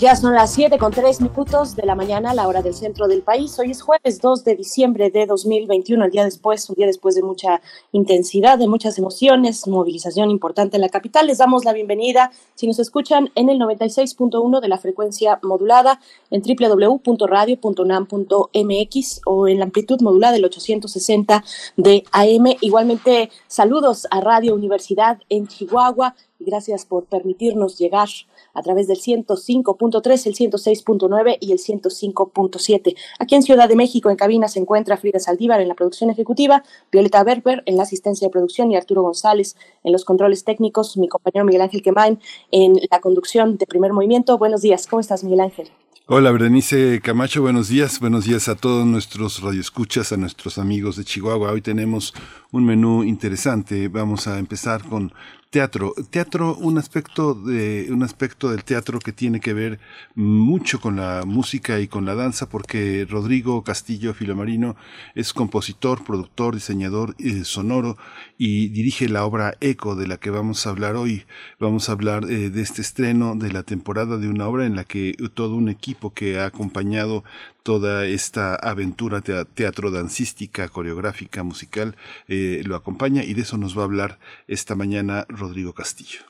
Ya son las 7 con 3 minutos de la mañana, la hora del centro del país. Hoy es jueves 2 de diciembre de 2021, el día después, un día después de mucha intensidad, de muchas emociones, movilización importante en la capital. Les damos la bienvenida si nos escuchan en el 96.1 de la frecuencia modulada, en www.radio.unam.mx o en la amplitud modulada del 860 de AM. Igualmente, saludos a Radio Universidad en Chihuahua y gracias por permitirnos llegar a través del 105.3, el 106.9 y el 105.7. Aquí en Ciudad de México, en cabina, se encuentra Frida Saldívar en la producción ejecutiva, Violeta Berber en la asistencia de producción y Arturo González en los controles técnicos, mi compañero Miguel Ángel Quemain en la conducción de primer movimiento. Buenos días, ¿cómo estás, Miguel Ángel? Hola, Berenice Camacho, buenos días. Buenos días a todos nuestros radioescuchas, a nuestros amigos de Chihuahua. Hoy tenemos un menú interesante. Vamos a empezar con Teatro. Teatro, un aspecto, de, un aspecto del teatro que tiene que ver mucho con la música y con la danza, porque Rodrigo Castillo Filomarino es compositor, productor, diseñador eh, sonoro y dirige la obra Eco, de la que vamos a hablar hoy. Vamos a hablar eh, de este estreno de la temporada de una obra en la que todo un equipo que ha acompañado toda esta aventura teatro dancística, coreográfica, musical, eh, lo acompaña y de eso nos va a hablar esta mañana Rodrigo Castillo.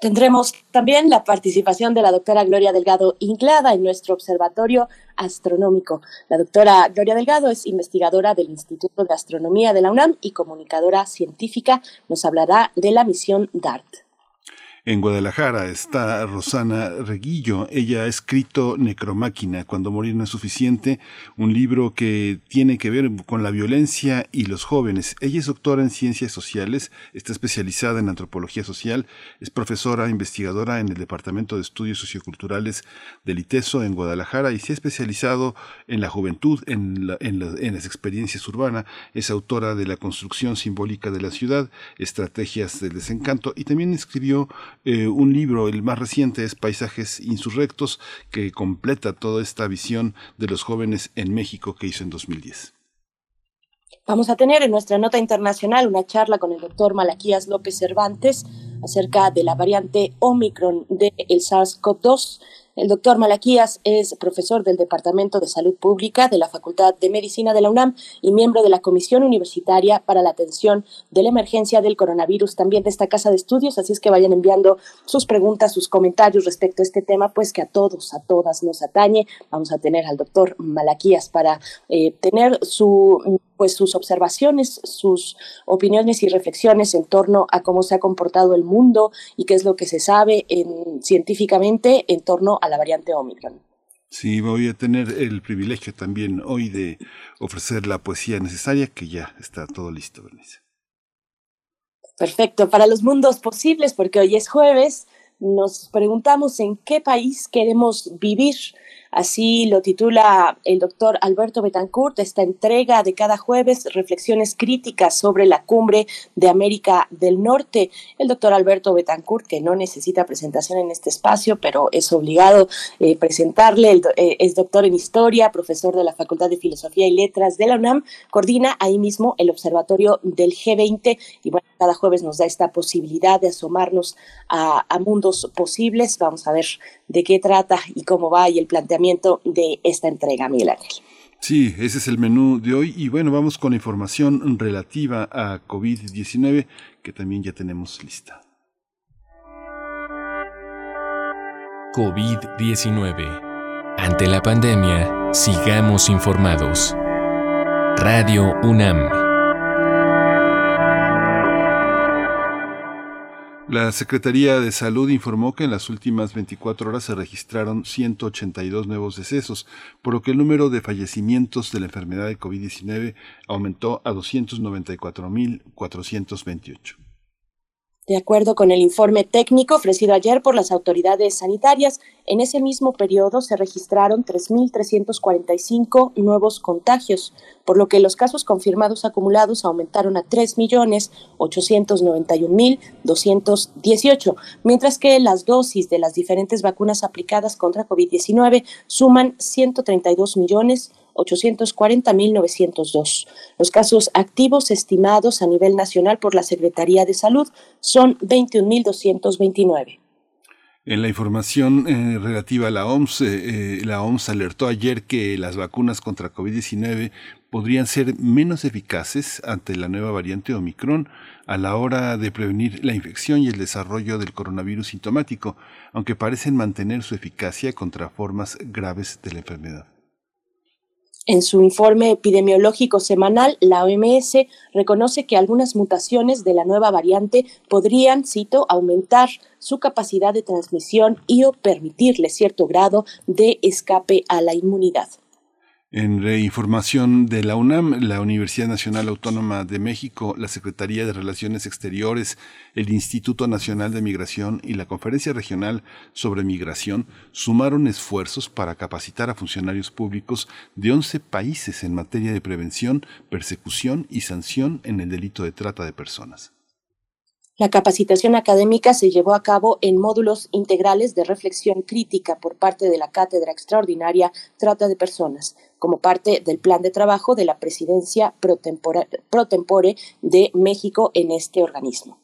Tendremos también la participación de la doctora Gloria Delgado Inclada en nuestro observatorio astronómico. La doctora Gloria Delgado es investigadora del Instituto de Astronomía de la UNAM y comunicadora científica. Nos hablará de la misión DART. En Guadalajara está Rosana Reguillo. Ella ha escrito Necromáquina, cuando morir no es suficiente, un libro que tiene que ver con la violencia y los jóvenes. Ella es doctora en ciencias sociales, está especializada en antropología social, es profesora investigadora en el Departamento de Estudios Socioculturales del ITESO en Guadalajara y se ha especializado en la juventud, en, las experiencias urbanas. Es autora de La construcción simbólica de la ciudad, Estrategias del desencanto y también escribió eh, un libro, el más reciente es Paisajes Insurrectos, que completa toda esta visión de los jóvenes en México que hizo en 2010. Vamos a tener en nuestra nota internacional una charla con el doctor Malaquías López Cervantes acerca de la variante Omicron del SARS-CoV-2 el doctor Malaquías es profesor del Departamento de Salud Pública de la Facultad de Medicina de la UNAM y miembro de la Comisión Universitaria para la Atención de la Emergencia del Coronavirus también de esta casa de estudios. Así es que vayan enviando sus preguntas, sus comentarios respecto a este tema, pues que a todos, a todas nos atañe. Vamos a tener al doctor Malaquías para eh, tener su pues sus observaciones, sus opiniones y reflexiones en torno a cómo se ha comportado el mundo y qué es lo que se sabe en, científicamente en torno a la variante Omicron. Sí, voy a tener el privilegio también hoy de ofrecer la poesía necesaria, que ya está todo listo, Bernice. Perfecto, para los mundos posibles, porque hoy es jueves, nos preguntamos en qué país queremos vivir Así lo titula el doctor Alberto Betancourt, esta entrega de cada jueves, reflexiones críticas sobre la cumbre de América del Norte. El doctor Alberto Betancourt, que no necesita presentación en este espacio, pero es obligado eh, presentarle, eh, es doctor en historia, profesor de la Facultad de Filosofía y Letras de la UNAM, coordina ahí mismo el observatorio del G20 y bueno, cada jueves nos da esta posibilidad de asomarnos a, a mundos posibles. Vamos a ver de qué trata y cómo va y el planteamiento de esta entrega, Miguel Ángel. Sí, ese es el menú de hoy y bueno, vamos con información relativa a COVID-19 que también ya tenemos lista. COVID-19. Ante la pandemia, sigamos informados. Radio UNAM. La Secretaría de Salud informó que en las últimas 24 horas se registraron 182 nuevos decesos, por lo que el número de fallecimientos de la enfermedad de COVID-19 aumentó a 294.428. De acuerdo con el informe técnico ofrecido ayer por las autoridades sanitarias, en ese mismo periodo se registraron 3.345 nuevos contagios, por lo que los casos confirmados acumulados aumentaron a 3.891.218, mientras que las dosis de las diferentes vacunas aplicadas contra COVID-19 suman 132 millones 840.902. Los casos activos estimados a nivel nacional por la Secretaría de Salud son 21.229. En la información eh, relativa a la OMS, eh, eh, la OMS alertó ayer que las vacunas contra COVID-19 podrían ser menos eficaces ante la nueva variante Omicron a la hora de prevenir la infección y el desarrollo del coronavirus sintomático, aunque parecen mantener su eficacia contra formas graves de la enfermedad. En su informe epidemiológico semanal, la OMS reconoce que algunas mutaciones de la nueva variante podrían, cito, aumentar su capacidad de transmisión y o permitirle cierto grado de escape a la inmunidad. En información de la UNAM, la Universidad Nacional Autónoma de México, la Secretaría de Relaciones Exteriores, el Instituto Nacional de Migración y la Conferencia Regional sobre Migración sumaron esfuerzos para capacitar a funcionarios públicos de 11 países en materia de prevención, persecución y sanción en el delito de trata de personas. La capacitación académica se llevó a cabo en módulos integrales de reflexión crítica por parte de la Cátedra Extraordinaria Trata de Personas, como parte del plan de trabajo de la presidencia pro tempore de México en este organismo.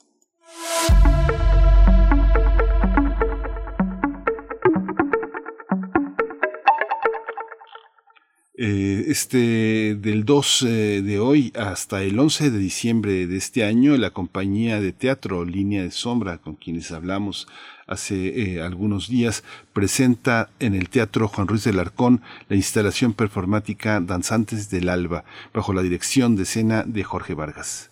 Eh, este del 2 eh, de hoy hasta el 11 de diciembre de este año, la compañía de teatro Línea de Sombra, con quienes hablamos hace eh, algunos días, presenta en el Teatro Juan Ruiz del Arcón la instalación performática Danzantes del Alba, bajo la dirección de escena de Jorge Vargas.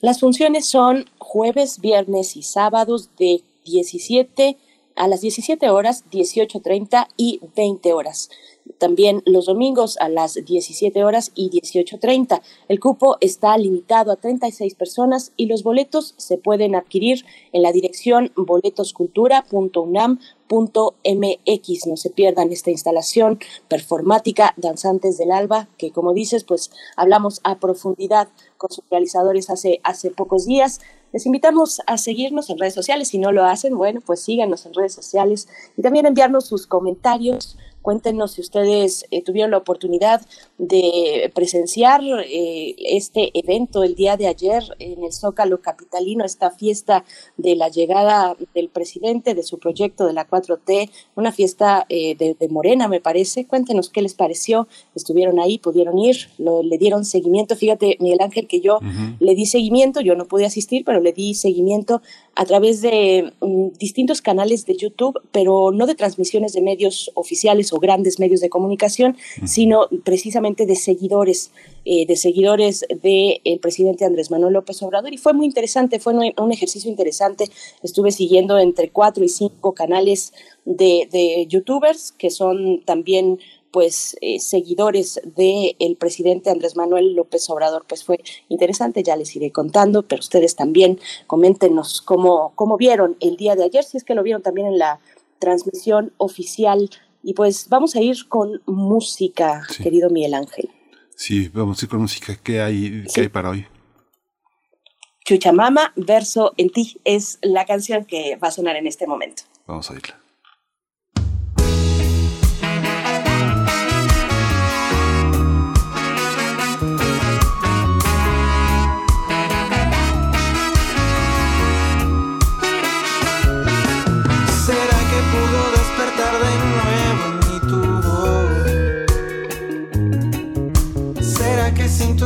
Las funciones son jueves, viernes y sábados de 17 a las 17 horas, 18.30 y 20 horas también los domingos a las 17 horas y 18.30. El cupo está limitado a 36 personas y los boletos se pueden adquirir en la dirección boletoscultura.unam.mx. No se pierdan esta instalación performática Danzantes del Alba, que como dices, pues hablamos a profundidad con sus realizadores hace, hace pocos días. Les invitamos a seguirnos en redes sociales. Si no lo hacen, bueno, pues síganos en redes sociales y también enviarnos sus comentarios Cuéntenos si ustedes eh, tuvieron la oportunidad de presenciar eh, este evento el día de ayer en el Zócalo Capitalino, esta fiesta de la llegada del presidente, de su proyecto de la 4T, una fiesta eh, de, Morena, me parece. Cuéntenos qué les pareció. Estuvieron ahí, pudieron ir, le dieron seguimiento. Fíjate, Miguel Ángel, que yo le di seguimiento, yo no pude asistir, pero le di seguimiento a través de mm, distintos canales de YouTube, pero no de transmisiones de medios oficiales o grandes medios de comunicación, sino precisamente de seguidores, eh, de seguidores del presidente Andrés Manuel López Obrador. Y fue muy interesante, fue un, ejercicio interesante. Estuve siguiendo entre cuatro y cinco canales de, de youtubers que son también pues eh, seguidores del presidente Andrés Manuel López Obrador, pues fue interesante, ya les iré contando, pero ustedes también coméntenos cómo, cómo vieron el día de ayer, si es que lo vieron también en la transmisión oficial. Y pues vamos a ir con música, querido Miguel Ángel. Sí, vamos a ir con música. ¿Qué hay, ¿qué hay para hoy? Chuchamama, verso en ti, es la canción que va a sonar en este momento. Vamos a oírla.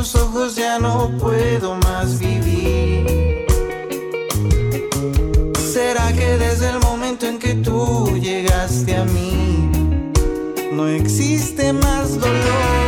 Tus ojos ya no puedo más vivir. ¿Será que desde el momento en que tú llegaste a mí, no existe más dolor?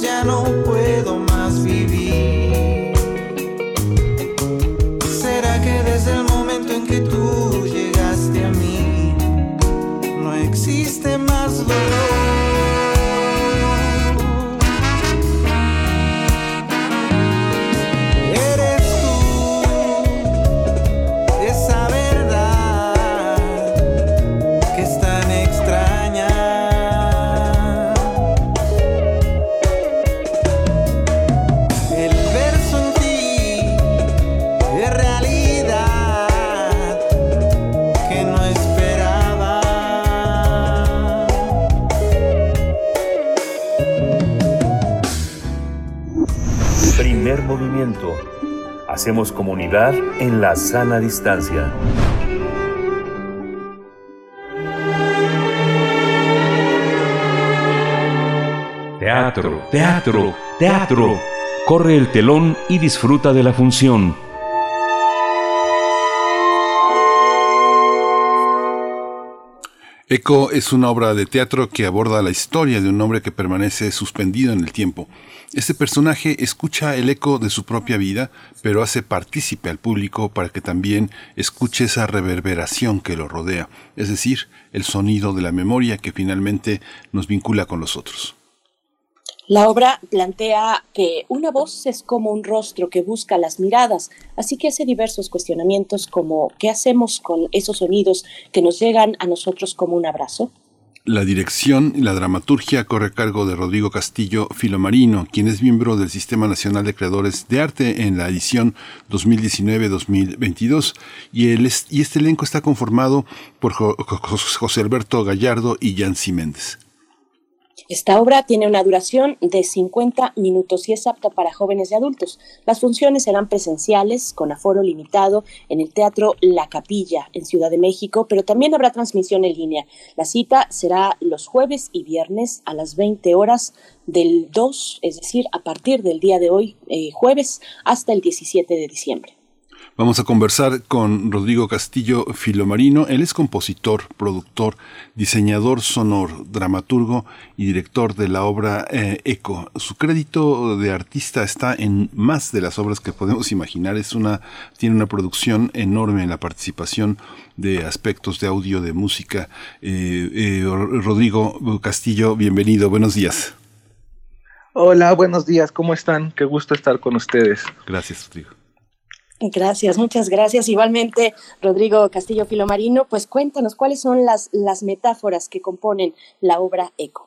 ya no puedo más. Hacemos comunidad en la sana distancia. Teatro, teatro, teatro. Corre el telón y disfruta de la función. Eco es una obra de teatro que aborda la historia de un hombre que permanece suspendido en el tiempo. Este personaje escucha el eco de su propia vida, pero hace partícipe al público para que también escuche esa reverberación que lo rodea, es decir, el sonido de la memoria que finalmente nos vincula con los otros. La obra plantea que una voz es como un rostro que busca las miradas, así que hace diversos cuestionamientos como ¿qué hacemos con esos sonidos que nos llegan a nosotros como un abrazo? La dirección y la dramaturgia corre a cargo de Rodrigo Castillo Filomarino, quien es miembro del Sistema Nacional de Creadores de Arte en la edición 2019-2022. Y, y este elenco está conformado por Jo- Jo- José Alberto Gallardo y Yancy Méndez. Esta obra tiene una duración de 50 minutos y es apta para jóvenes y adultos. Las funciones serán presenciales, con aforo limitado, en el Teatro La Capilla, en Ciudad de México, pero también habrá transmisión en línea. La cita será los jueves y viernes a las 20 horas del 2, es decir, a partir del día de hoy, eh, jueves, hasta el 17 de diciembre. Vamos a conversar con Rodrigo Castillo Filomarino. Él es compositor, productor, diseñador sonoro, dramaturgo y director de la obra eh, Eco. Su crédito de artista está en más de las obras que podemos imaginar. Es una, tiene una producción enorme en la participación de aspectos de audio, de música. Eh, eh, Rodrigo Castillo, bienvenido. Buenos días. Hola, buenos días, ¿cómo están? Qué gusto estar con ustedes. Gracias, Rodrigo. Gracias, muchas gracias. Igualmente, Rodrigo Castillo Filomarino, pues cuéntanos cuáles son las, las metáforas que componen la obra Eco.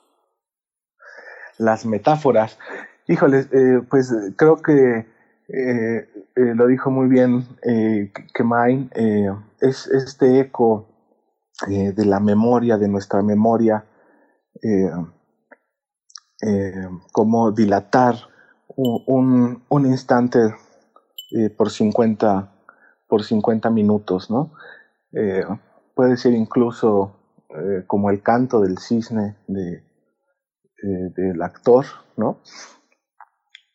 Las metáforas. Híjoles, eh, pues eh, creo que eh, lo dijo muy bien eh, Kemain, es este eco de la memoria, de nuestra memoria, como dilatar un, un instante eh, por 50 por 50 minutos, ¿no? Eh, puede ser incluso eh, como el canto del cisne de, eh, del actor, ¿no?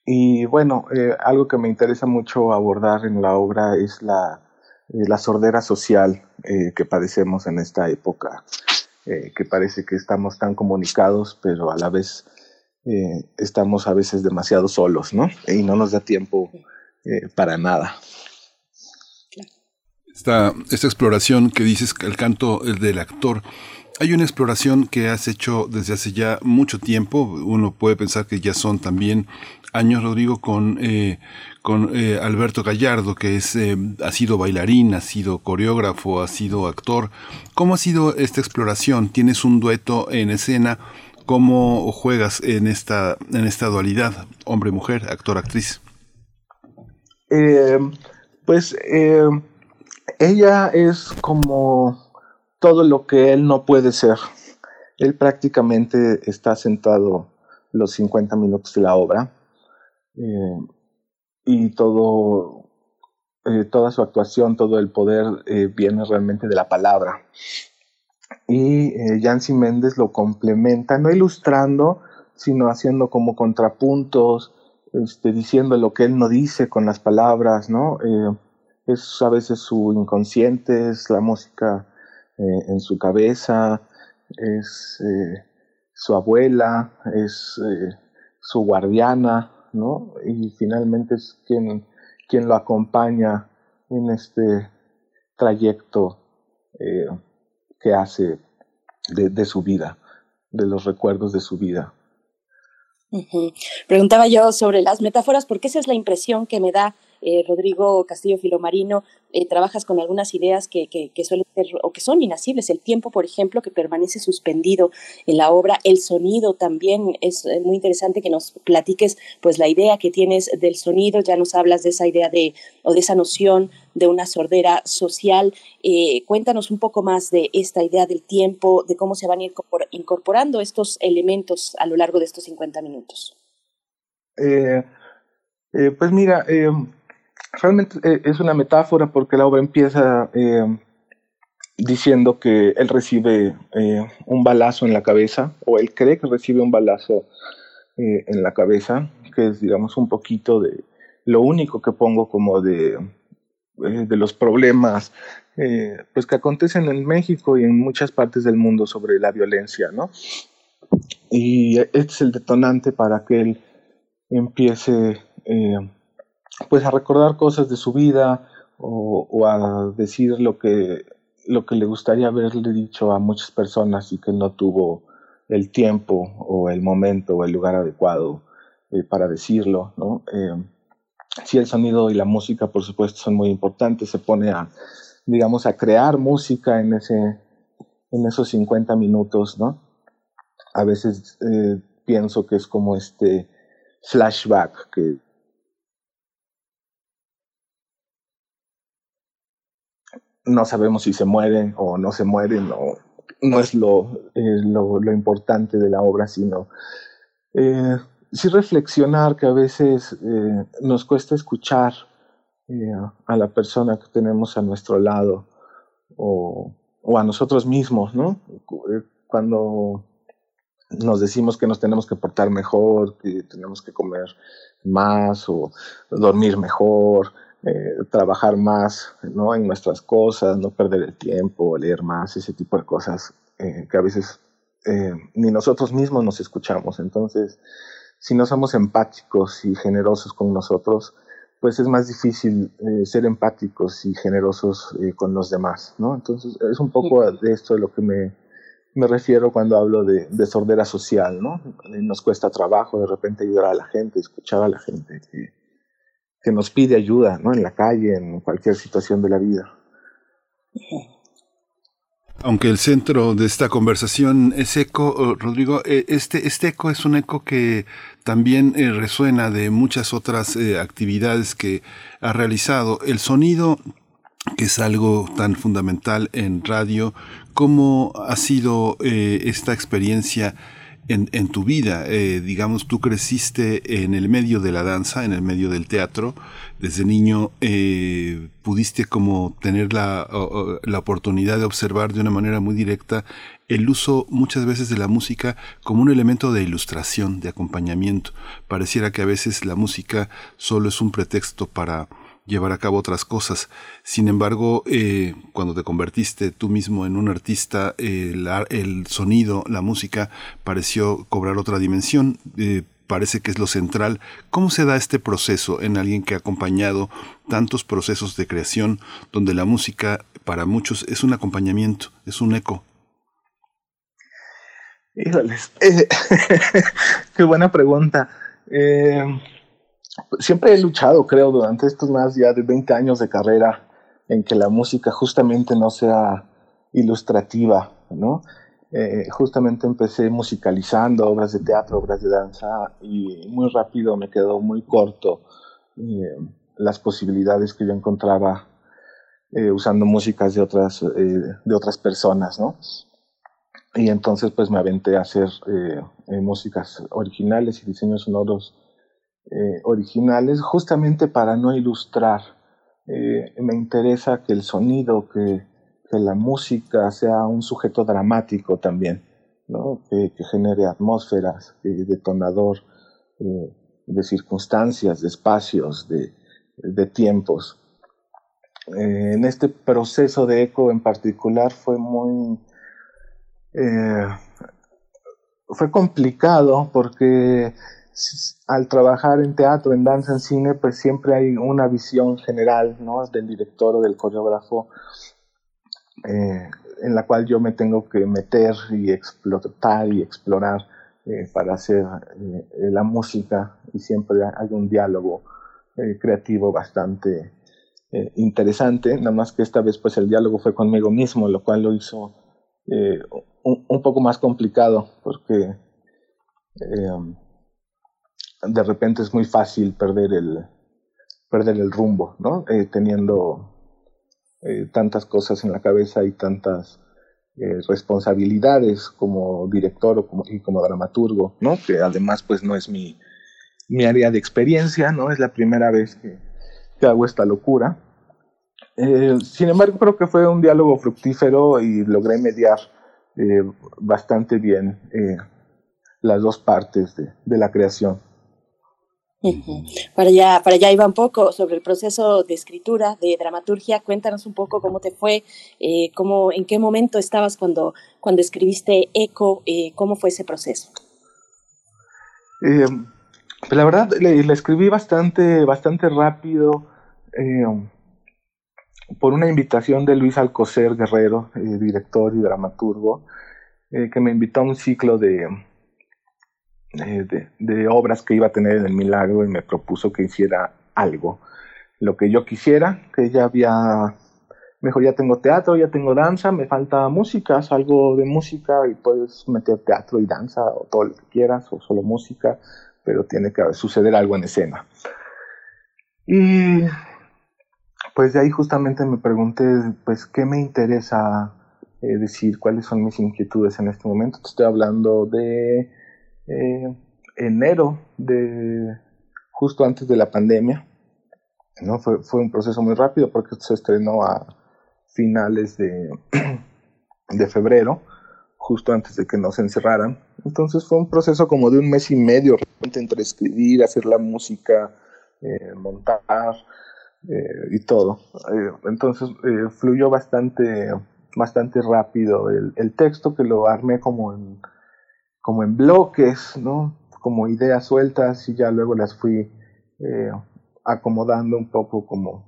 Y bueno, eh, algo que me interesa mucho abordar en la obra es la, eh, la sordera social que padecemos en esta época, que parece que estamos tan comunicados, pero a la vez estamos a veces demasiado solos, ¿no? Y no nos da tiempo eh, para nada. Esta, esta exploración que dices, el canto el del actor, hay una exploración que has hecho desde hace ya mucho tiempo. Uno puede pensar que ya son también años, Rodrigo, con, eh, con eh, Alberto Gallardo, que es, eh, ha sido bailarín, ha sido coreógrafo, ha sido actor. ¿Cómo ha sido esta exploración? ¿Tienes un dueto en escena? ¿Cómo juegas en esta, en esta dualidad, hombre-mujer, actor-actriz? Eh, pues eh, ella es como todo lo que él no puede ser. Él prácticamente está sentado los 50 minutos de la obra eh, y todo, eh, toda su actuación, todo el poder eh, viene realmente de la palabra. Y eh, Yancy Méndez lo complementa, no ilustrando, sino haciendo como contrapuntos, este, diciendo lo que él no dice con las palabras, ¿no? Eh, es a veces su inconsciente, es la música eh, en su cabeza, es eh, su abuela, es su guardiana, ¿no? Y finalmente es quien, quien lo acompaña en este trayecto que hace de, su vida, de los recuerdos de su vida. Preguntaba yo sobre las metáforas porque esa es la impresión que me da eh, Rodrigo Castillo Filomarino, eh, trabajas con algunas ideas que, que, suelen ser o que son inasibles. El tiempo, por ejemplo, que permanece suspendido en la obra, el sonido también es eh, muy interesante que nos platiques pues la idea que tienes del sonido, ya nos hablas de esa idea de o de esa noción de una sordera social. cuéntanos un poco más de esta idea del tiempo, de cómo se van a ir incorporando estos elementos a lo largo de estos 50 minutos. pues mira, realmente eh, es una metáfora porque la obra empieza eh, diciendo que él recibe eh, un balazo en la cabeza, o él cree que recibe un balazo en la cabeza, que es, digamos, un poquito de lo único que pongo como de, de los problemas pues que acontecen en México y en muchas partes del mundo sobre la violencia, ¿no? Y este es el detonante para que él empiece pues a recordar cosas de su vida o, a decir lo que, lo que le gustaría haberle dicho a muchas personas y que no tuvo el tiempo o el momento o el lugar adecuado eh, para decirlo, ¿no? Eh, sí, el sonido y la música, por supuesto, son muy importantes. Se pone a, digamos, a crear música en, ese, en esos 50 minutos, ¿no? A veces eh, pienso que es como este flashback que no sabemos si se mueren o no se mueren, no, no es lo, lo, importante de la obra, sino eh, sí reflexionar que a veces eh, nos cuesta escuchar eh, a la persona que tenemos a nuestro lado o, o a nosotros mismos, ¿no? Cuando nos decimos que nos tenemos que portar mejor, que tenemos que comer más o dormir mejor, eh, trabajar más ¿no? en nuestras cosas, no perder el tiempo, leer más, ese tipo de cosas eh, que a veces eh, ni nosotros mismos nos escuchamos. Entonces, si no somos empáticos y generosos con nosotros, pues es más difícil ser empáticos y generosos con los demás, ¿no? Entonces, es un poco de esto de lo que me, me refiero cuando hablo de, de, sordera social, ¿no? Nos cuesta trabajo de repente ayudar a la gente, escuchar a la gente, que, que nos pide ayuda, ¿no? En la calle, en cualquier situación de la vida. Aunque el centro de esta conversación es eco, oh, Rodrigo, eh, este, este eco es un eco que también eh, resuena de muchas otras eh, actividades que ha realizado. El sonido, que es algo tan fundamental en radio, ¿cómo ha sido esta experiencia? En, tu vida. Eh, digamos, tú creciste en el medio de la danza, en el medio del teatro. Desde niño eh, pudiste como tener la, la oportunidad de observar de una manera muy directa el uso muchas veces de la música como un elemento de ilustración, de acompañamiento. Pareciera que a veces la música solo es un pretexto para llevar a cabo otras cosas. Sin embargo, eh, cuando te convertiste tú mismo en un artista, el sonido, la música pareció cobrar otra dimensión. Eh, parece que es lo central. ¿Cómo se da este proceso en alguien que ha acompañado tantos procesos de creación donde la música para muchos es un acompañamiento, es un eco? Híjoles, eh, qué buena pregunta. Eh, siempre he luchado, creo, durante estos más ya de 20 años de carrera, en que la música justamente no sea ilustrativa, ¿no? Eh, justamente empecé musicalizando obras de teatro, obras de danza, y muy rápido me quedó muy corto eh, las posibilidades que yo encontraba eh, usando músicas de otras, de otras personas, ¿no? Y entonces pues me aventé a hacer músicas originales y diseños sonoros eh, originales justamente para no ilustrar. Eh, me interesa que el sonido, que, la música sea un sujeto dramático también, ¿no? que, genere atmósferas, detonador eh, de circunstancias, de espacios, de, de tiempos. en este proceso de eco en particular fue muy... fue complicado porque al trabajar en teatro, en danza, en cine, pues siempre hay una visión general, ¿no? Del director o del coreógrafo, eh, en la cual yo me tengo que meter y explotar y explorar eh, para hacer eh, la música y siempre hay un diálogo creativo bastante interesante, nada más que esta vez pues el diálogo fue conmigo mismo, lo cual lo hizo un, un, poco más complicado porque de repente es muy fácil perder el, perder el rumbo, ¿no? Eh, teniendo eh, tantas cosas en la cabeza y tantas eh, responsabilidades como director o como, y como dramaturgo, ¿no? Que además pues no es mi, mi área de experiencia, ¿no? Es la primera vez que, que hago esta locura. sin embargo, creo que fue un diálogo fructífero y logré mediar bastante bien las dos partes de, de la creación. Para allá, para allá iba un poco sobre el proceso de escritura, de dramaturgia. Cuéntanos un poco cómo te fue, eh, cómo, en qué momento estabas cuando, cuando escribiste Eco, eh, cómo fue ese proceso. Eh, pues la verdad, le, escribí bastante, bastante rápido por una invitación de Luis Alcocer Guerrero, director y dramaturgo, que me invitó a un ciclo de, de, de, obras que iba a tener en el milagro y me propuso que hiciera algo, lo que yo quisiera, que ya había, mejor ya tengo teatro, ya tengo danza, me falta música, algo de música y puedes meter teatro y danza o todo lo que quieras o solo música, pero tiene que suceder algo en escena. Y pues de ahí justamente me pregunté, pues, ¿qué me interesa eh, decir? ¿Cuáles son mis inquietudes en este momento? Te estoy hablando de eh, enero de justo antes de la pandemia. ¿no? Fue, fue un proceso muy rápido porque se estrenó a finales de, de febrero, justo antes de que nos encerraran. Entonces fue un proceso como de un mes y medio, entre escribir, hacer la música, eh, montar eh, y todo. entonces fluyó bastante, bastante rápido el, el, texto que lo armé como en como en bloques, ¿no? Como ideas sueltas y ya luego las fui eh, acomodando un poco como,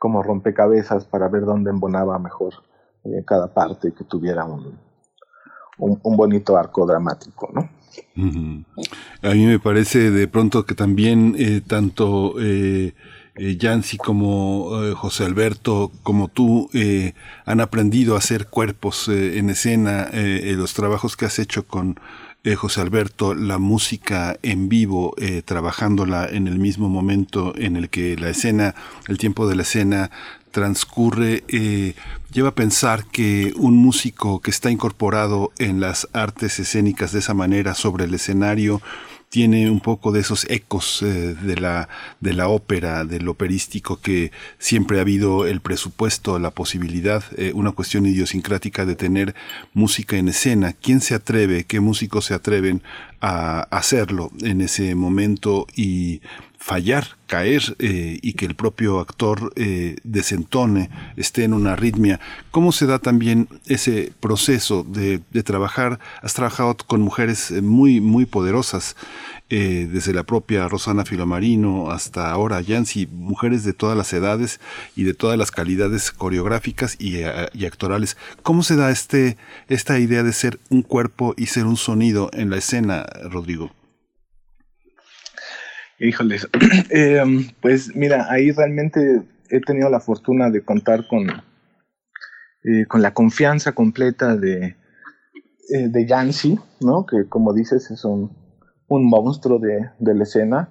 como rompecabezas para ver dónde embonaba mejor eh, cada parte y que tuviera un, un, bonito arco dramático, ¿no? A mí me parece de pronto que también eh, tanto Yancy como eh, José Alberto, como tú, eh, han aprendido a hacer cuerpos eh, en escena, los trabajos que has hecho con José Alberto, la música en vivo, trabajándola en el mismo momento en el que la escena, el tiempo de la escena transcurre, lleva a pensar que un músico que está incorporado en las artes escénicas de esa manera sobre el escenario, tiene un poco de esos ecos eh, de, la, de la ópera, del operístico, que siempre ha habido el presupuesto, la posibilidad, eh, una cuestión idiosincrática de tener música en escena. ¿Quién se atreve, qué músicos se atreven a hacerlo en ese momento y fallar, caer eh, y que el propio actor eh, desentone, esté en una arritmia. ¿Cómo se da también ese proceso de, trabajar? Has trabajado con mujeres eh, muy, muy poderosas, desde la propia Rosana Filomarino hasta ahora Yancy, mujeres de todas las edades y de todas las calidades coreográficas y, y actorales. ¿Cómo se da este, esta idea de ser un cuerpo y ser un sonido en la escena, Rodrigo? Híjoles, eh, pues mira, ahí realmente he tenido la fortuna de contar con, eh, con la confianza completa de, eh, de Yancy, ¿no? que como dices es un, un monstruo de, de la escena,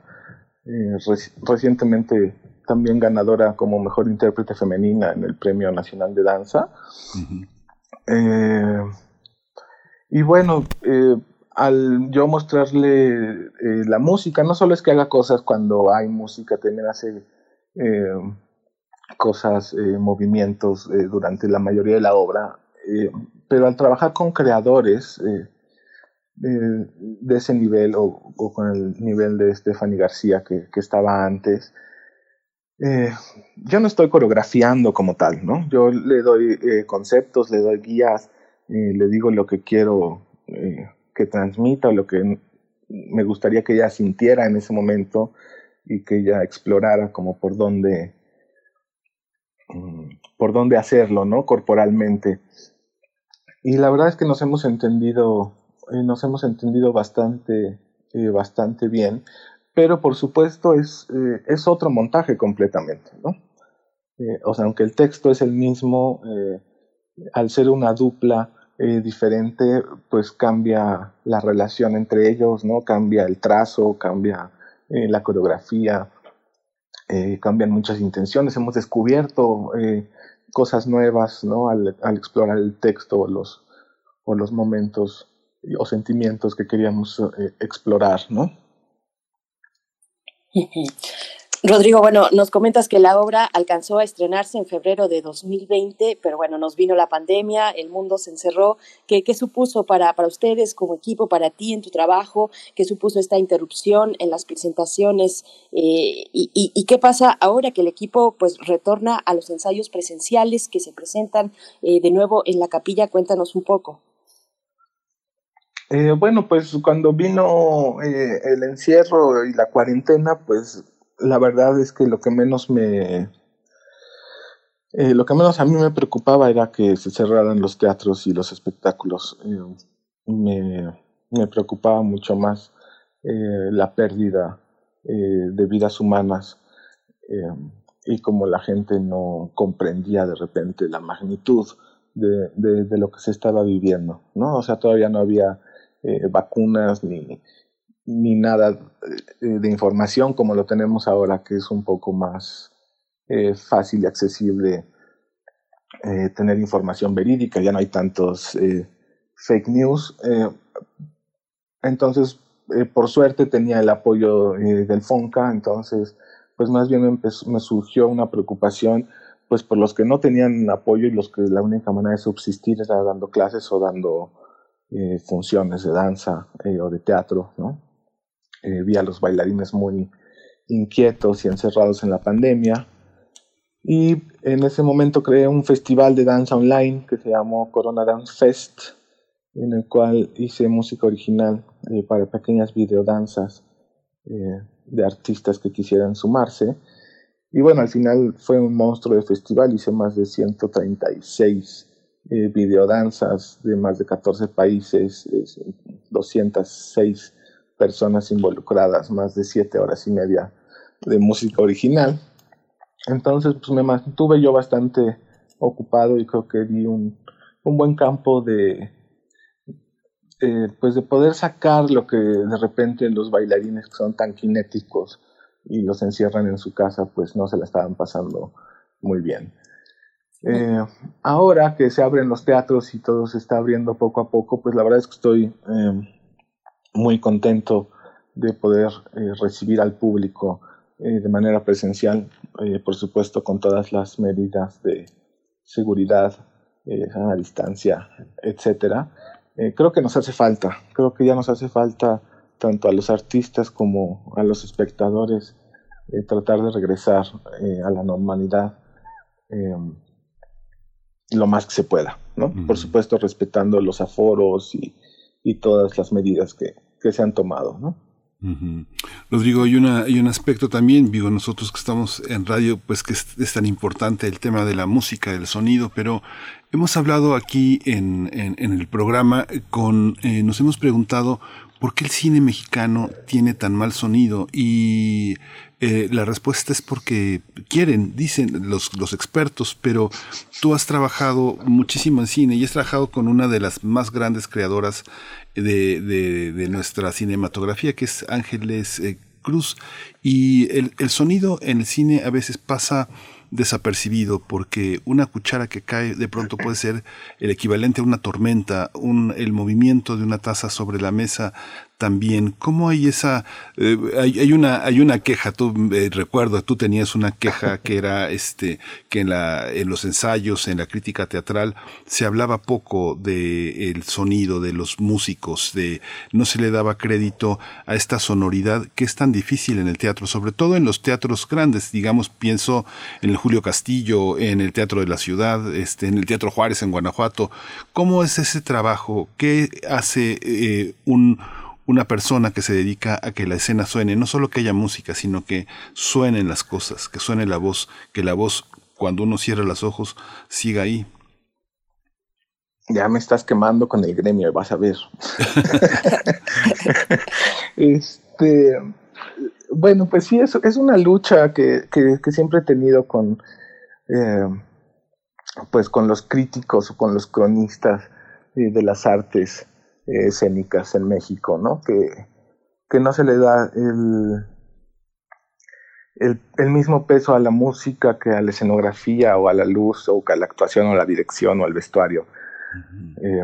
recientemente también ganadora como mejor intérprete femenina en el Premio Nacional de Danza. y bueno, al yo mostrarle eh, la música, no solo es que haga cosas cuando hay música, también hace eh, cosas, eh, movimientos durante la mayoría de la obra, pero al trabajar con creadores de ese nivel o, con el nivel de Stephanie García que, que estaba antes, yo no estoy coreografiando como tal, ¿no? Yo le doy conceptos, le doy guías, le digo lo que quiero que transmita, lo que me gustaría que ella sintiera en ese momento y que ella explorara como por dónde, mm, por dónde hacerlo, ¿no? Corporalmente. Y la verdad es que nos hemos entendido, eh, nos hemos entendido bastante, eh, bastante bien, pero por supuesto es, eh, es otro montaje completamente, ¿no? o sea, aunque el texto es el mismo, al ser una dupla, diferente, pues cambia la relación entre ellos, ¿no? Cambia el trazo, cambia eh, la coreografía, eh, cambian muchas intenciones, hemos descubierto eh, cosas nuevas ¿no? al, explorar el texto o los, o los momentos o sentimientos que queríamos explorar, ¿no? Rodrigo, bueno, nos comentas que la obra alcanzó a estrenarse en febrero de 2020, pero bueno, nos vino la pandemia, el mundo se encerró. ¿Qué, qué supuso para, para ustedes como equipo, para ti en tu trabajo? ¿Qué supuso esta interrupción en las presentaciones? Eh, y, y, qué pasa ahora que el equipo pues retorna a los ensayos presenciales que se presentan eh, de nuevo en la capilla? Cuéntanos un poco. Eh, bueno, pues cuando vino el encierro y la cuarentena, pues la verdad es que lo que menos me... Eh, lo que menos a mí me preocupaba era que se cerraran los teatros y los espectáculos. Eh, me, preocupaba mucho más eh, la pérdida de vidas humanas y como la gente no comprendía de repente la magnitud de, de, lo que se estaba viviendo, ¿no? O sea, todavía no había vacunas ni, ni nada eh, de información como lo tenemos ahora, que es un poco más eh, fácil y accesible eh, tener información verídica, ya no hay tantos fake news. entonces, por suerte tenía el apoyo del FONCA, entonces, pues más bien me, me, surgió una preocupación pues por los que no tenían apoyo y los que la única manera de subsistir era dando clases o dando funciones de danza o de teatro, ¿no? Eh, vi a los bailarines muy inquietos y encerrados en la pandemia. Y en ese momento creé un festival de danza online que se llamó Corona Dance Fest, en el cual hice música original eh, para pequeñas videodanzas eh, de artistas que quisieran sumarse. Y bueno, al final fue un monstruo de festival, hice más de 136 eh, videodanzas de más de 14 países, 206 personas involucradas, más de siete horas y media de música original. Entonces, pues me mantuve yo bastante ocupado y creo que di un, un buen campo de, pues de poder sacar lo que de repente los bailarines que son tan kinéticos y los encierran en su casa, pues no se la estaban pasando muy bien. Eh, ahora que se abren los teatros y todo se está abriendo poco a poco, pues la verdad es que estoy eh, muy contento de poder eh, recibir al público eh, de manera presencial, eh, por supuesto con todas las medidas de seguridad, a distancia, etcétera. creo que nos hace falta, creo que ya nos hace falta tanto a los artistas como a los espectadores tratar de regresar a la normalidad lo más que se pueda, ¿no? Por supuesto respetando los aforos y, y todas las medidas que, que se han tomado, ¿no? Rodrigo, hay, hay un aspecto también, digo, nosotros que estamos en radio, pues que es, tan importante el tema de la música, del sonido, pero hemos hablado aquí en, en, el programa con, eh, nos hemos preguntado ¿por qué el cine mexicano tiene tan mal sonido? Y eh, la respuesta es porque quieren, dicen los, los expertos, pero tú has trabajado muchísimo en cine y has trabajado con una de las más grandes creadoras de, de, nuestra cinematografía, que es Ángeles eh, Cruz. Y el, el sonido en el cine a veces pasa desapercibido porque una cuchara que cae de pronto puede ser el equivalente a una tormenta, un, el movimiento de una taza sobre la mesa también. ¿Cómo hay esa, eh, hay, hay, una, hay una queja, tú eh, recuerdo, tú tenías una queja que era este, que en la, en los ensayos, en la crítica teatral, se hablaba poco de el sonido de los músicos, de, no se le daba crédito a esta sonoridad que es tan difícil en el teatro, sobre todo en los teatros grandes, digamos, pienso en el Julio Castillo, en el Teatro de la Ciudad, este, en el Teatro Juárez en Guanajuato. ¿Cómo es ese trabajo? ¿Qué hace eh, un una persona que se dedica a que la escena suene, no solo que haya música, sino que suenen las cosas, que suene la voz, que la voz cuando uno cierra los ojos siga ahí. Ya me estás quemando con el gremio, vas a ver. este, bueno, pues sí, es, es una lucha que, que, siempre he tenido con, eh, pues con los críticos o con los cronistas eh, de las artes escénicas en México, ¿no? Que, que no se le da el, el, mismo peso a la música que a la escenografía o a la luz o a la actuación o a la dirección o al vestuario. Eh,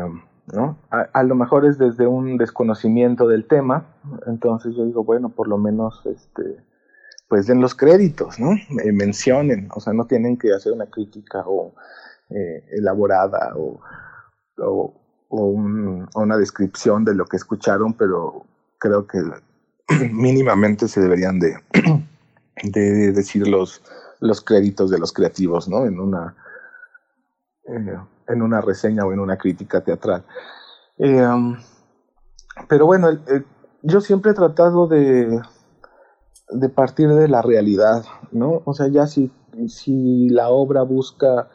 ¿no? A, lo mejor es desde un desconocimiento del tema, entonces yo digo, bueno, por lo menos este, pues den los créditos, ¿no? mencionen, o sea, no tienen que hacer una crítica o elaborada o, o, o, una descripción de lo que escucharon, pero creo que mínimamente se deberían de, de decir los, créditos de los creativos, ¿no? En una, eh, en una reseña o en una crítica teatral. Eh, um, pero bueno, yo siempre he tratado de, de partir de la realidad, ¿no? O sea, ya si, si la obra busca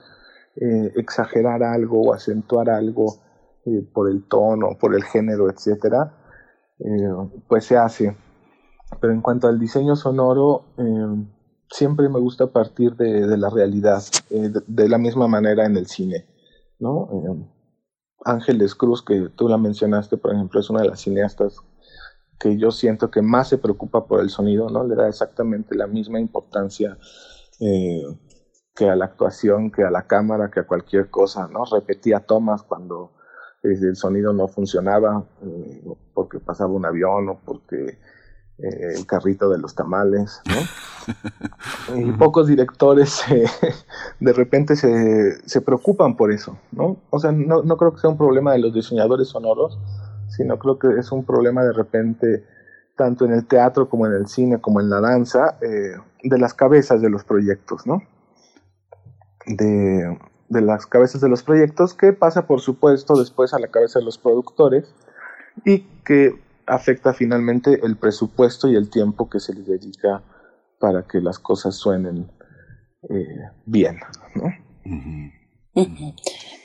eh, exagerar algo o acentuar algo, eh, por el tono, por el género, etcétera, eh, pues se hace. Pero en cuanto al diseño sonoro, eh, siempre me gusta partir de, la realidad, de, la misma manera en el cine. ¿no? Ángeles Cruz, que tú la mencionaste, por ejemplo, es una de las cineastas que yo siento que más se preocupa por el sonido, ¿no? Le da exactamente la misma importancia que a la actuación, que a la cámara, que a cualquier cosa, ¿no? Repetía tomas cuando el sonido no funcionaba eh, porque pasaba un avión o porque eh, el carrito de los tamales, ¿no? y pocos directores de repente se, se, preocupan por eso, ¿no? O sea, no, no, creo que sea un problema de los diseñadores sonoros, sino creo que es un problema de repente, tanto en el teatro como en el cine, como en la danza, eh, de las cabezas de los proyectos, ¿no? De, de las cabezas de los proyectos, que pasa por supuesto después a la cabeza de los productores y que afecta finalmente el presupuesto y el tiempo que se les dedica para que las cosas suenen eh, bien.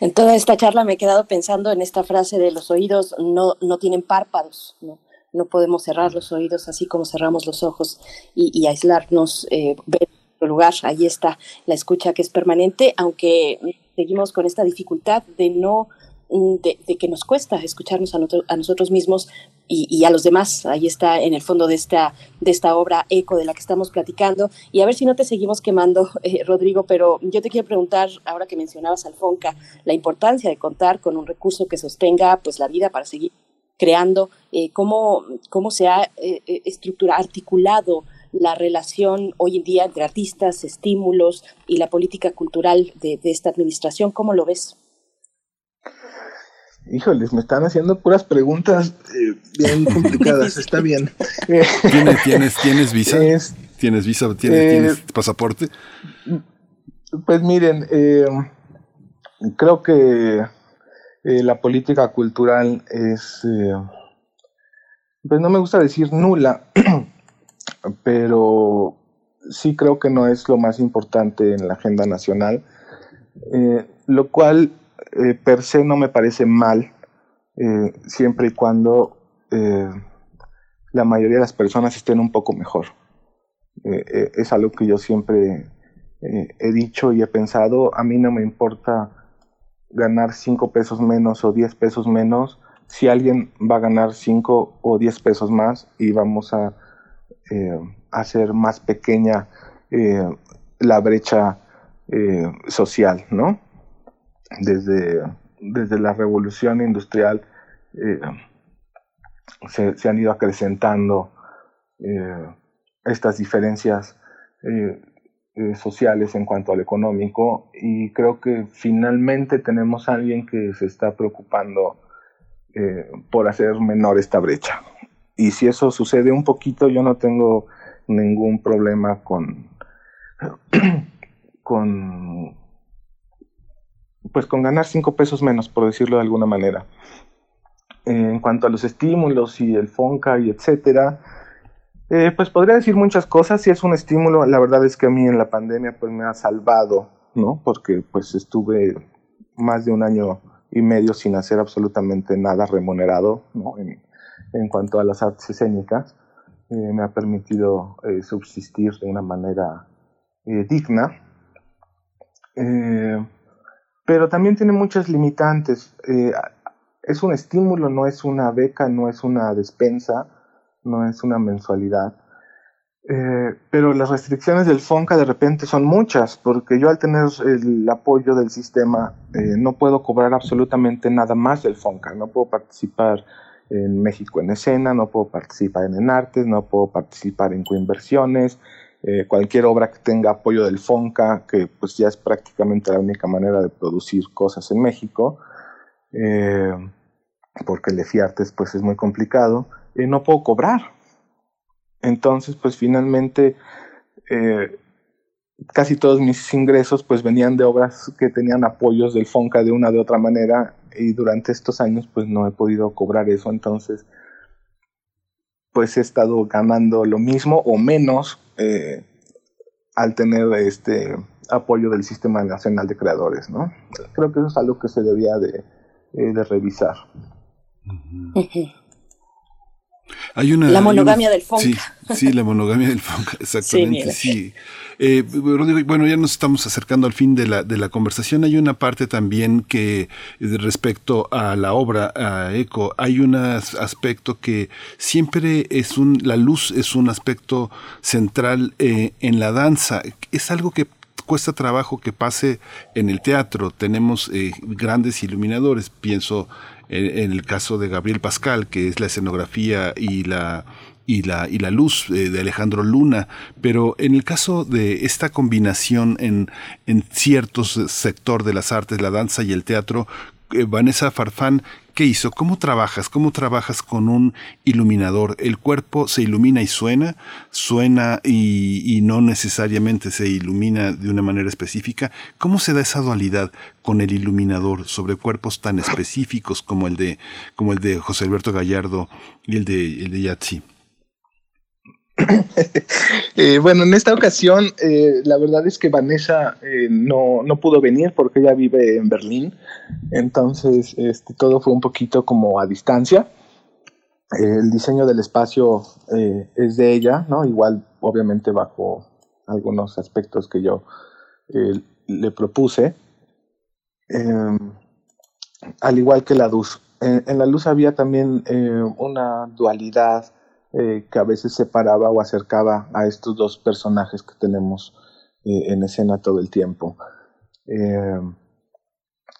En toda esta charla me he quedado pensando en esta frase de los oídos no, no tienen párpados, ¿no? no podemos cerrar los oídos así como cerramos los ojos y, aislarnos, eh, lugar. Ahí está la escucha que es permanente, aunque seguimos con esta dificultad de no de, que nos cuesta escucharnos a, nosotros mismos y, a los demás. Ahí está en el fondo de esta, de esta obra eco de la que estamos platicando. Y a ver si no te seguimos quemando, eh, Rodrigo, pero yo te quiero preguntar, ahora que mencionabas al FONCA, la importancia de contar con un recurso que sostenga pues, la vida para seguir creando, eh, cómo, cómo se ha eh, estructurado, articulado la relación hoy en día entre artistas, estímulos y la política cultural de, esta administración. ¿Cómo lo ves? Híjoles, me están haciendo puras preguntas eh, bien complicadas. Está bien. ¿Tienes, tienes, visa? ¿Tienes visa? ¿Tienes, eh, pasaporte? Pues miren, eh, creo que la política cultural es, pues no me gusta decir nula, pero sí creo que no es lo más importante en la agenda nacional, eh, lo cual eh, per se no me parece mal, eh, siempre y cuando la mayoría de las personas estén un poco mejor. es algo que yo siempre he dicho y he pensado, a mí no me importa ganar 5 pesos menos o 10 pesos menos, si alguien va a ganar 5 o 10 pesos más y vamos a eh, hacer más pequeña eh, la brecha eh, social, ¿no? Desde, desde la revolución industrial se, han ido acrecentando estas diferencias sociales en cuanto al económico y creo que finalmente tenemos a alguien que se está preocupando por hacer menor esta brecha y si eso sucede un poquito, yo no tengo ningún problema con, con pues con ganar cinco pesos menos, por decirlo de alguna manera. en cuanto a los estímulos y el FONCA y etcétera, eh, pues podría decir muchas cosas. Si es un estímulo, la verdad es que a mí en la pandemia pues me ha salvado, ¿no? Porque pues estuve más de un año y medio sin hacer absolutamente nada remunerado, ¿no? En, en cuanto a las artes escénicas. Eh, me ha permitido eh, subsistir de una manera digna. pero también tiene muchas limitantes es un estímulo, no es una beca, no es una despensa, no es una mensualidad. Eh, pero las restricciones del FONCA de repente son muchas, porque yo al tener el apoyo del sistema eh, no puedo cobrar absolutamente nada más del FONCA, no puedo participar en México en escena, no puedo participar en Enartes, no puedo participar en coinversiones, eh, cualquier obra que tenga apoyo del FONCA, que pues ya es prácticamente la única manera de producir cosas en México, eh, porque el de artes pues es muy complicado, y no puedo cobrar. Entonces, pues finalmente eh, casi todos mis ingresos pues venían de obras que tenían apoyos del FONCA de una de otra manera y durante estos años pues no he podido cobrar eso, entonces pues he estado ganando lo mismo o menos eh, al tener este apoyo del Sistema Nacional de Creadores, ¿no? Creo que eso es algo que se debía de, eh, de revisar. Hay una, la monogamia del FONCA. Sí, sí, la monogamia del FONCA, exactamente, sí. Eh, bueno, ya nos estamos acercando al fin de la, de la conversación. Hay una parte también que eh, respecto a la obra, a ECO, hay un aspecto que siempre es un, la luz es un aspecto central en la danza. Es algo que cuesta trabajo que pase en el teatro. Tenemos eh, grandes iluminadores, pienso en, el caso de Gabriel Pascal, que es la escenografía y la y la, y la luz eh, de Alejandro Luna, pero en el caso de esta combinación en, en ciertos sector de las artes, la danza y el teatro, eh, Vanessa Farfán, ¿qué hizo? ¿Cómo trabajas? ¿Cómo trabajas con un iluminador? ¿El cuerpo se ilumina y suena? ¿Suena y, no necesariamente se ilumina de una manera específica? ¿Cómo se da esa dualidad con el iluminador sobre cuerpos tan específicos como el de, como el de José Alberto Gallardo y el de, el de Yatsi? Eh, bueno, en esta ocasión, eh, la verdad es que Vanessa eh, no, no, pudo venir porque ella vive en Berlín, entonces este, todo fue un poquito como a distancia. el diseño del espacio es de ella, ¿no? Igual, obviamente, bajo algunos aspectos que yo le propuse. Em, al igual que la luz. en la luz había también una dualidad eh, que a veces separaba o acercaba a estos dos personajes que tenemos eh, en escena todo el tiempo. Eh,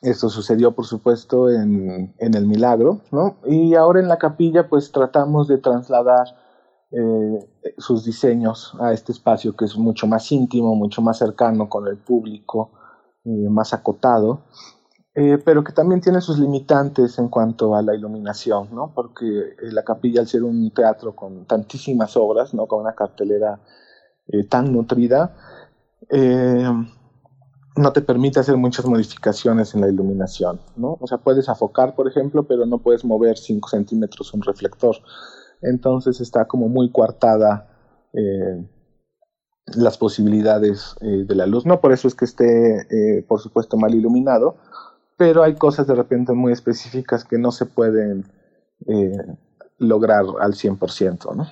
esto sucedió, por supuesto, en, en, El Milagro, ¿no? Y ahora en la capilla, pues tratamos de trasladar sus diseños a este espacio que es mucho más íntimo, mucho más cercano con el público, más acotado. Eh, pero que también tiene sus limitantes en cuanto a la iluminación, ¿no? Porque eh, la capilla, al ser un teatro con tantísimas obras, ¿no? Con una cartelera eh, tan nutrida, no te permite hacer muchas modificaciones en la iluminación, ¿no? O sea, puedes afocar, por ejemplo, pero no puedes mover 5 centímetros un reflector. Entonces está como muy coartada las posibilidades de la luz. No por eso es que esté, por supuesto, mal iluminado, pero hay cosas de repente muy específicas que no se pueden eh, lograr al 100%, ¿no?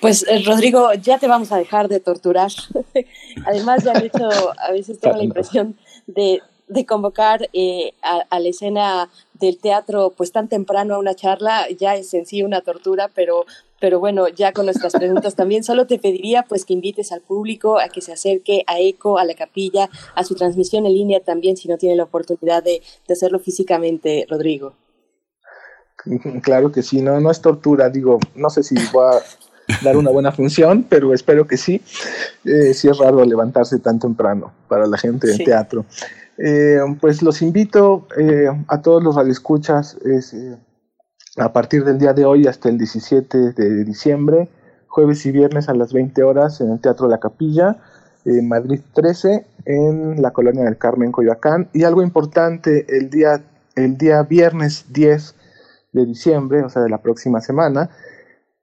Pues eh, Rodrigo, ya te vamos a dejar de torturar. Además, ya han hecho, a veces tengo la impresión de, convocar eh, a, la escena del teatro pues tan temprano a una charla, ya es en sí una tortura, pero pero bueno, ya con nuestras preguntas también, solo te pediría pues que invites al público a que se acerque a ECO, a la capilla, a su transmisión en línea también, si no tiene la oportunidad de, hacerlo físicamente, Rodrigo. Claro que sí, no, no es tortura, digo, no sé si voy a dar una buena función, pero espero que sí. Eh, sí es raro levantarse tan temprano para la gente del teatro. Eh, pues los invito eh, a todos los radioescuchas, es, eh, a partir del día de hoy hasta el 17 de diciembre, jueves y viernes a las 20 horas en el Teatro La Capilla, en Madrid 13, en la Colonia del Carmen, Coyoacán. Y algo importante, el día el día viernes 10 de diciembre, o sea, de la próxima semana,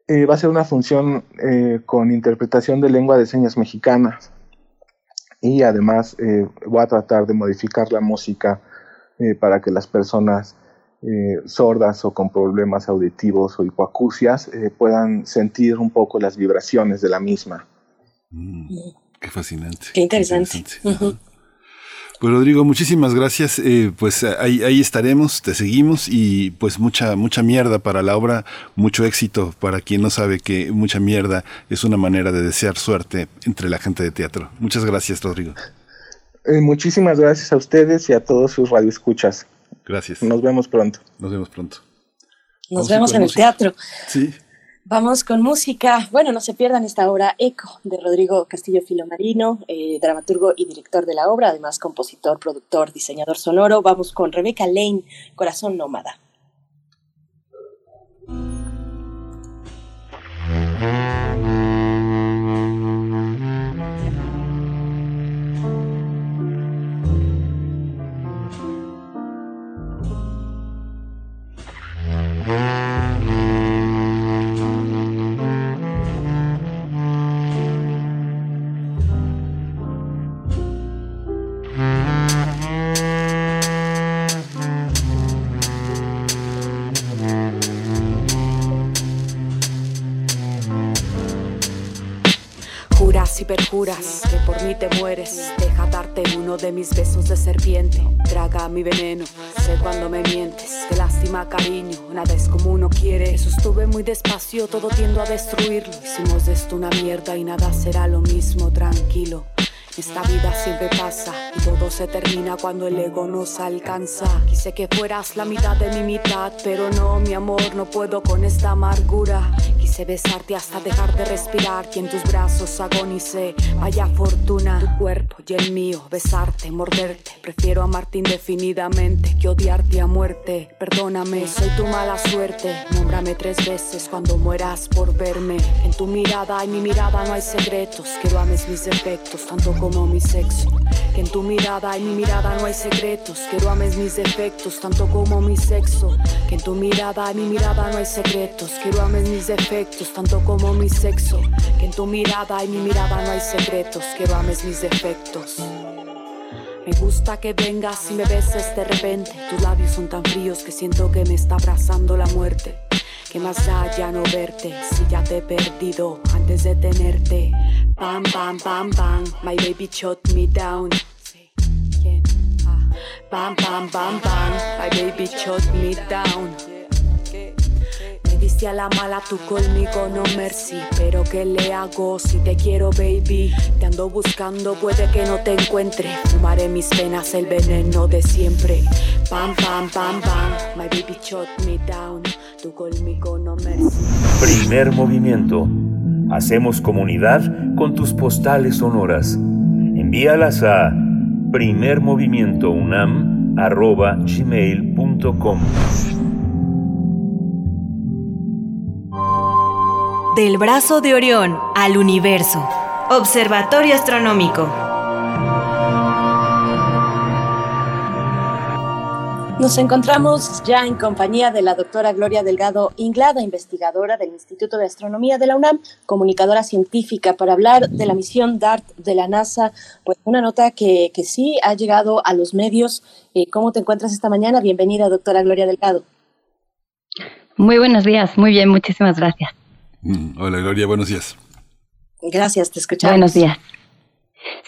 eh, va a ser una función eh, con interpretación de lengua de señas mexicanas. Y además eh, voy a tratar de modificar la música para que las personas sordas o con problemas auditivos o hipoacusias puedan sentir un poco las vibraciones de la misma. Mm, qué fascinante. Qué interesante. Pues Rodrigo, muchísimas gracias. Eh, pues ahí, ahí, estaremos, te seguimos y pues mucha, mucha mierda para la obra, mucho éxito para quien no sabe que mucha mierda es una manera de desear suerte entre la gente de teatro. Muchas gracias, Rodrigo. Eh, muchísimas gracias a ustedes y a todos sus radioescuchas. Gracias. Nos vemos pronto. Nos vemos pronto. Nos vemos en el teatro. Sí. Vamos con música. Bueno, no se pierdan esta obra Eco de Rodrigo Castillo Filomarino, eh, dramaturgo y director de la obra, además compositor, productor, diseñador sonoro. Vamos con Rebeca Lane, Corazón Nómada. De mis besos de serpiente. Traga mi veneno, sé cuando me mientes. Qué lástima, cariño, nada es como uno quiere. Eso estuve muy despacio, todo tiendo a destruirlo. Hicimos de esto una mierda y nada será lo mismo, tranquilo. Esta vida siempre pasa y todo se termina cuando el ego nos alcanza. Quise que fueras la mitad de mi mitad, pero no, mi amor, no puedo con esta amargura. Quise besarte hasta dejar de respirar y en tus brazos agonicé. Vaya fortuna, tu cuerpo y el mío, besarte, morderte. Prefiero amarte indefinidamente que odiarte a muerte. Perdóname, soy tu mala suerte. Nómbrame tres veces cuando mueras por verme. En tu mirada y mi mirada no hay secretos. Quiero ames mis defectos tanto como mi sexo. Que en tu mirada y mi mirada no hay secretos. Quiero ames mis defectos tanto como mi sexo. Que en tu mirada y mi mirada no hay secretos. Quiero ames mis defectos tanto como mi sexo. Que en tu mirada y mi mirada no hay secretos, quiero ames mis defectos. Me gusta que vengas y me beses de repente. Tus labios son tan fríos que siento que me está abrazando la muerte. Que más da ya no verte si ya te he perdido antes de tenerte. Bam, bam, bam, bam, my baby shot me down. Bam, bam, bam, bam, my baby shot me down. Primer movimiento. Hacemos comunidad con tus postales sonoras. Envíalas a primermovimientounam.gmail.com Del brazo de Orión al universo. Observatorio Astronómico. Nos encontramos ya en compañía de la doctora Gloria Delgado Inglada, investigadora del Instituto de Astronomía de la UNAM, comunicadora científica, para hablar de la misión DART de la NASA. Pues una nota que, que sí ha llegado a los medios. Eh, ¿Cómo te encuentras esta mañana? Bienvenida, doctora Gloria Delgado. Muy buenos días, muy bien, muchísimas gracias. Mm, hola Gloria, buenos días. Gracias, te escuchamos. Buenos días.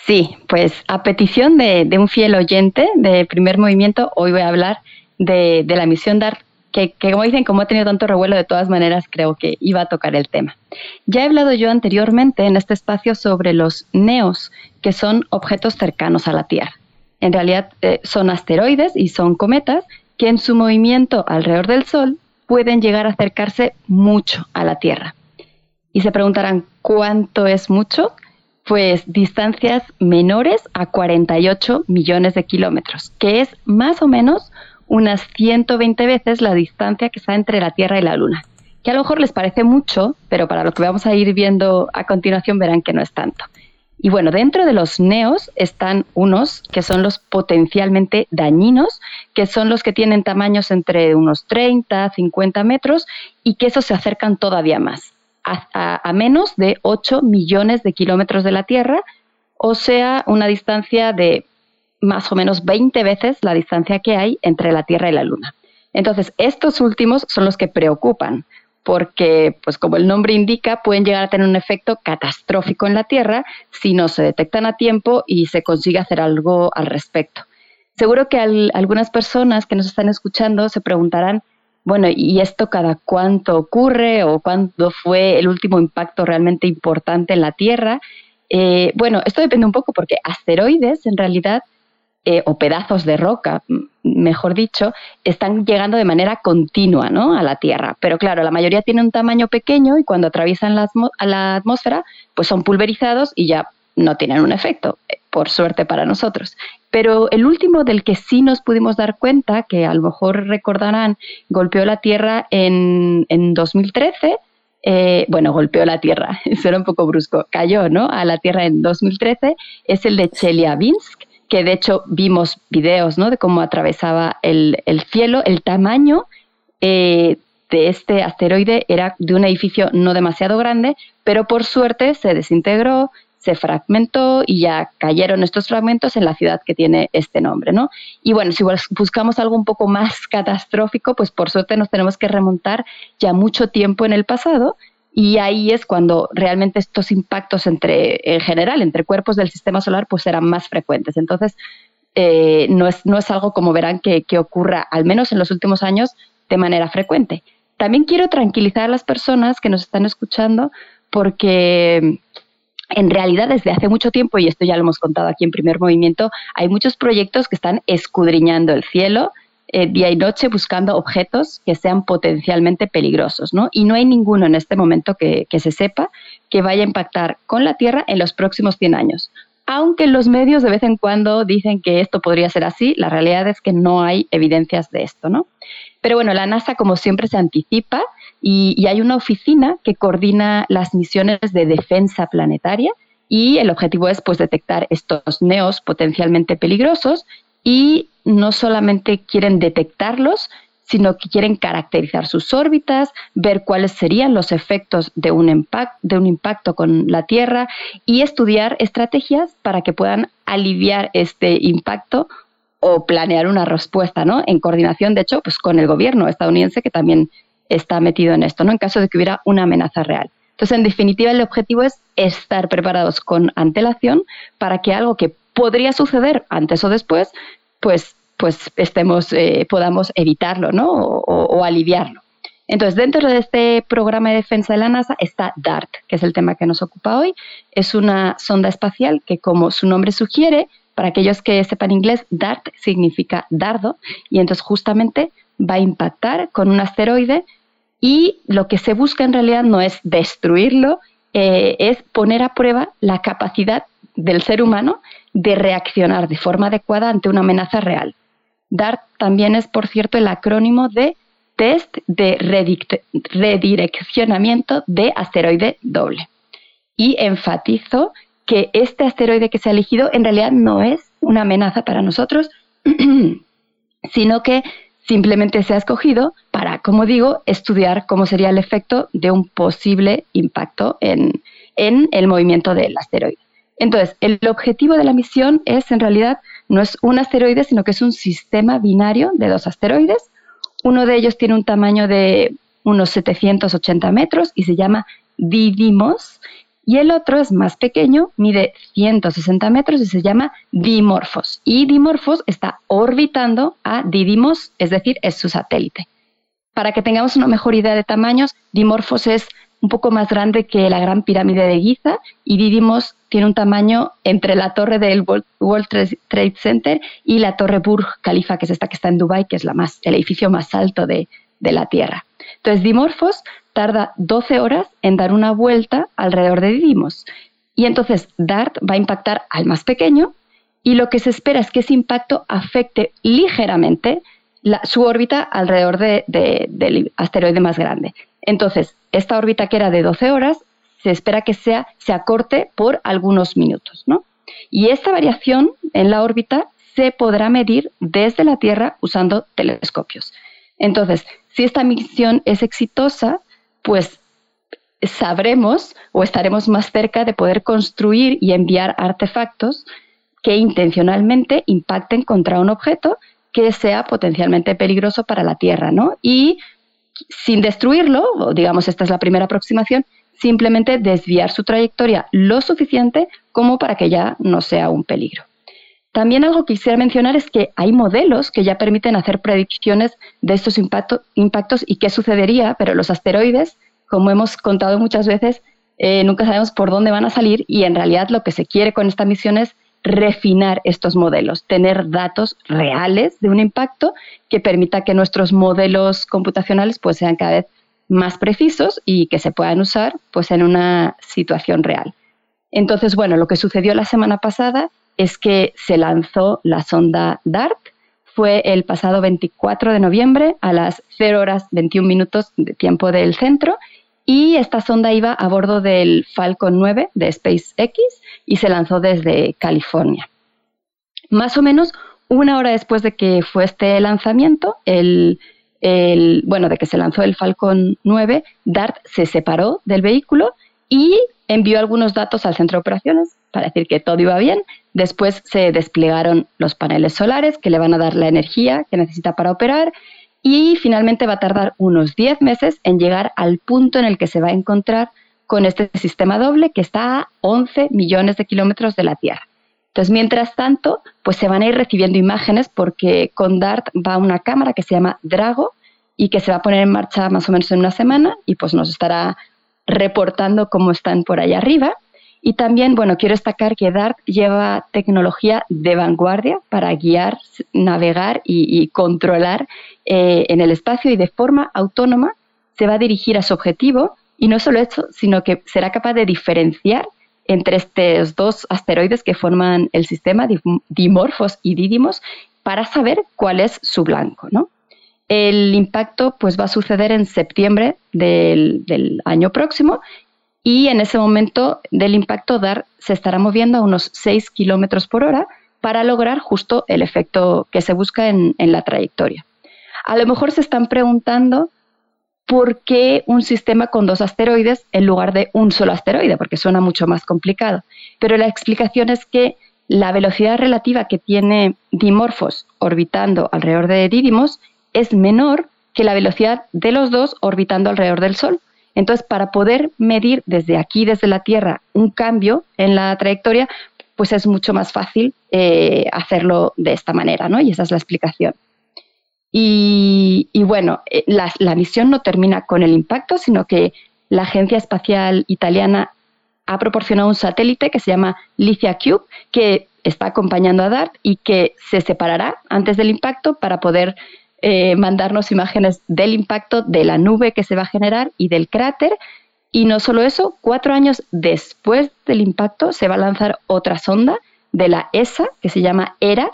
Sí, pues a petición de, un fiel oyente de primer movimiento, hoy voy a hablar de, la misión DART, que, que, como dicen, como ha tenido tanto revuelo, de todas maneras creo que iba a tocar el tema. Ya he hablado yo anteriormente en este espacio sobre los NEOS, que son objetos cercanos a la Tierra. En realidad eh, son asteroides y son cometas que en su movimiento alrededor del Sol pueden llegar a acercarse mucho a la Tierra y se preguntarán cuánto es mucho, pues distancias menores a 48 millones de kilómetros, que es más o menos unas 120 veces la distancia que está entre la Tierra y la Luna. Que a lo mejor les parece mucho, pero para lo que vamos a ir viendo a continuación verán que no es tanto. Y bueno, dentro de los neos están unos que son los potencialmente dañinos, que son los que tienen tamaños entre unos 30, 50 metros y que esos se acercan todavía más, a, menos de 8 millones de kilómetros de la Tierra, o sea, una distancia de más o menos 20 veces la distancia que hay entre la Tierra y la Luna. Entonces, estos últimos son los que preocupan, porque, pues como el nombre indica, pueden llegar a tener un efecto catastrófico en la Tierra si no se detectan a tiempo y se consigue hacer algo al respecto. Seguro que algunas personas que nos están escuchando se preguntarán, bueno, ¿y esto cada cuánto ocurre o cuándo fue el último impacto realmente importante en la Tierra? Eh, bueno, esto depende un poco porque asteroides en realidad eh, o pedazos de roca, mejor dicho, están llegando de manera continua ¿no? a la Tierra. Pero claro, la mayoría tiene un tamaño pequeño y cuando atraviesan la, la atmósfera, pues son pulverizados y ya no tienen un efecto, eh, por suerte para nosotros. Pero el último del que sí nos pudimos dar cuenta, que a lo mejor recordarán, golpeó la Tierra en, en 2013, eh, bueno, golpeó la Tierra, eso era un poco brusco, cayó ¿no? a la Tierra en 2013, es el de Chelyabinsk, que de hecho vimos videos ¿no? de cómo atravesaba el, cielo, el tamaño eh, de este asteroide era de un edificio no demasiado grande, pero por suerte se desintegró, se fragmentó y ya cayeron estos fragmentos en la ciudad que tiene este nombre, ¿no? Y bueno, si buscamos algo un poco más catastrófico, pues por suerte nos tenemos que remontar ya mucho tiempo en el pasado y ahí es cuando realmente estos impactos entre, en general, entre cuerpos del sistema solar, pues eran más frecuentes. Entonces, eh, no, es, no es algo, como verán, que ocurra, al menos en los últimos años, de manera frecuente. También quiero tranquilizar a las personas que nos están escuchando porque en realidad desde hace mucho tiempo, y esto ya lo hemos contado aquí en primer movimiento, hay muchos proyectos que están escudriñando el cielo eh, día y noche buscando objetos que sean potencialmente peligrosos, ¿no? Y no hay ninguno en este momento que, se sepa que vaya a impactar con la Tierra en los próximos 100 años. Aunque los medios de vez en cuando dicen que esto podría ser así, la realidad es que no hay evidencias de esto, ¿no? Pero bueno, la NASA como siempre se anticipa y, hay una oficina que coordina las misiones de defensa planetaria y el objetivo es pues detectar estos neos potencialmente peligrosos y no solamente quieren detectarlos, sino que quieren caracterizar sus órbitas, ver cuáles serían los efectos de un, impacto con la Tierra y estudiar estrategias para que puedan aliviar este impacto o planear una respuesta, ¿no? En coordinación, de hecho, pues con el gobierno estadounidense que también está metido en esto, ¿no? En caso de que hubiera una amenaza real. Entonces, en definitiva, el objetivo es estar preparados con antelación para que algo que podría suceder antes o después, pues, pues estemos, eh, podamos evitarlo ¿no? o, aliviarlo. Entonces, dentro de este programa de defensa de la NASA está DART, que es el tema que nos ocupa hoy. Es una sonda espacial que, como su nombre sugiere, para aquellos que sepan inglés, DART significa dardo, y entonces justamente va a impactar con un asteroide y lo que se busca en realidad no es destruirlo, eh, es poner a prueba la capacidad del ser humano de reaccionar de forma adecuada ante una amenaza real. DART también es, por cierto, el acrónimo de Test de Redireccionamiento de Asteroide Doble. Y enfatizo que este asteroide que se ha elegido en realidad no es una amenaza para nosotros, sino que simplemente se ha escogido para, como digo, estudiar cómo sería el efecto de un posible impacto en, en el movimiento del asteroide. Entonces, el objetivo de la misión es, en realidad, no es un asteroide, sino que es un sistema binario de dos asteroides. Uno de ellos tiene un tamaño de unos 780 metros y se llama Didymos, y el otro es más pequeño, mide 160 metros y se llama Dimorphos. Y Dimorphos está orbitando a Didymos, es decir, es su satélite. Para que tengamos una mejor idea de tamaños, Dimorphos es un poco más grande que la Gran Pirámide de Giza y Didymos tiene un tamaño entre la torre del World Trade Center y la torre Burj Khalifa, que es esta que está en Dubai, que es la más, el edificio más alto de, la Tierra. Entonces, Dimorphos tarda 12 horas en dar una vuelta alrededor de Didymos. Y entonces DART va a impactar al más pequeño y lo que se espera es que ese impacto afecte ligeramente su órbita alrededor del asteroide más grande. Entonces, esta órbita que era de 12 horas se espera que sea, se acorte por algunos minutos, ¿no? Y esta variación en la órbita se podrá medir desde la Tierra usando telescopios. Entonces, si esta misión es exitosa, pues sabremos o estaremos más cerca de poder construir y enviar artefactos que intencionalmente impacten contra un objeto que sea potencialmente peligroso para la Tierra, ¿no? Y sin destruirlo, digamos esta es la primera aproximación, simplemente desviar su trayectoria lo suficiente como para que ya no sea un peligro. También algo que quisiera mencionar es que hay modelos que ya permiten hacer predicciones de estos impactos y qué sucedería, pero los asteroides, como hemos contado muchas veces, eh, nunca sabemos por dónde van a salir y en realidad lo que se quiere con esta misión es refinar estos modelos, tener datos reales de un impacto que permita que nuestros modelos computacionales pues, sean cada vez más precisos y que se puedan usar pues, en una situación real. Entonces, bueno, lo que sucedió la semana pasada es que se lanzó la sonda DART, fue el pasado 24 de noviembre a las 0 horas 21 minutos de tiempo del centro y esta sonda iba a bordo del Falcon 9 de SpaceX y se lanzó desde California. Más o menos una hora después de que fue este lanzamiento, el, bueno, de que se lanzó el Falcon 9, DART se separó del vehículo y envió algunos datos al centro de operaciones para decir que todo iba bien. Después se desplegaron los paneles solares que le van a dar la energía que necesita para operar y finalmente va a tardar unos 10 meses en llegar al punto en el que se va a encontrar con este sistema doble que está a 11 millones de kilómetros de la Tierra. Entonces, mientras tanto, pues se van a ir recibiendo imágenes porque con DART va una cámara que se llama Drago y que se va a poner en marcha más o menos en una semana y pues nos estará reportando cómo están por allá arriba. Y también, bueno, quiero destacar que DART lleva tecnología de vanguardia para guiar, navegar y, controlar eh, en el espacio y de forma autónoma se va a dirigir a su objetivo y no solo eso, sino que será capaz de diferenciar entre estos dos asteroides que forman el sistema, Dimorphos y Didymos, para saber cuál es su blanco. ¿no? El impacto pues, va a suceder en septiembre del, año próximo y en ese momento del impacto DAR se estará moviendo a unos 6 kilómetros por hora para lograr justo el efecto que se busca en, en la trayectoria. A lo mejor se están preguntando por qué un sistema con dos asteroides en lugar de un solo asteroide, porque suena mucho más complicado. Pero la explicación es que la velocidad relativa que tiene Dimorphos orbitando alrededor de Didymos es menor que la velocidad de los dos orbitando alrededor del Sol. Entonces, para poder medir desde aquí, desde la Tierra, un cambio en la trayectoria, pues es mucho más fácil eh, hacerlo de esta manera, ¿no? Y esa es la explicación. Y, bueno, eh, la, misión no termina con el impacto, sino que la Agencia Espacial Italiana ha proporcionado un satélite que se llama Licia Cube, que está acompañando a DART y que se separará antes del impacto para poder eh, mandarnos imágenes del impacto, de la nube que se va a generar y del cráter. Y no solo eso, cuatro años después del impacto se va a lanzar otra sonda de la ESA, que se llama ERA,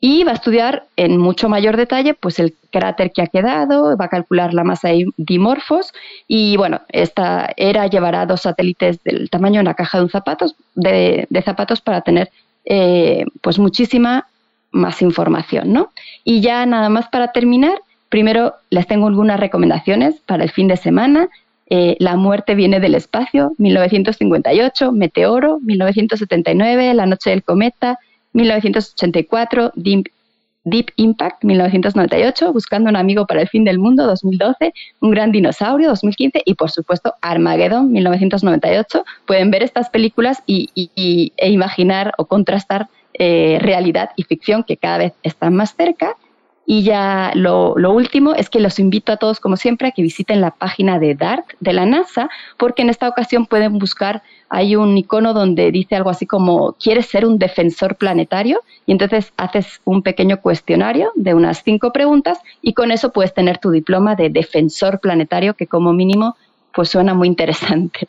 y va a estudiar en mucho mayor detalle pues el cráter que ha quedado, va a calcular la masa dimorfos y bueno, esta era llevará dos satélites del tamaño de una caja de, zapatos, de, zapatos para tener eh, pues muchísima más información, ¿no? Y ya nada más para terminar, primero les tengo algunas recomendaciones para el fin de semana. Eh, la muerte viene del espacio, 1958, Meteoro, 1979, La noche del cometa, 1984, Deep, Deep Impact, 1998, Buscando un amigo para el fin del mundo, 2012, Un gran dinosaurio, 2015 y por supuesto Armageddon, 1998. Pueden ver estas películas y, e imaginar o contrastar eh, realidad y ficción que cada vez están más cerca. Y ya lo, lo, último es que los invito a todos, como siempre, a que visiten la página de DART de la NASA, porque en esta ocasión pueden buscar hay un icono donde dice algo así como, ¿quieres ser un defensor planetario? Y entonces haces un pequeño cuestionario de unas cinco preguntas y con eso puedes tener tu diploma de defensor planetario, que como mínimo pues suena muy interesante.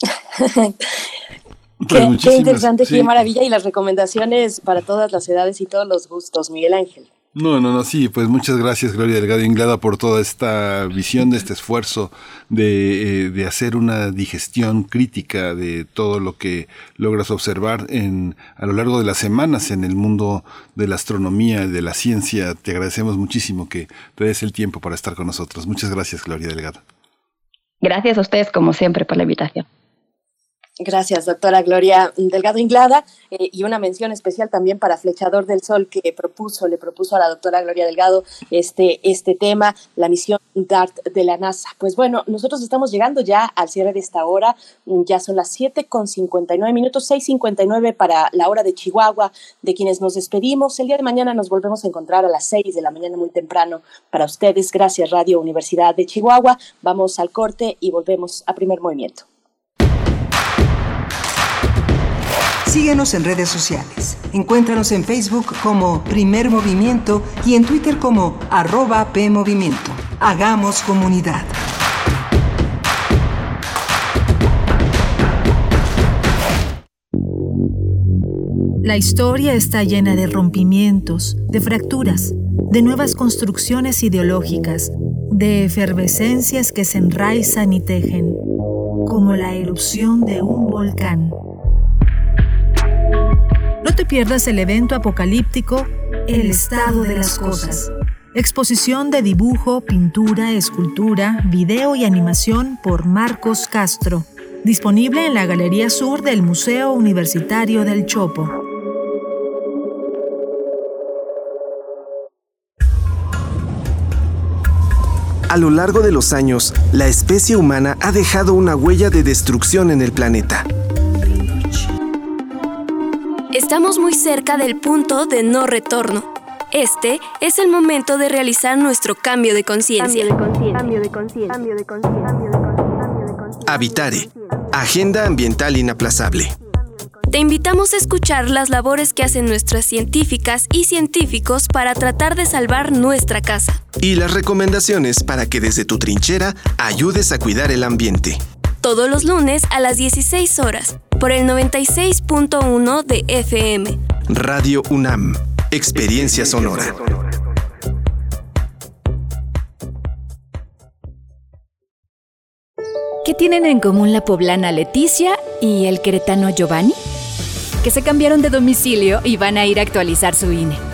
qué, interesante, qué maravilla y las recomendaciones para todas las edades y todos los gustos, Miguel Ángel. No, no, no, sí, pues muchas gracias Gloria Delgado Inglada por toda esta visión, de este esfuerzo de, eh, de, hacer una digestión crítica de todo lo que logras observar en, a lo largo de las semanas en el mundo de la astronomía, de la ciencia. Te agradecemos muchísimo que te des el tiempo para estar con nosotros. Muchas gracias Gloria Delgado. Gracias a ustedes como siempre por la invitación. Gracias, doctora Gloria Delgado Inglada. Eh, y una mención especial también para Flechador del Sol, que propuso, le propuso a la doctora Gloria Delgado este, este tema, la misión DART de la NASA. Pues bueno, nosotros estamos llegando ya al cierre de esta hora. Ya son las 7 con 59 minutos, 6.59 para la hora de Chihuahua, de quienes nos despedimos. El día de mañana nos volvemos a encontrar a las 6 de la mañana, muy temprano, para ustedes. Gracias, Radio Universidad de Chihuahua. Vamos al corte y volvemos a primer movimiento. Síguenos en redes sociales. Encuéntranos en Facebook como Primer Movimiento y en Twitter como arroba PMovimiento. Hagamos comunidad. La historia está llena de rompimientos, de fracturas, de nuevas construcciones ideológicas, de efervescencias que se enraizan y tejen, como la erupción de un volcán. No te pierdas el evento apocalíptico El estado de las cosas. Exposición de dibujo, pintura, escultura, video y animación por Marcos Castro. Disponible en la Galería Sur del Museo Universitario del Chopo. A lo largo de los años, la especie humana ha dejado una huella de destrucción en el planeta. Estamos muy cerca del punto de no retorno. Este es el momento de realizar nuestro cambio de conciencia. Habitare, Agenda Ambiental Inaplazable. Te invitamos a escuchar las labores que hacen nuestras científicas y científicos para tratar de salvar nuestra casa. Y las recomendaciones para que desde tu trinchera ayudes a cuidar el ambiente. Todos los lunes a las 16 horas por el 96.1 de FM. Radio UNAM, Experiencia Sonora. ¿Qué tienen en común la poblana Leticia y el queretano Giovanni? Que se cambiaron de domicilio y van a ir a actualizar su INE.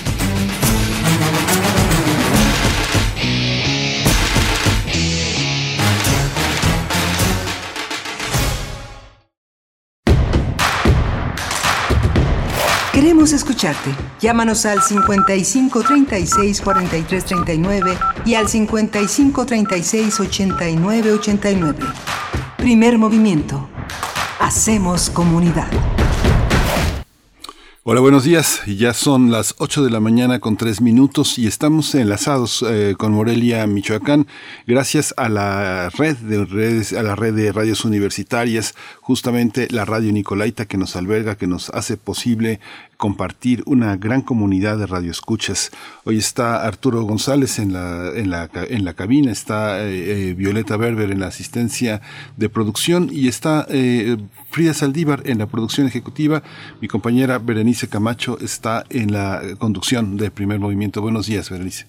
Queremos escucharte. Llámanos al 55 36 43 39 y al 55 36 89 89. Primer movimiento. Hacemos comunidad. Hola, buenos días. Ya son las 8 de la mañana con 3 minutos y estamos enlazados eh, con Morelia, Michoacán, gracias a la red de redes, a la red de radios universitarias, justamente la radio Nicolaita que nos alberga, que nos hace posible compartir una gran comunidad de radioescuchas. Hoy está Arturo González en la, en la, en la cabina, está eh, eh, Violeta Berber en la asistencia de producción y está eh, Frida Saldívar en la producción ejecutiva. Mi compañera Berenice Camacho está en la conducción de primer movimiento. Buenos días, Berenice.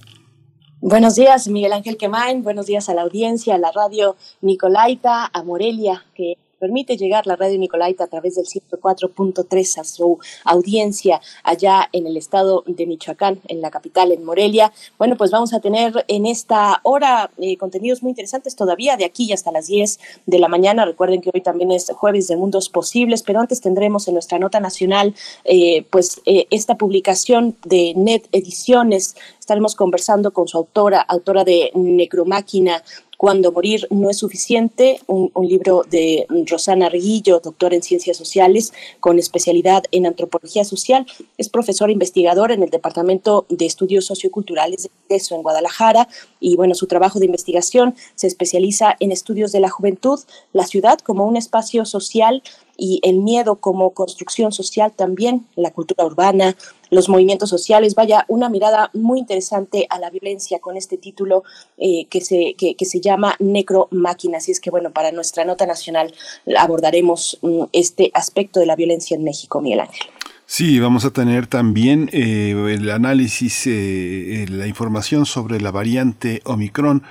Buenos días, Miguel Ángel Quemain. Buenos días a la audiencia, a la radio Nicolaita, a Morelia, que permite llegar la radio Nicolaita a través del 104.3 a su audiencia allá en el estado de Michoacán, en la capital, en Morelia. Bueno, pues vamos a tener en esta hora eh, contenidos muy interesantes todavía de aquí hasta las 10 de la mañana. Recuerden que hoy también es jueves de Mundos Posibles, pero antes tendremos en nuestra nota nacional eh, pues eh, esta publicación de Net Ediciones. Estaremos conversando con su autora, autora de Necromáquina, cuando morir no es suficiente, un, libro de Rosana Reguillo, doctora en ciencias sociales con especialidad en antropología social. Es profesora investigadora en el Departamento de Estudios Socioculturales de ESO en Guadalajara y bueno, su trabajo de investigación se especializa en estudios de la juventud, la ciudad como un espacio social y el miedo como construcción social también, la cultura urbana, los movimientos sociales. Vaya, una mirada muy interesante a la violencia con este título eh, que, se, que, se llama Necromáquina. Así es que, bueno, para nuestra nota nacional abordaremos mm, este aspecto de la violencia en México, Miguel Ángel. Sí, vamos a tener también eh, el análisis, eh, la información sobre la variante Omicron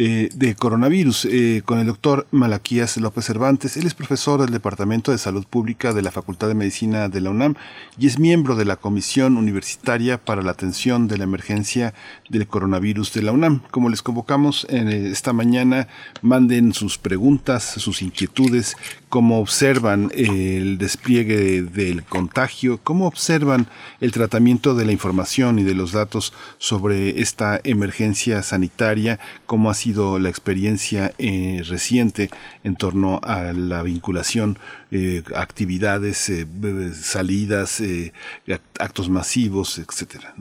eh, de coronavirus eh, con el doctor Malaquías López Cervantes. Él es profesor del Departamento de Salud Pública de la Facultad de Medicina de la UNAM y es miembro de la Comisión Universitaria para la Atención de la Emergencia del Coronavirus de la UNAM. Como les convocamos eh, esta mañana, manden sus preguntas, sus inquietudes, cómo observan el despliegue del contagio, cómo observan el tratamiento de la información y de los datos sobre esta emergencia sanitaria, cómo ha sido la experiencia eh, reciente en torno a la vinculación, eh, actividades, eh, salidas, actos masivos, etcétera?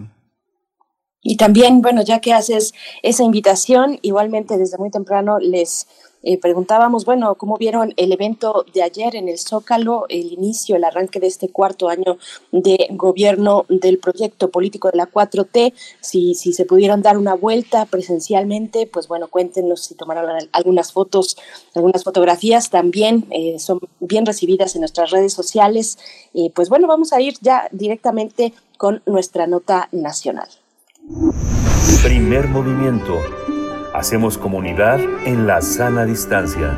Y también, bueno, ya que haces esa invitación, igualmente desde muy temprano les eh, preguntábamos, bueno, ¿cómo vieron el evento de ayer en el Zócalo, el inicio, el arranque de este cuarto año de gobierno del proyecto político de la 4T? Si, si se pudieron dar una vuelta presencialmente, pues bueno, cuéntenos si tomaron algunas fotos, algunas fotografías también eh, son bien recibidas en nuestras redes sociales. Pues bueno, vamos a ir ya directamente con nuestra nota nacional. Primer movimiento Hacemos comunidad en la sana distancia.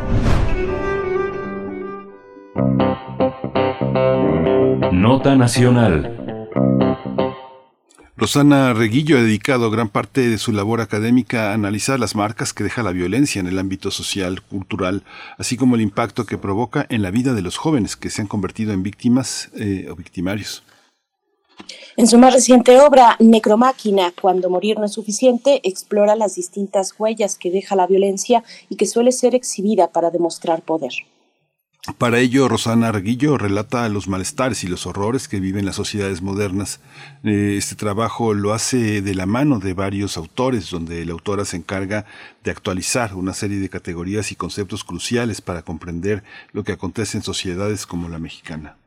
Nota Nacional. Rosana Reguillo ha dedicado gran parte de su labor académica a analizar las marcas que deja la violencia en el ámbito social, cultural, así como el impacto que provoca en la vida de los jóvenes que se han convertido en víctimas eh, o victimarios. En su más reciente obra, Necromáquina, Cuando morir no es suficiente, explora las distintas huellas que deja la violencia y que suele ser exhibida para demostrar poder. Para ello, Rosana Arguillo relata los malestares y los horrores que viven las sociedades modernas. Eh, este trabajo lo hace de la mano de varios autores, donde la autora se encarga de actualizar una serie de categorías y conceptos cruciales para comprender lo que acontece en sociedades como la mexicana.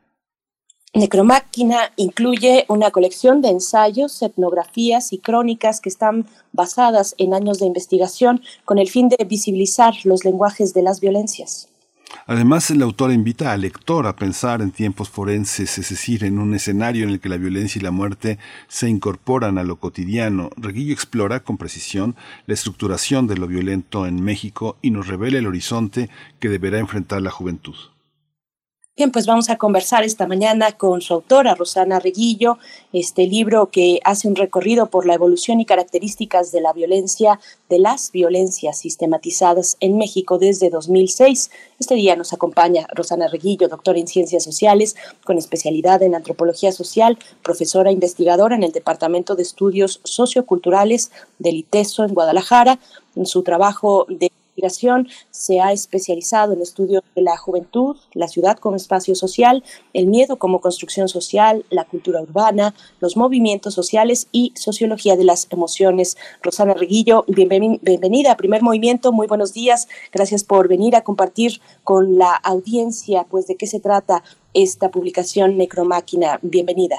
Necromáquina incluye una colección de ensayos, etnografías y crónicas que están basadas en años de investigación con el fin de visibilizar los lenguajes de las violencias. Además, el autor invita al lector a pensar en tiempos forenses, es decir, en un escenario en el que la violencia y la muerte se incorporan a lo cotidiano. Reguillo explora con precisión la estructuración de lo violento en México y nos revela el horizonte que deberá enfrentar la juventud. Bien, pues vamos a conversar esta mañana con su autora, Rosana Reguillo, este libro que hace un recorrido por la evolución y características de la violencia, de las violencias sistematizadas en México desde 2006. Este día nos acompaña Rosana Reguillo, doctora en Ciencias Sociales, con especialidad en Antropología Social, profesora investigadora en el Departamento de Estudios Socioculturales del ITESO en Guadalajara. En su trabajo de investigación se ha especializado en estudios de la juventud, la ciudad como espacio social, el miedo como construcción social, la cultura urbana, los movimientos sociales y sociología de las emociones. Rosana Reguillo, bienvenida a Primer Movimiento, muy buenos días, gracias por venir a compartir con la audiencia pues de qué se trata esta publicación Necromáquina. Bienvenida.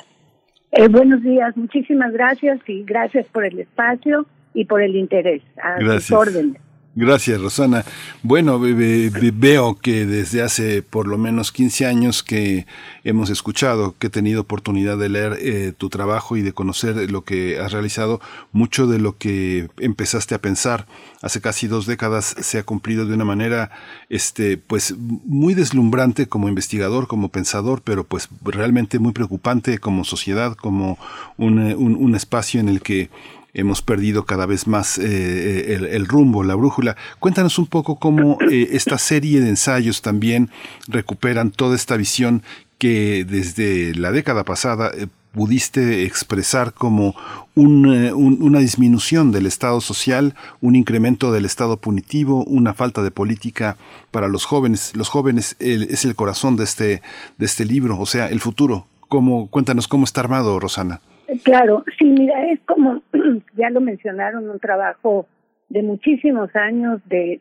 Eh, buenos días, muchísimas gracias y gracias por el espacio y por el interés. A sus órdenes. Gracias, Rosana. Bueno, veo que desde hace por lo menos 15 años que hemos escuchado, que he tenido oportunidad de leer eh, tu trabajo y de conocer lo que has realizado, mucho de lo que empezaste a pensar hace casi dos décadas se ha cumplido de una manera, este, pues muy deslumbrante como investigador, como pensador, pero pues realmente muy preocupante como sociedad, como un, un espacio en el que hemos perdido cada vez más eh, eh, el, rumbo, la brújula. Cuéntanos un poco cómo eh, esta serie de ensayos también recuperan toda esta visión que desde la década pasada pudiste expresar como una disminución del Estado social, un incremento del Estado punitivo, una falta de política para los jóvenes. Los jóvenes es el corazón de este, de este libro, o sea, el futuro. ¿Cómo, cuéntanos cómo está armado, Rosana. Claro, sí, mira, es como, ya lo mencionaron, un trabajo de muchísimos años de,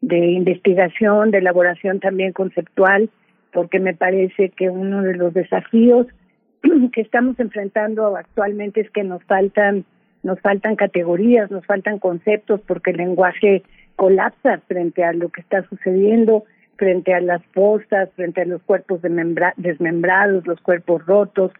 de, investigación, de elaboración también conceptual, porque me parece que uno de los desafíos que estamos enfrentando actualmente es que nos faltan nos faltan categorías, nos faltan conceptos porque el lenguaje colapsa frente a lo que está sucediendo, frente a las fosas, frente a los cuerpos desmembrados, los cuerpos rotos,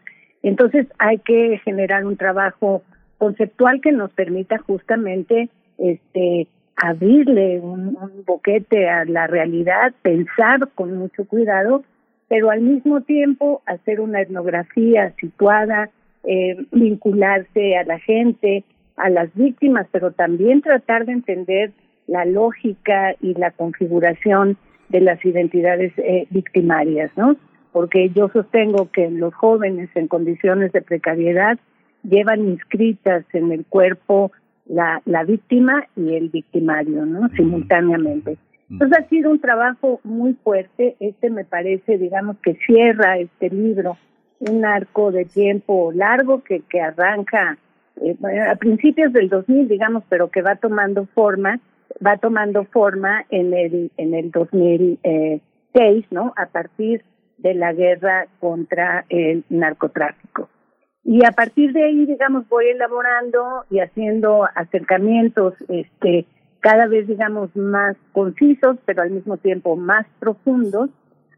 entonces hay que generar un trabajo conceptual que nos permita justamente este abrirle un, boquete a la realidad, pensar con mucho cuidado, pero al mismo tiempo hacer una etnografía situada, eh, vincularse a la gente, a las víctimas, pero también tratar de entender la lógica y la configuración de las identidades eh, victimarias, ¿no? Porque yo sostengo que los jóvenes en condiciones de precariedad llevan inscritas en el cuerpo la, la víctima y el victimario, ¿no? Simultáneamente. Entonces ha sido un trabajo muy fuerte. Este me parece, digamos, que cierra este libro un arco de tiempo largo que, que arranca eh, a principios del 2000, digamos, pero que va tomando forma, va tomando forma en el en el 2006, ¿no? A partir de la guerra contra el narcotráfico. Y a partir de ahí, digamos, voy elaborando y haciendo acercamientos este, cada vez, digamos, más concisos, pero al mismo tiempo más profundos,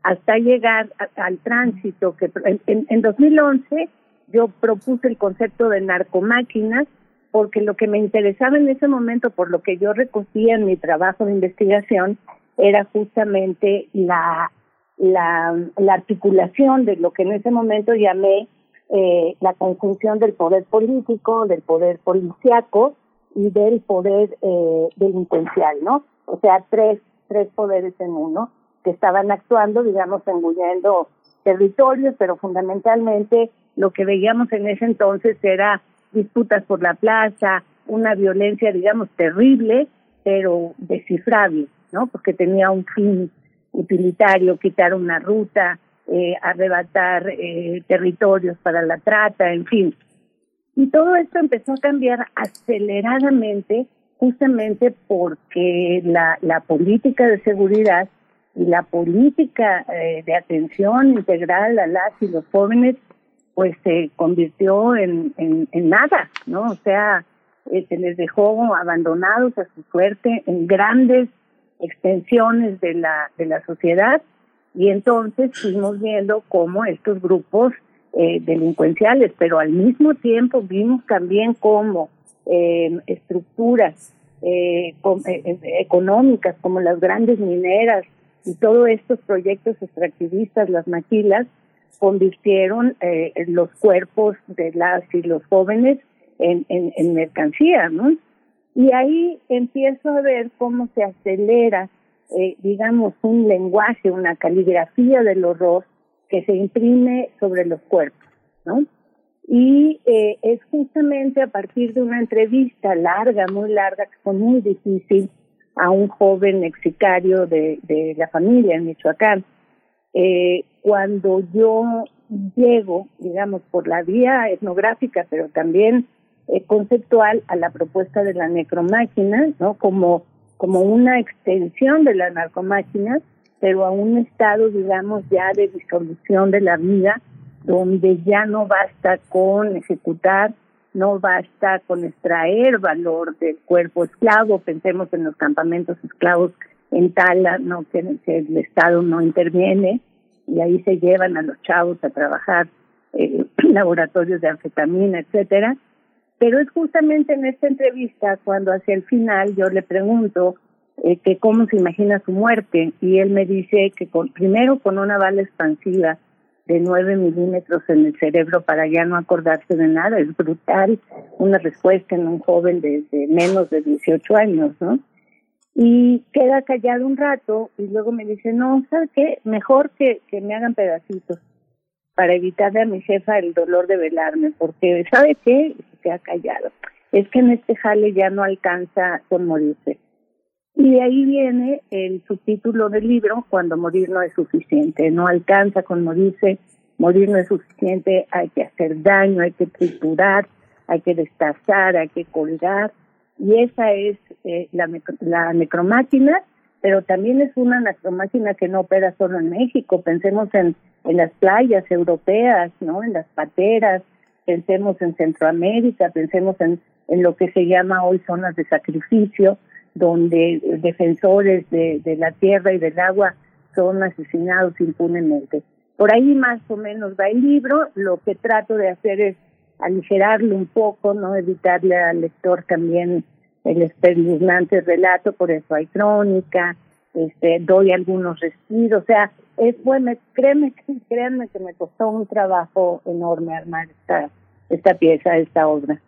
hasta llegar al tránsito que en, en 2011 yo propuse el concepto de narcomáquinas porque lo que me interesaba en ese momento, por lo que yo recogía en mi trabajo de investigación, era justamente la la, la articulación de lo que en ese momento llamé eh, la conjunción del poder político, del poder policiaco y del poder eh, delincuencial, ¿no? O sea, tres, tres poderes en uno que estaban actuando, digamos, engullendo territorios, pero fundamentalmente lo que veíamos en ese entonces era disputas por la plaza, una violencia, digamos, terrible, pero descifrable, ¿no? Porque tenía un fin utilitario, quitar una ruta, eh, arrebatar eh, territorios para la trata, en fin. Y todo esto empezó a cambiar aceleradamente justamente porque la, la política de seguridad y la política eh, de atención integral a las y los jóvenes pues se convirtió en, en, en nada, ¿no? O sea, se les dejó abandonados a su suerte en grandes extensiones de la, de la sociedad y entonces fuimos viendo cómo estos grupos eh, delincuenciales, pero al mismo tiempo vimos también cómo eh, estructuras eh, económicas como las grandes mineras y todos estos proyectos extractivistas, las maquilas, convirtieron los cuerpos de las y los jóvenes en, en, en mercancía, ¿no? Y ahí empiezo a ver cómo se acelera, eh, digamos, un lenguaje, una caligrafía del horror que se imprime sobre los cuerpos, ¿no? Y eh, es justamente a partir de una entrevista larga, muy larga, que fue muy difícil, a un joven exicario de, de la familia en Michoacán. Eh, cuando yo llego, digamos, por la vía etnográfica, pero también eh, conceptual a la propuesta de la necromáquina, ¿no? Como, como una extensión de la narcomáquina, pero a un estado, digamos, ya de disolución de la vida, donde ya no basta con ejecutar no basta con extraer valor del cuerpo esclavo, pensemos en los campamentos esclavos en Tala, no que, el Estado no interviene y ahí se llevan a los chavos a trabajar eh, laboratorios de anfetamina, etcétera. Pero es justamente en esta entrevista cuando hacia el final yo le pregunto eh, que cómo se imagina su muerte y él me dice que con, primero con una bala expansiva de 9 milímetros en el cerebro para ya no acordarse de nada. Es brutal una respuesta en un joven de, menos de 18 años, ¿no? Y queda callado un rato y luego me dice, no, ¿sabes qué? Mejor que, que me hagan pedacitos para evitarle a mi jefa el dolor de velarme, porque ¿sabe qué? Se ha callado. Es que en este jale ya no alcanza con morirse. Y de ahí viene el subtítulo del libro, Cuando morir no es suficiente. No alcanza con morirse, morir no es suficiente, hay que hacer daño, hay que triturar, hay que destazar, hay que colgar. Y esa es eh, la, la necromáquina, pero también es una necromáquina que no opera solo en México. Pensemos en en las playas europeas, ¿no? En las pateras, pensemos en Centroamérica, pensemos en, en lo que se llama hoy zonas de sacrificio, donde defensores de, de la tierra y del agua son asesinados impunemente. Por ahí más o menos va el libro, lo que trato de hacer es aligerarlo un poco, no evitarle al lector también el espeluznante relato, por eso hay crónica, este, doy algunos respiros, o sea, es bueno, créeme, créanme que me costó un trabajo enorme armar esta, esta pieza, esta obra.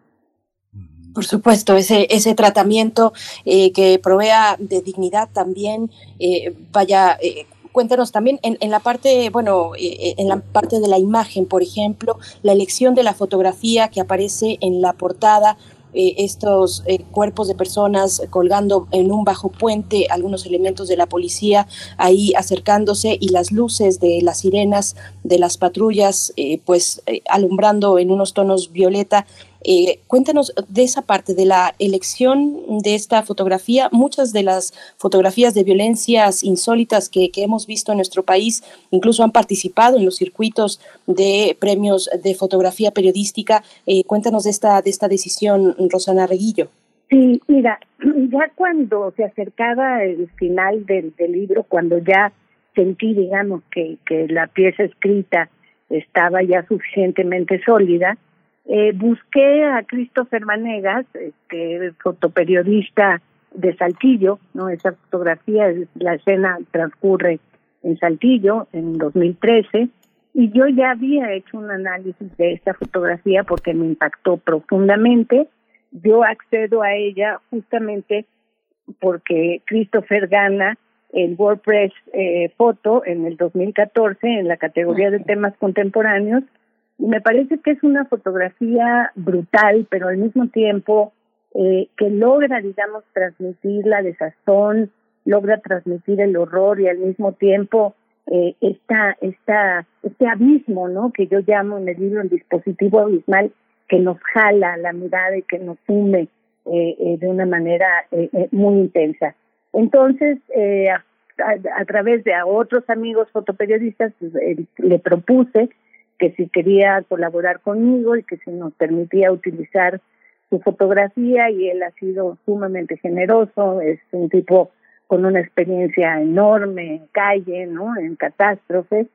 Por supuesto, ese, ese tratamiento eh, que provea de dignidad también, eh, vaya, eh, cuéntanos también en, en, la parte, bueno, en la parte de la imagen, por ejemplo, la elección de la fotografía que aparece en la portada, eh, estos eh, cuerpos de personas colgando en un bajo puente, algunos elementos de la policía ahí acercándose y las luces de las sirenas de las patrullas eh, pues alumbrando en unos tonos violeta eh, cuéntanos de esa parte, de la elección de esta fotografía. Muchas de las fotografías de violencias insólitas que, hemos visto en nuestro país incluso han participado en los circuitos de premios de fotografía periodística. Eh, cuéntanos de esta, de esta decisión, Rosana Reguillo. Sí, mira, ya cuando se acercaba el final del, del libro, cuando ya sentí, digamos, que, que la pieza escrita estaba ya suficientemente sólida, eh, busqué a Christopher Manegas, este, fotoperiodista de Saltillo, ¿no? Esa fotografía, la escena transcurre en Saltillo en 2013 y yo ya había hecho un análisis de esta fotografía porque me impactó profundamente. Yo accedo a ella justamente porque Christopher gana el WordPress eh, Foto en el 2014 en la categoría de temas contemporáneos me parece que es una fotografía brutal, pero al mismo tiempo eh, que logra, digamos, transmitir la desazón, logra transmitir el horror y al mismo tiempo eh, esta, esta, este abismo, ¿no? Que yo llamo en el libro el dispositivo abismal que nos jala la mirada y que nos sume eh, eh de una manera eh, eh, muy intensa. Entonces, a, a, través de a otros amigos fotoperiodistas, pues, le propuse que si quería colaborar conmigo y que si nos permitía utilizar su fotografía y él ha sido sumamente generoso, es un tipo con una experiencia enorme en calle, ¿no? En catástrofes.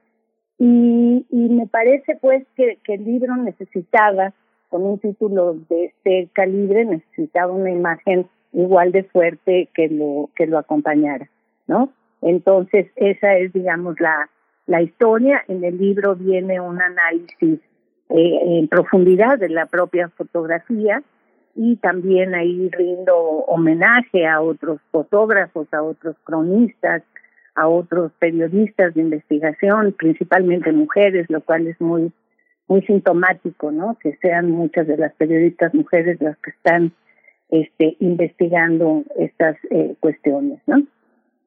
Y, y me parece pues que, que el libro necesitaba, con un título de este calibre, necesitaba una imagen igual de fuerte que lo, que lo acompañara, ¿no? Entonces, esa es, digamos, la, la historia. En el libro viene un análisis eh, en profundidad de la propia fotografía y también ahí rindo homenaje a otros fotógrafos, a otros cronistas, a otros periodistas de investigación, principalmente mujeres, lo cual es muy muy sintomático, ¿no? Que sean muchas de las periodistas mujeres las que están este investigando estas eh, cuestiones, ¿no?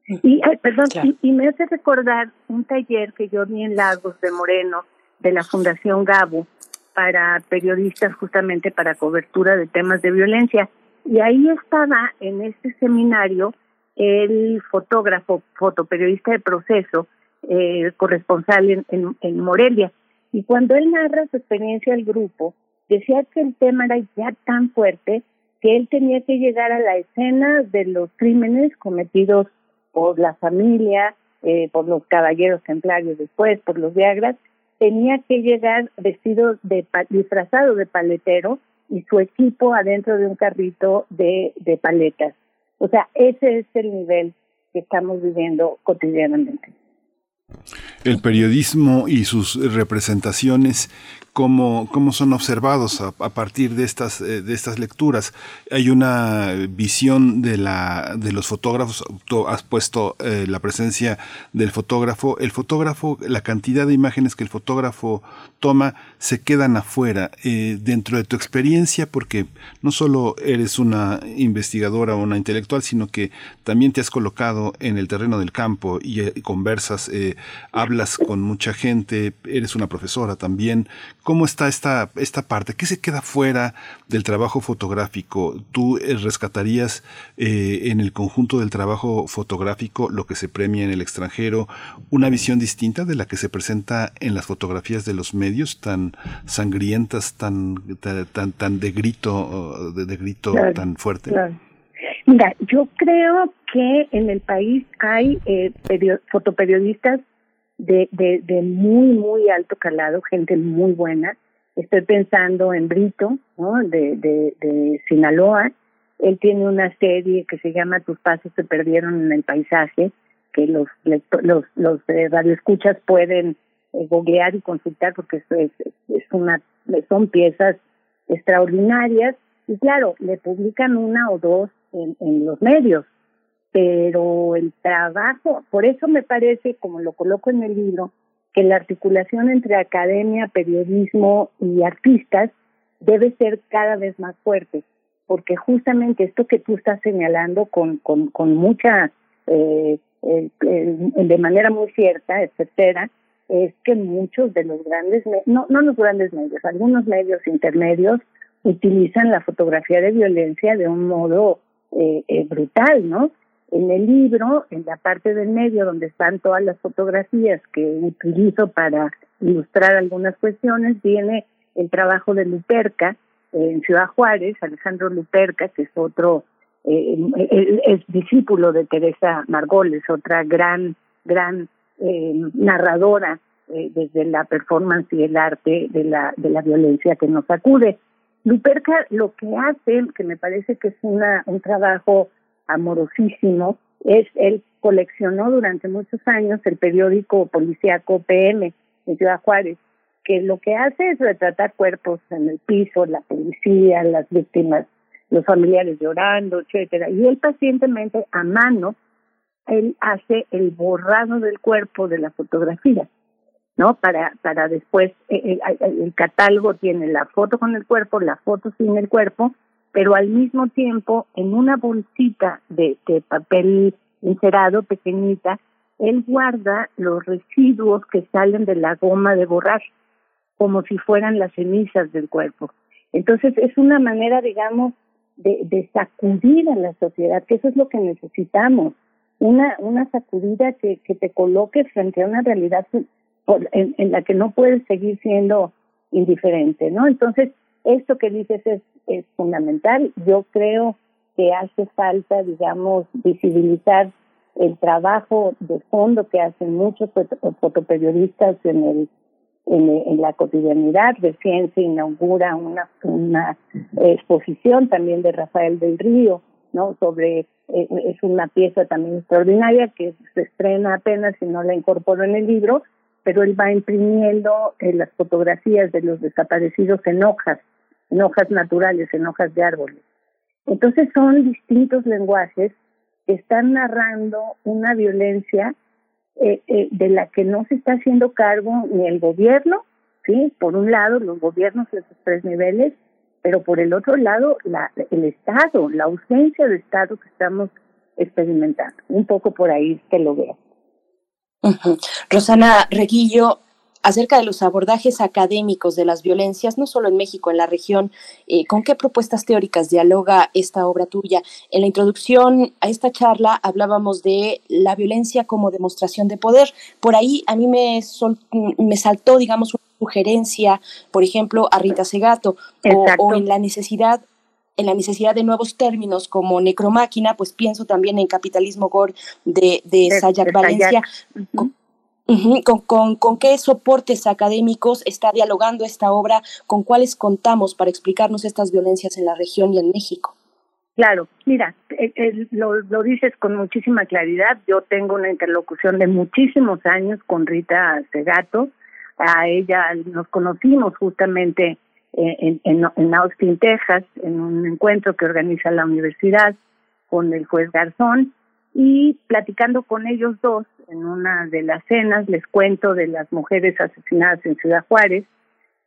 Y, perdón, y, me hace recordar un taller que yo vi en Lagos de Moreno, de la Fundación Gabo, para periodistas justamente para cobertura de temas de violencia. Y ahí estaba en este seminario el fotógrafo, fotoperiodista de proceso, eh, corresponsal en, en, en Morelia. Y cuando él narra su experiencia al grupo, decía que el tema era ya tan fuerte que él tenía que llegar a la escena de los crímenes cometidos por la familia, eh, por los caballeros templarios después, por los viagras, tenía que llegar vestido de disfrazado de paletero y su equipo adentro de un carrito de, de paletas. O sea, ese es el nivel que estamos viviendo cotidianamente. El periodismo y sus representaciones cómo, cómo son observados a, partir de estas, eh, de estas lecturas. Hay una visión de, la, de los fotógrafos, tú has puesto eh, la presencia del fotógrafo. El fotógrafo, la cantidad de imágenes que el fotógrafo toma se quedan afuera. Eh, dentro de tu experiencia, porque no solo eres una investigadora o una intelectual, sino que también te has colocado en el terreno del campo y, conversas, hablas con mucha gente, eres una profesora también ¿Cómo está esta, esta parte? ¿Qué se queda fuera del trabajo fotográfico? ¿Tú eh, rescatarías eh, en el conjunto del trabajo fotográfico lo que se premia en el extranjero, una visión distinta de la que se presenta en las fotografías de los medios, tan sangrientas, tan, tan, tan de grito, de, grito tan fuerte? Mira, yo creo que en el país hay eh, fotoperiodistas de, de, de muy, muy alto calado, gente muy buena. Estoy pensando en Brito, ¿no? de, de, de Sinaloa. Él tiene una serie que se llama Tus pasos se perdieron en el paisaje, que los los, los eh, radioescuchas pueden eh, googlear y consultar porque es, es una son piezas extraordinarias y claro, le publican una o dos en, en los medios, pero el trabajo, por eso me parece, como lo coloco en el libro, que la articulación entre academia, periodismo y artistas debe ser cada vez más fuerte, porque justamente esto que tú estás señalando con, con, con mucha, eh, eh, de manera muy cierta, etcétera, es que muchos de los grandes, no, no los grandes medios, algunos medios intermedios utilizan la fotografía de violencia de un modo eh, brutal, ¿no? En el libro, en la parte del medio donde están todas las fotografías que utilizo para ilustrar algunas cuestiones, viene el trabajo de Luperca en Ciudad Juárez, Alejandro Luperca, que es otro, eh, es discípulo de Teresa Margoles, otra gran, gran eh, narradora eh, desde la performance y el arte de la, de la violencia que nos acude. Luperca lo que hace, que me parece que es una, un trabajo amorosísimo, es él coleccionó durante muchos años el periódico policíaco PM en Ciudad Juárez, que lo que hace es retratar cuerpos en el piso, la policía, las víctimas, los familiares llorando, etcétera. Y él pacientemente a mano él hace el borrado del cuerpo de la fotografía, ¿no? Para para después eh, eh, el catálogo tiene la foto con el cuerpo, la foto sin el cuerpo pero al mismo tiempo en una bolsita de, papel encerado pequeñita, él guarda los residuos que salen de la goma de borrar, como si fueran las cenizas del cuerpo. Entonces es una manera, digamos, de, sacudir a la sociedad, que eso es lo que necesitamos, una, una sacudida que, que te coloque frente a una realidad en, en la que no puedes seguir siendo indiferente, ¿no? Entonces, esto que dices es, es fundamental. Yo creo que hace falta, digamos, visibilizar el trabajo de fondo que hacen muchos fotoperiodistas en el en, la cotidianidad. Recién se inaugura una, una exposición también de Rafael del Río, ¿no? Sobre, eh, es una pieza también extraordinaria que se estrena apenas y no la incorporo en el libro, pero él va imprimiendo eh, las fotografías de los desaparecidos en hojas en hojas naturales, en hojas de árboles. Entonces son distintos lenguajes que están narrando una violencia eh, eh, de la que no se está haciendo cargo ni el gobierno, sí, por un lado los gobiernos de esos tres niveles, pero por el otro lado la, el Estado, la ausencia de Estado que estamos experimentando. Un poco por ahí que lo veo. Rosana Reguillo, acerca de los abordajes académicos de las violencias, no solo en México, en la región. Eh, ¿Con qué propuestas teóricas dialoga esta obra tuya? En la introducción a esta charla hablábamos de la violencia como demostración de poder. Por ahí a mí me, me saltó, digamos, una sugerencia, por ejemplo, a Rita Segato, o, en la necesidad en la necesidad de nuevos términos como necromáquina, pues pienso también en capitalismo gore de, de, Sayak Valencia. Con, con, qué soportes académicos está dialogando esta obra? ¿Con cuáles contamos para explicarnos estas violencias en la región y en México? Claro, mira, eh, eh, lo, lo, dices con muchísima claridad. Yo tengo una interlocución de muchísimos años con Rita Segato. A ella nos conocimos justamente eh, en, en, Austin, Texas, en un encuentro que organiza la universidad con el juez Garzón. Y platicando con ellos dos en una de las cenas, les cuento de las mujeres asesinadas en Ciudad Juárez.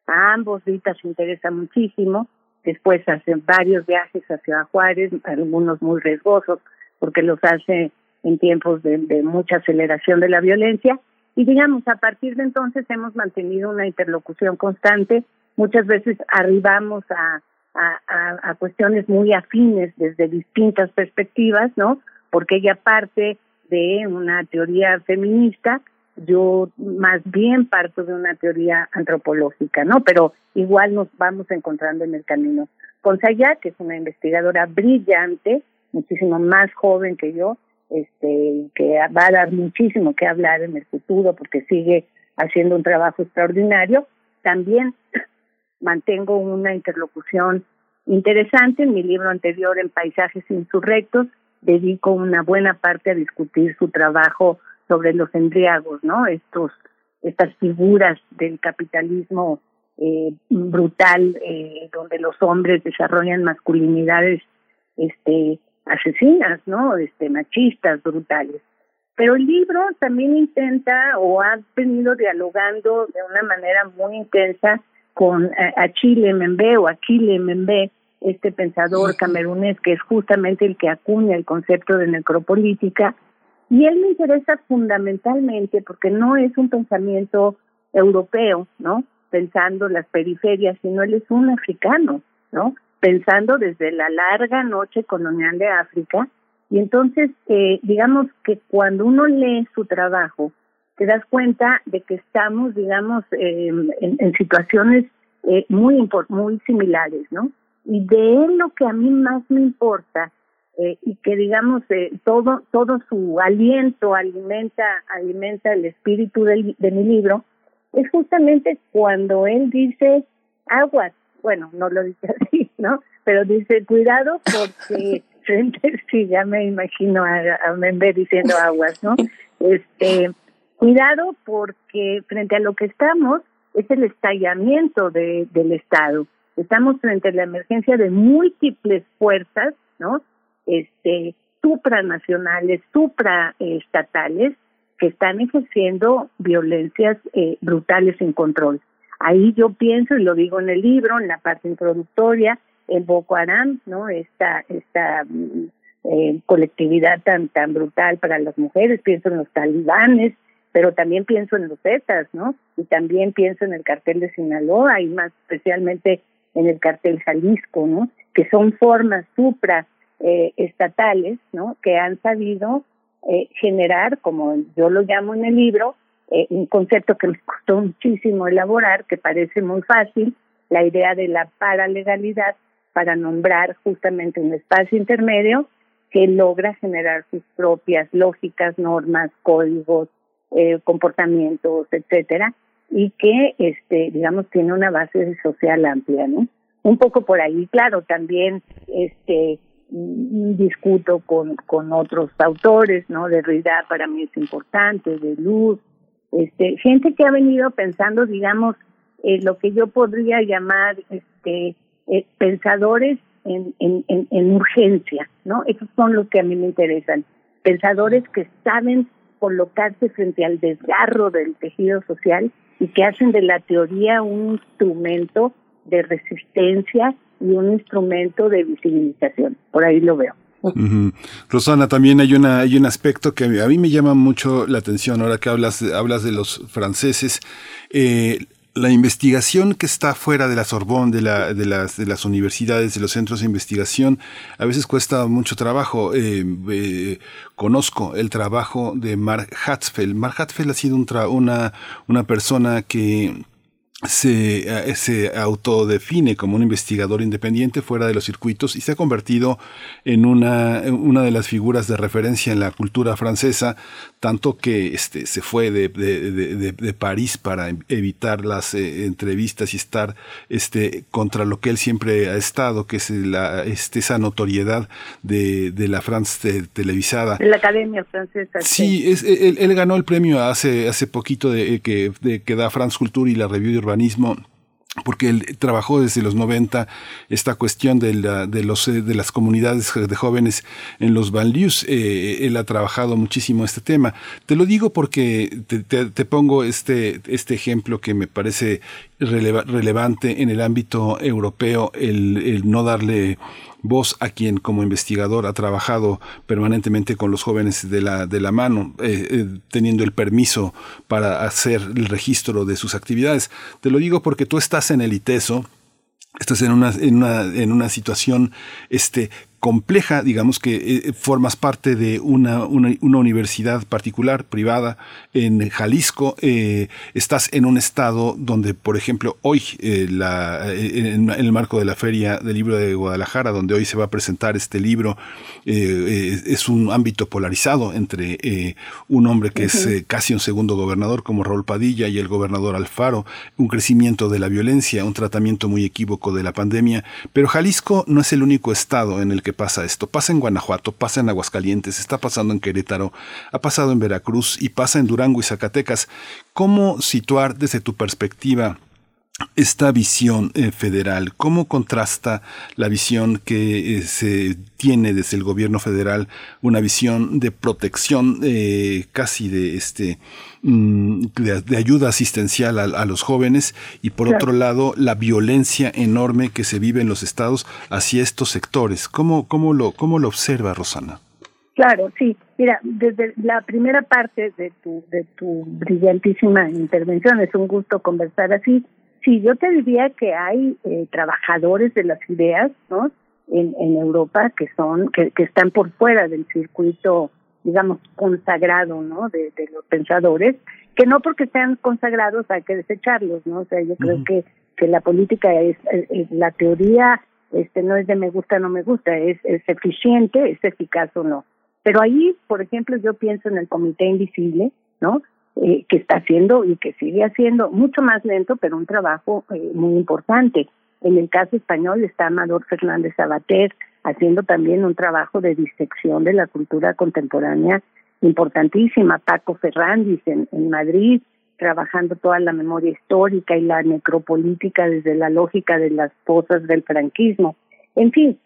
A ambos Rita se interesa muchísimo después hace varios viajes hacia Juárez, algunos muy riesgosos, porque los hace en tiempos de, mucha aceleración de la violencia. Y digamos, a partir de entonces hemos mantenido una interlocución constante. Muchas veces arribamos a, a, a, cuestiones muy afines desde distintas perspectivas, ¿no? Porque ella parte de una teoría feminista yo más bien parto de una teoría antropológica, ¿no? Pero igual nos vamos encontrando en el camino. Con Sayá, que es una investigadora brillante, muchísimo más joven que yo, este, que va a dar muchísimo que hablar en el futuro porque sigue haciendo un trabajo extraordinario. También mantengo una interlocución interesante. En mi libro anterior, En Paisajes Insurrectos, dedico una buena parte a discutir su trabajo sobre los embriagos, ¿no? Estos, estas figuras del capitalismo eh, brutal, eh, donde los hombres desarrollan masculinidades, este, asesinas, ¿no? Este, machistas, brutales. Pero el libro también intenta o ha venido dialogando de una manera muy intensa con Achille Membe o Achille Membe, este pensador camerunés que es justamente el que acuña el concepto de necropolítica y él me interesa fundamentalmente porque no es un pensamiento europeo, ¿no? Pensando las periferias, sino él es un africano, ¿no? Pensando desde la larga noche colonial de África. Y entonces, eh, digamos que cuando uno lee su trabajo, te das cuenta de que estamos, digamos, eh, en, en, situaciones eh, muy, muy similares, ¿no? Y de él lo que a mí más me importa eh, y que digamos eh, todo todo su aliento alimenta alimenta el espíritu del, de mi libro es justamente cuando él dice aguas. Bueno no lo dice así no pero dice cuidado porque frente sí ya me imagino a, a Membe diciendo aguas no este cuidado porque frente a lo que estamos es el estallamiento de, del Estado estamos frente a la emergencia de múltiples fuerzas no este, supranacionales, supraestatales, que están ejerciendo violencias eh, brutales sin control. Ahí yo pienso, y lo digo en el libro, en la parte introductoria, en Boko Haram, ¿no? Esta, esta mm, eh, colectividad tan, tan brutal para las mujeres, pienso en los talibanes, pero también pienso en los Zetas, ¿no? Y también pienso en el cartel de Sinaloa y más especialmente en el cartel Jalisco, ¿no? Que son formas supra eh, estatales, ¿no? Que han sabido eh, generar, como yo lo llamo en el libro, eh, un concepto que me costó muchísimo elaborar, que parece muy fácil, la idea de la paralegalidad para nombrar justamente un espacio intermedio que logra generar sus propias lógicas, normas, códigos, eh, comportamientos, etcétera, y que, este, digamos, tiene una base social amplia, ¿no? Un poco por ahí, claro, también, este, discuto con, con otros autores, ¿no? De Derrida para mí es importante, de Luz, este, gente que ha venido pensando, digamos, eh, lo que yo podría llamar este, eh, pensadores en, en, en, en, urgencia, ¿no? Esos son los que a mí me interesan. Pensadores que saben colocarse frente al desgarro del tejido social y que hacen de la teoría un instrumento de resistencia y un instrumento de visibilización. Por ahí lo veo. Rosana, también hay una hay un aspecto que a mí me llama mucho la atención ahora que hablas hablas de los franceses. Eh, la investigación que está fuera de la Sorbonne, de, la, de, las, de las universidades, de los centros de investigación, a veces cuesta mucho trabajo. Eh, eh, conozco el trabajo de Mark Hatzfeld. Mark Hatzfeld ha sido un una, una persona que se, eh, se, autodefine como un investigador independiente fuera de los circuitos y se ha convertido en una, una de las figuras de referencia en la cultura francesa, tanto que este, se fue de, de, de, París para evitar las eh, entrevistas y estar este, contra lo que él siempre ha estado, que es la, este, esa notoriedad de, la France televisada. La Academia Francesa. Sí, es, él, él, ganó el premio hace, hace poquito de, que, que da France Culture y la Revue de porque él trabajó desde los 90 esta cuestión de, los, eh, de las comunidades de jóvenes en los banlieues. Eh, él ha trabajado muchísimo este tema. Te lo digo porque te, pongo este, este ejemplo que me parece relevante en el ámbito europeo, el no darle Vos, a quien como investigador ha trabajado permanentemente con los jóvenes de la, de la mano, eh, eh, teniendo el permiso para hacer el registro de sus actividades. Te lo digo porque tú estás en el ITESO, estás en una, en una, en una situación este, compleja, digamos que eh, formas parte de una, una, universidad particular, privada, en Jalisco, eh, estás en un estado donde, por ejemplo, hoy, eh, la, en, el marco de la Feria del Libro de Guadalajara, donde hoy se va a presentar este libro, es un ámbito polarizado entre un hombre que es casi un segundo gobernador como Raúl Padilla y el gobernador Alfaro, un crecimiento de la violencia, un tratamiento muy equívoco de la pandemia, pero Jalisco no es el único estado en el que pasa esto. Pasa en Guanajuato, pasa en Aguascalientes, está pasando en Querétaro, ha pasado en Veracruz y pasa en Durango y Zacatecas. ¿Cómo situar desde tu perspectiva esta visión eh, federal, ¿cómo contrasta la visión que eh, se tiene desde el gobierno federal, una visión de protección eh, casi de este mm, de, ayuda asistencial a, los jóvenes y por otro lado la violencia enorme que se vive en los estados hacia estos sectores? ¿Cómo, cómo, lo, cómo lo observa Rosana? Claro, sí. Mira, desde la primera parte de tu, de tu brillantísima intervención, es un gusto conversar así Sí, yo te diría que hay eh, trabajadores de las ideas, ¿no? En, en Europa que son que, que están por fuera del circuito, digamos, consagrado, ¿no? De, de los pensadores, que no porque sean consagrados hay que desecharlos, ¿no? O sea, yo creo que que la política es, la teoría este no es de me gusta no me gusta, es, es eficiente, es eficaz o no. Pero ahí, por ejemplo, yo pienso en el comité invisible, ¿no? Eh, que está haciendo y que sigue haciendo mucho más lento, pero un trabajo eh, muy importante. En el caso español está Amador Fernández Sabater haciendo también un trabajo de disección de la cultura contemporánea importantísima. Paco Ferrandis en, en Madrid trabajando toda la memoria histórica y la necropolítica desde la lógica de las cosas del franquismo. En fin,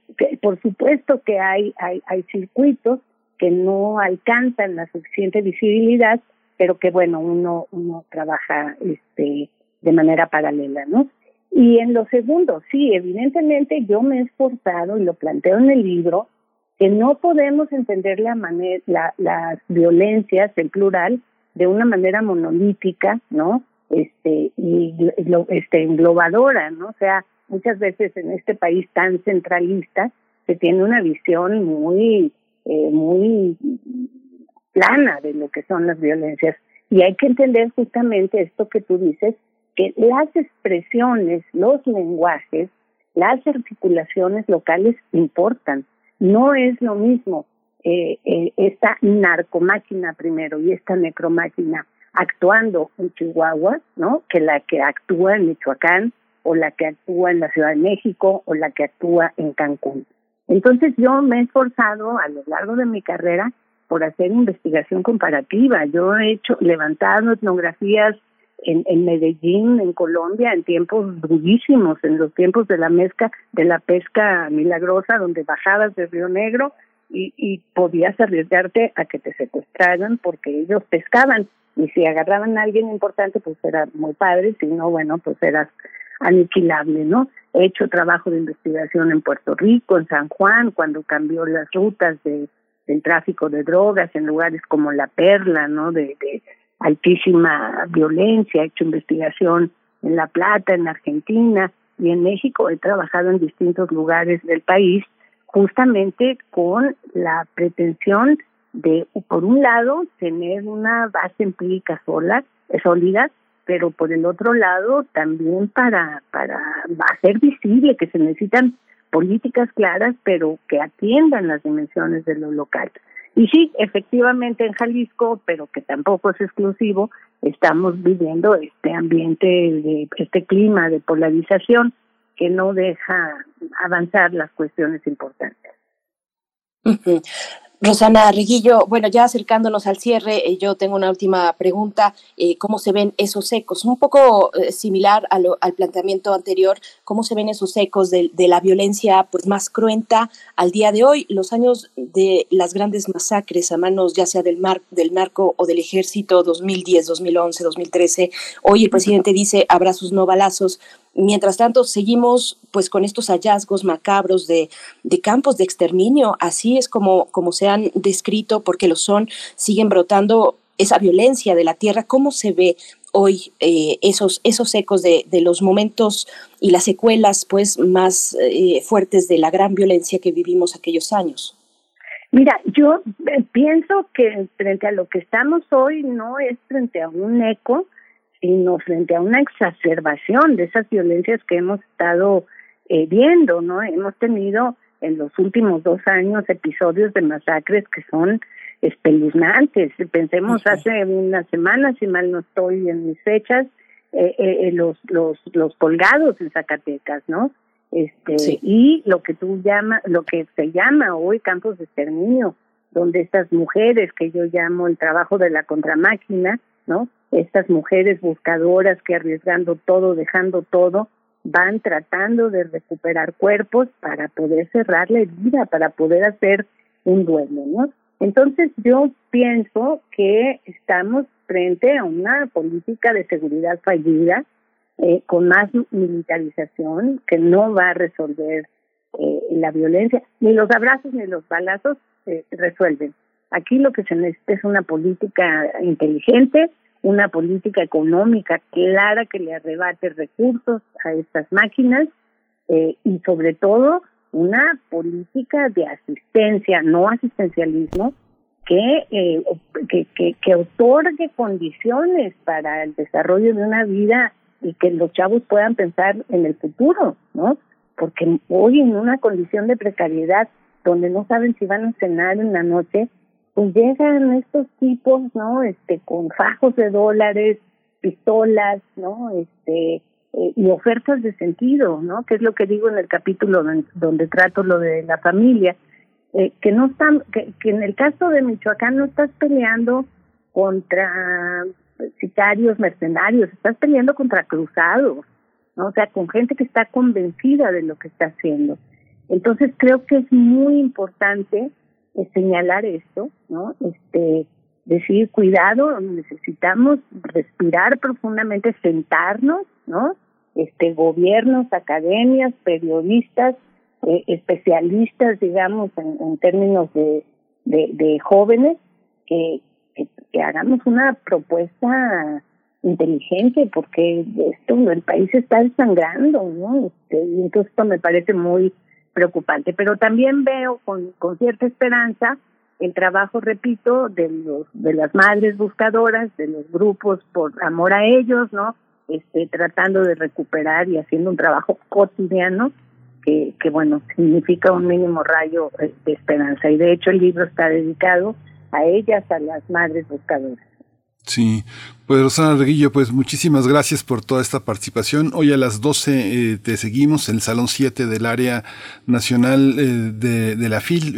por supuesto que hay, hay, hay circuitos que no alcanzan la suficiente visibilidad pero que bueno, uno, uno trabaja este, de manera paralela, ¿no? Y en lo segundo, sí, evidentemente yo me he esforzado y lo planteo en el libro, que no podemos entender la manera, la, las violencias en plural de una manera monolítica, ¿no? Este, y este, englobadora, ¿no? O sea, muchas veces en este país tan centralista se tiene una visión muy, eh, muy plana de lo que son las violencias. Y hay que entender justamente esto que tú dices, que las expresiones, los lenguajes, las articulaciones locales importan. No es lo mismo eh, eh, esta narcomáquina primero y esta necromáquina actuando en Chihuahua, ¿no? Que la que actúa en Michoacán o la que actúa en la Ciudad de México o la que actúa en Cancún. Entonces yo me he esforzado a lo largo de mi carrera por hacer investigación comparativa. Yo he hecho, levantado etnografías en, en Medellín, en Colombia, en tiempos durísimos, en los tiempos de la mezca, de la pesca milagrosa, donde bajabas de Río Negro y, y podías arriesgarte a que te secuestraran porque ellos pescaban y si agarraban a alguien importante, pues era muy padre, si no, bueno, pues eras aniquilable, ¿no? He hecho trabajo de investigación en Puerto Rico, en San Juan, cuando cambió las rutas de del tráfico de drogas en lugares como La Perla, ¿no? De, altísima violencia, he hecho investigación en La Plata, en Argentina y en México. He trabajado en distintos lugares del país justamente con la pretensión de, por un lado, tener una base empírica sola, sólida pero por el otro lado también para, para hacer visible que se necesitan políticas claras, pero que atiendan las dimensiones de lo local. Y sí, efectivamente en Jalisco, pero que tampoco es exclusivo, estamos viviendo este ambiente, de, este clima de polarización que no deja avanzar las cuestiones importantes. Rosana Reguillo, bueno, ya acercándonos al cierre, eh, yo tengo una última pregunta. Eh, ¿Cómo se ven esos ecos? Un poco eh, similar al planteamiento anterior, ¿cómo se ven esos ecos de, la violencia pues, más cruenta al día de hoy? Los años de las grandes masacres a manos ya sea del, mar, del narco o del ejército, 2010, 2011, 2013. Hoy el presidente dice abrazos no balazos. Mientras tanto, seguimos pues con estos hallazgos macabros de, campos de exterminio, así es como, como se han descrito, porque lo son, siguen brotando esa violencia de la tierra. ¿Cómo se ve hoy eh, esos, esos ecos de, los momentos y las secuelas pues más eh, fuertes de la gran violencia que vivimos aquellos años? Mira, yo eh, pienso que frente a lo que estamos hoy no es frente a un eco, sino frente a una exacerbación de esas violencias que hemos estado eh, viendo, ¿no? Hemos tenido en los últimos dos años episodios de masacres que son espeluznantes. Pensemos hace unas semanas, si mal no estoy en mis fechas, eh, eh, los, los, los colgados en Zacatecas, ¿no? Este, y lo que tú llamas, lo que se llama hoy campos de exterminio, donde estas mujeres que yo llamo el trabajo de la contramáquina, ¿no? Estas mujeres buscadoras que arriesgando todo, dejando todo, van tratando de recuperar cuerpos para poder cerrar la herida, para poder hacer un duelo, ¿no? Entonces yo pienso que estamos frente a una política de seguridad fallida, eh, con más militarización, que no va a resolver eh, la violencia, ni los abrazos ni los balazos eh, resuelven. Aquí lo que se necesita es una política inteligente, una política económica clara que le arrebate recursos a estas máquinas eh, y sobre todo una política de asistencia, no asistencialismo, eh, que, que, que otorgue condiciones para el desarrollo de una vida y que los chavos puedan pensar en el futuro, ¿no? Porque hoy en una condición de precariedad donde no saben si van a cenar en la noche, pues llegan estos tipos, ¿no? Este, con fajos de dólares, pistolas, ¿no? Este, eh, y ofertas de sentido, ¿no? Que es lo que digo en el capítulo donde, trato lo de la familia, eh, que no están, que, que en el caso de Michoacán no estás peleando contra sicarios mercenarios, estás peleando contra cruzados, ¿no? O sea, con gente que está convencida de lo que está haciendo. Entonces creo que es muy importante eh, señalar esto, ¿no? Este, decir, cuidado, necesitamos respirar profundamente, sentarnos, ¿no? Este, gobiernos, academias, periodistas, eh, especialistas, digamos, en, términos de, de, jóvenes, que, que, hagamos una propuesta inteligente, porque esto, el país está desangrando, ¿no? Este, y entonces esto me parece muy preocupante. Pero también veo con, cierta esperanza el trabajo, repito, de los de las madres buscadoras, de los grupos por amor a ellos, ¿no? Este, tratando de recuperar y haciendo un trabajo cotidiano que, que bueno, significa un mínimo rayo eh, de esperanza. Y de hecho el libro está dedicado a ellas, a las madres buscadoras. Sí, pues Rosana Reguillo, pues muchísimas gracias por toda esta participación. Hoy a las 12 eh, te seguimos en el Salón 7 del Área Nacional eh, de, la FIL.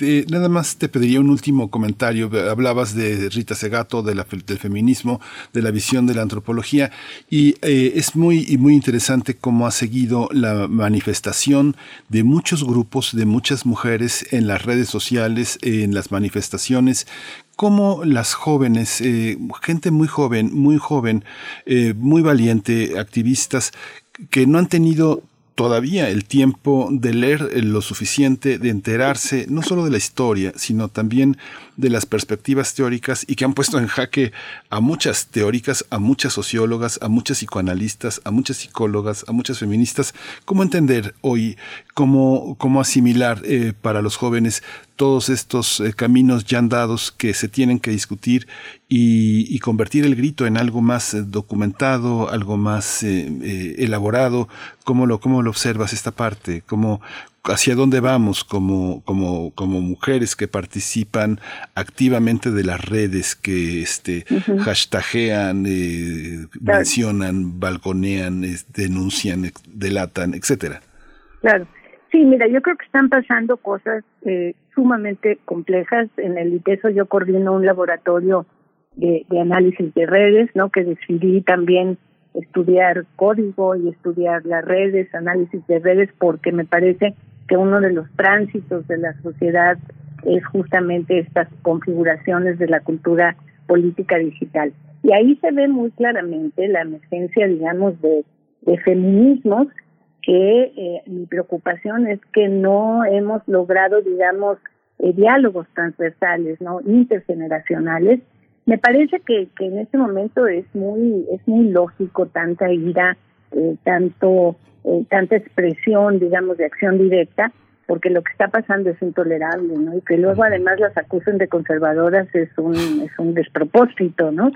Eh, nada más te pediría un último comentario. Hablabas de Rita Segato, del feminismo, de la visión de la antropología y es muy, muy interesante cómo ha seguido la manifestación de muchos grupos, de muchas mujeres en las redes sociales, en las manifestaciones cómo las jóvenes, eh, gente muy joven, muy joven, eh, muy valiente, activistas, que no han tenido todavía el tiempo de leer eh, lo suficiente, de enterarse no solo de la historia, sino también de las perspectivas teóricas y que han puesto en jaque a muchas teóricas, a muchas sociólogas, a muchas psicoanalistas, a muchas psicólogas, a muchas feministas, cómo entender hoy, cómo, cómo asimilar para los jóvenes todos estos eh, caminos ya andados que se tienen que discutir y, convertir el grito en algo más eh, documentado, algo más elaborado. ¿Cómo lo, ¿Cómo lo observas esta parte? ¿Cómo, hacia dónde vamos como, como, como mujeres que participan activamente de las redes, que este, hashtagean, eh, mencionan, balconean, denuncian, delatan, etcétera. Claro. Sí, mira, yo creo que están pasando cosas eh, sumamente complejas. En el ITESO yo coordino un laboratorio de, análisis de redes, ¿no? Que decidí también estudiar código y estudiar las redes, análisis de redes, porque me parece que uno de los tránsitos de la sociedad es justamente estas configuraciones de la cultura política digital. Y ahí se ve muy claramente la emergencia, digamos, de, de feminismos que eh, mi preocupación es que no hemos logrado, digamos, eh, diálogos transversales, no intergeneracionales. Me parece que, que en este momento es muy es muy lógico tanta ira, eh, tanto eh, tanta expresión, digamos, de acción directa, porque lo que está pasando es intolerable, ¿no? Y que luego además las acusen de conservadoras es un es un despropósito, ¿no?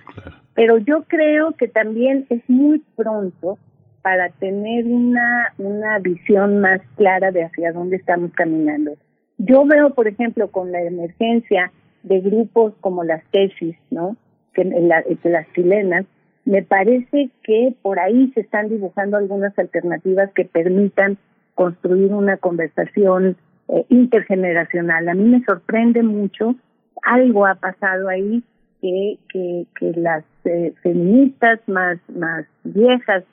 Pero yo creo que también es muy pronto para tener una una visión más clara de hacia dónde estamos caminando. Yo veo, por ejemplo, con la emergencia de grupos como las tesis, ¿no? Que las chilenas, me parece que por ahí se están dibujando algunas alternativas que permitan construir una conversación eh, intergeneracional. A mí me sorprende mucho, algo ha pasado ahí que, que, las eh, feministas más, más viejas,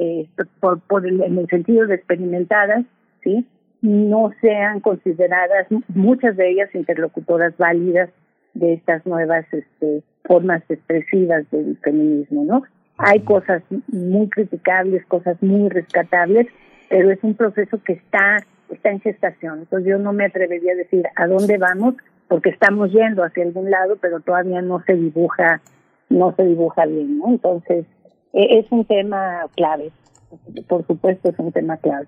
eh, por, por en el sentido de experimentadas, ¿sí? no sean consideradas, muchas de ellas interlocutoras válidas de estas nuevas este, formas expresivas del feminismo, ¿no? Hay cosas muy criticables, cosas muy rescatables, pero es un proceso que está está en gestación. Entonces yo no me atrevería a decir a dónde vamos, porque estamos yendo hacia algún lado, pero todavía no se dibuja, no se dibuja bien, ¿no? Entonces es un tema clave. Por supuesto es un tema clave.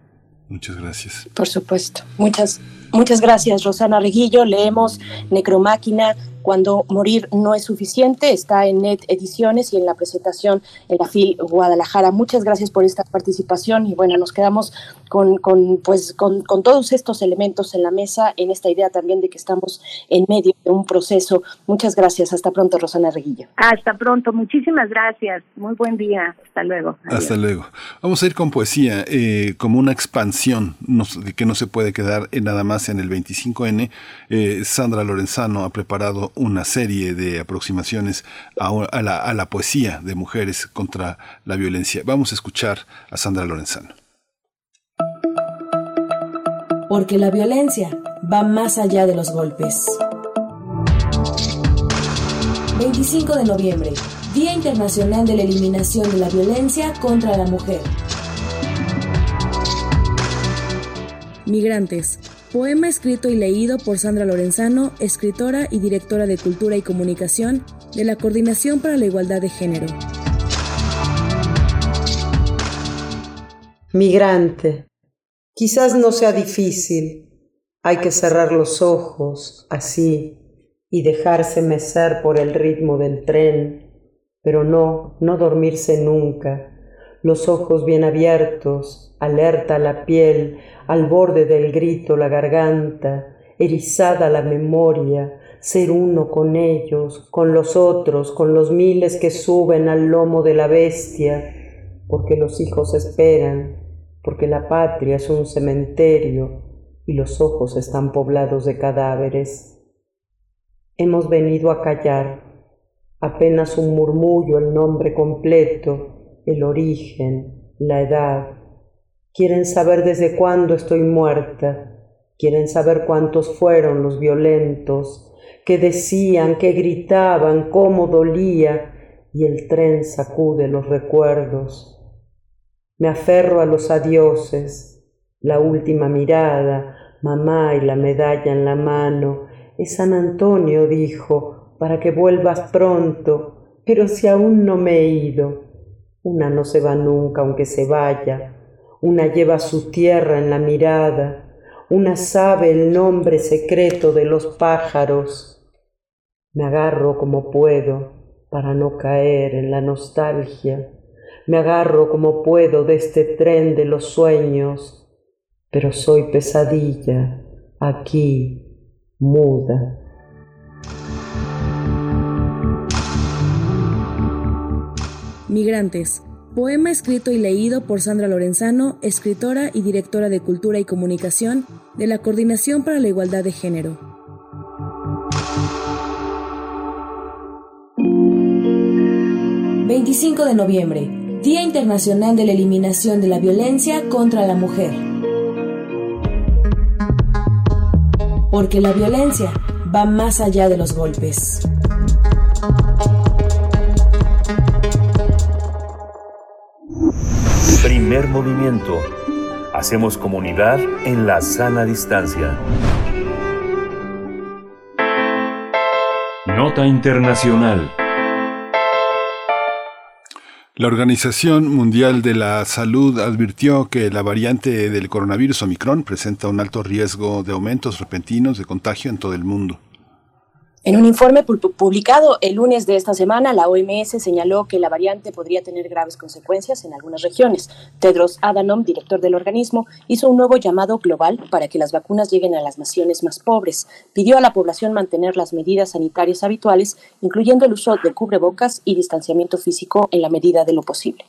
Muchas gracias. Por supuesto. Muchas, muchas gracias, Rosana Reguillo. Leemos Necromáquina, cuando morir no es suficiente, está en Net Ediciones y en la presentación en la FIL Guadalajara. Muchas gracias por esta participación y bueno, nos quedamos con, con pues, con, con, todos estos elementos en la mesa, en esta idea también de que estamos en medio de un proceso. Muchas gracias. Hasta pronto, Rosana Reguillo. Hasta pronto. Muchísimas gracias. Muy buen día. Hasta luego. Hasta luego. Vamos a ir con poesía, eh, como una expansión que no se puede quedar nada más en el 25N. Eh, Sandra Lorenzano ha preparado una serie de aproximaciones a, la, la poesía de mujeres contra la violencia. Vamos a escuchar a Sandra Lorenzano. Porque la violencia va más allá de los golpes. 25 de noviembre, Día Internacional de la Eliminación de la Violencia contra la Mujer. Migrantes, Poema escrito y leído por Sandra Lorenzano, escritora y directora de Cultura y Comunicación de la Coordinación para la Igualdad de Género. Migrante. Quizás no sea difícil. Hay que cerrar los ojos así y dejarse mecer por el ritmo del tren, pero no, no dormirse nunca. Los ojos bien abiertos, alerta la piel, al borde del grito la garganta, erizada la memoria, ser uno con ellos, con los otros, con los miles que suben al lomo de la bestia, porque los hijos esperan, porque la patria es un cementerio y los ojos están poblados de cadáveres. Hemos venido a callar, apenas un murmullo el nombre completo, el origen, la edad, Quieren saber desde cuándo estoy muerta. Quieren saber cuántos fueron los violentos, que decían, que gritaban, cómo dolía, y el tren sacude los recuerdos. Me aferro a los adioses, la última mirada, mamá y la medalla en la mano. Es San Antonio, dijo, para que vuelvas pronto, pero si aún no me he ido. Una no se va nunca aunque se vaya una lleva su tierra en la mirada, una sabe el nombre secreto de los pájaros. Me agarro como puedo para no caer en la nostalgia. Me agarro como puedo de este tren de los sueños, pero soy pesadilla aquí, muda. Migrantes, poema escrito y leído por Sandra Lorenzano, escritora y directora de Cultura y Comunicación de la Coordinación para la Igualdad de Género. ...25 de noviembre... Día Internacional de la Eliminación de la Violencia contra la Mujer. Porque la violencia va más allá de los golpes. Movimiento. Hacemos comunidad en la sana distancia. Nota Internacional. La Organización Mundial de la Salud advirtió que la variante del coronavirus Omicron presenta un alto riesgo de aumentos repentinos de contagio en todo el mundo. En un informe publicado el lunes de esta semana, la OMS señaló que la variante podría tener graves consecuencias en algunas regiones. Tedros Adhanom, director del organismo, hizo un nuevo llamado global para que las vacunas lleguen a las naciones más pobres. Pidió a la población mantener las medidas sanitarias habituales, incluyendo el uso de cubrebocas y distanciamiento físico en la medida de lo posible.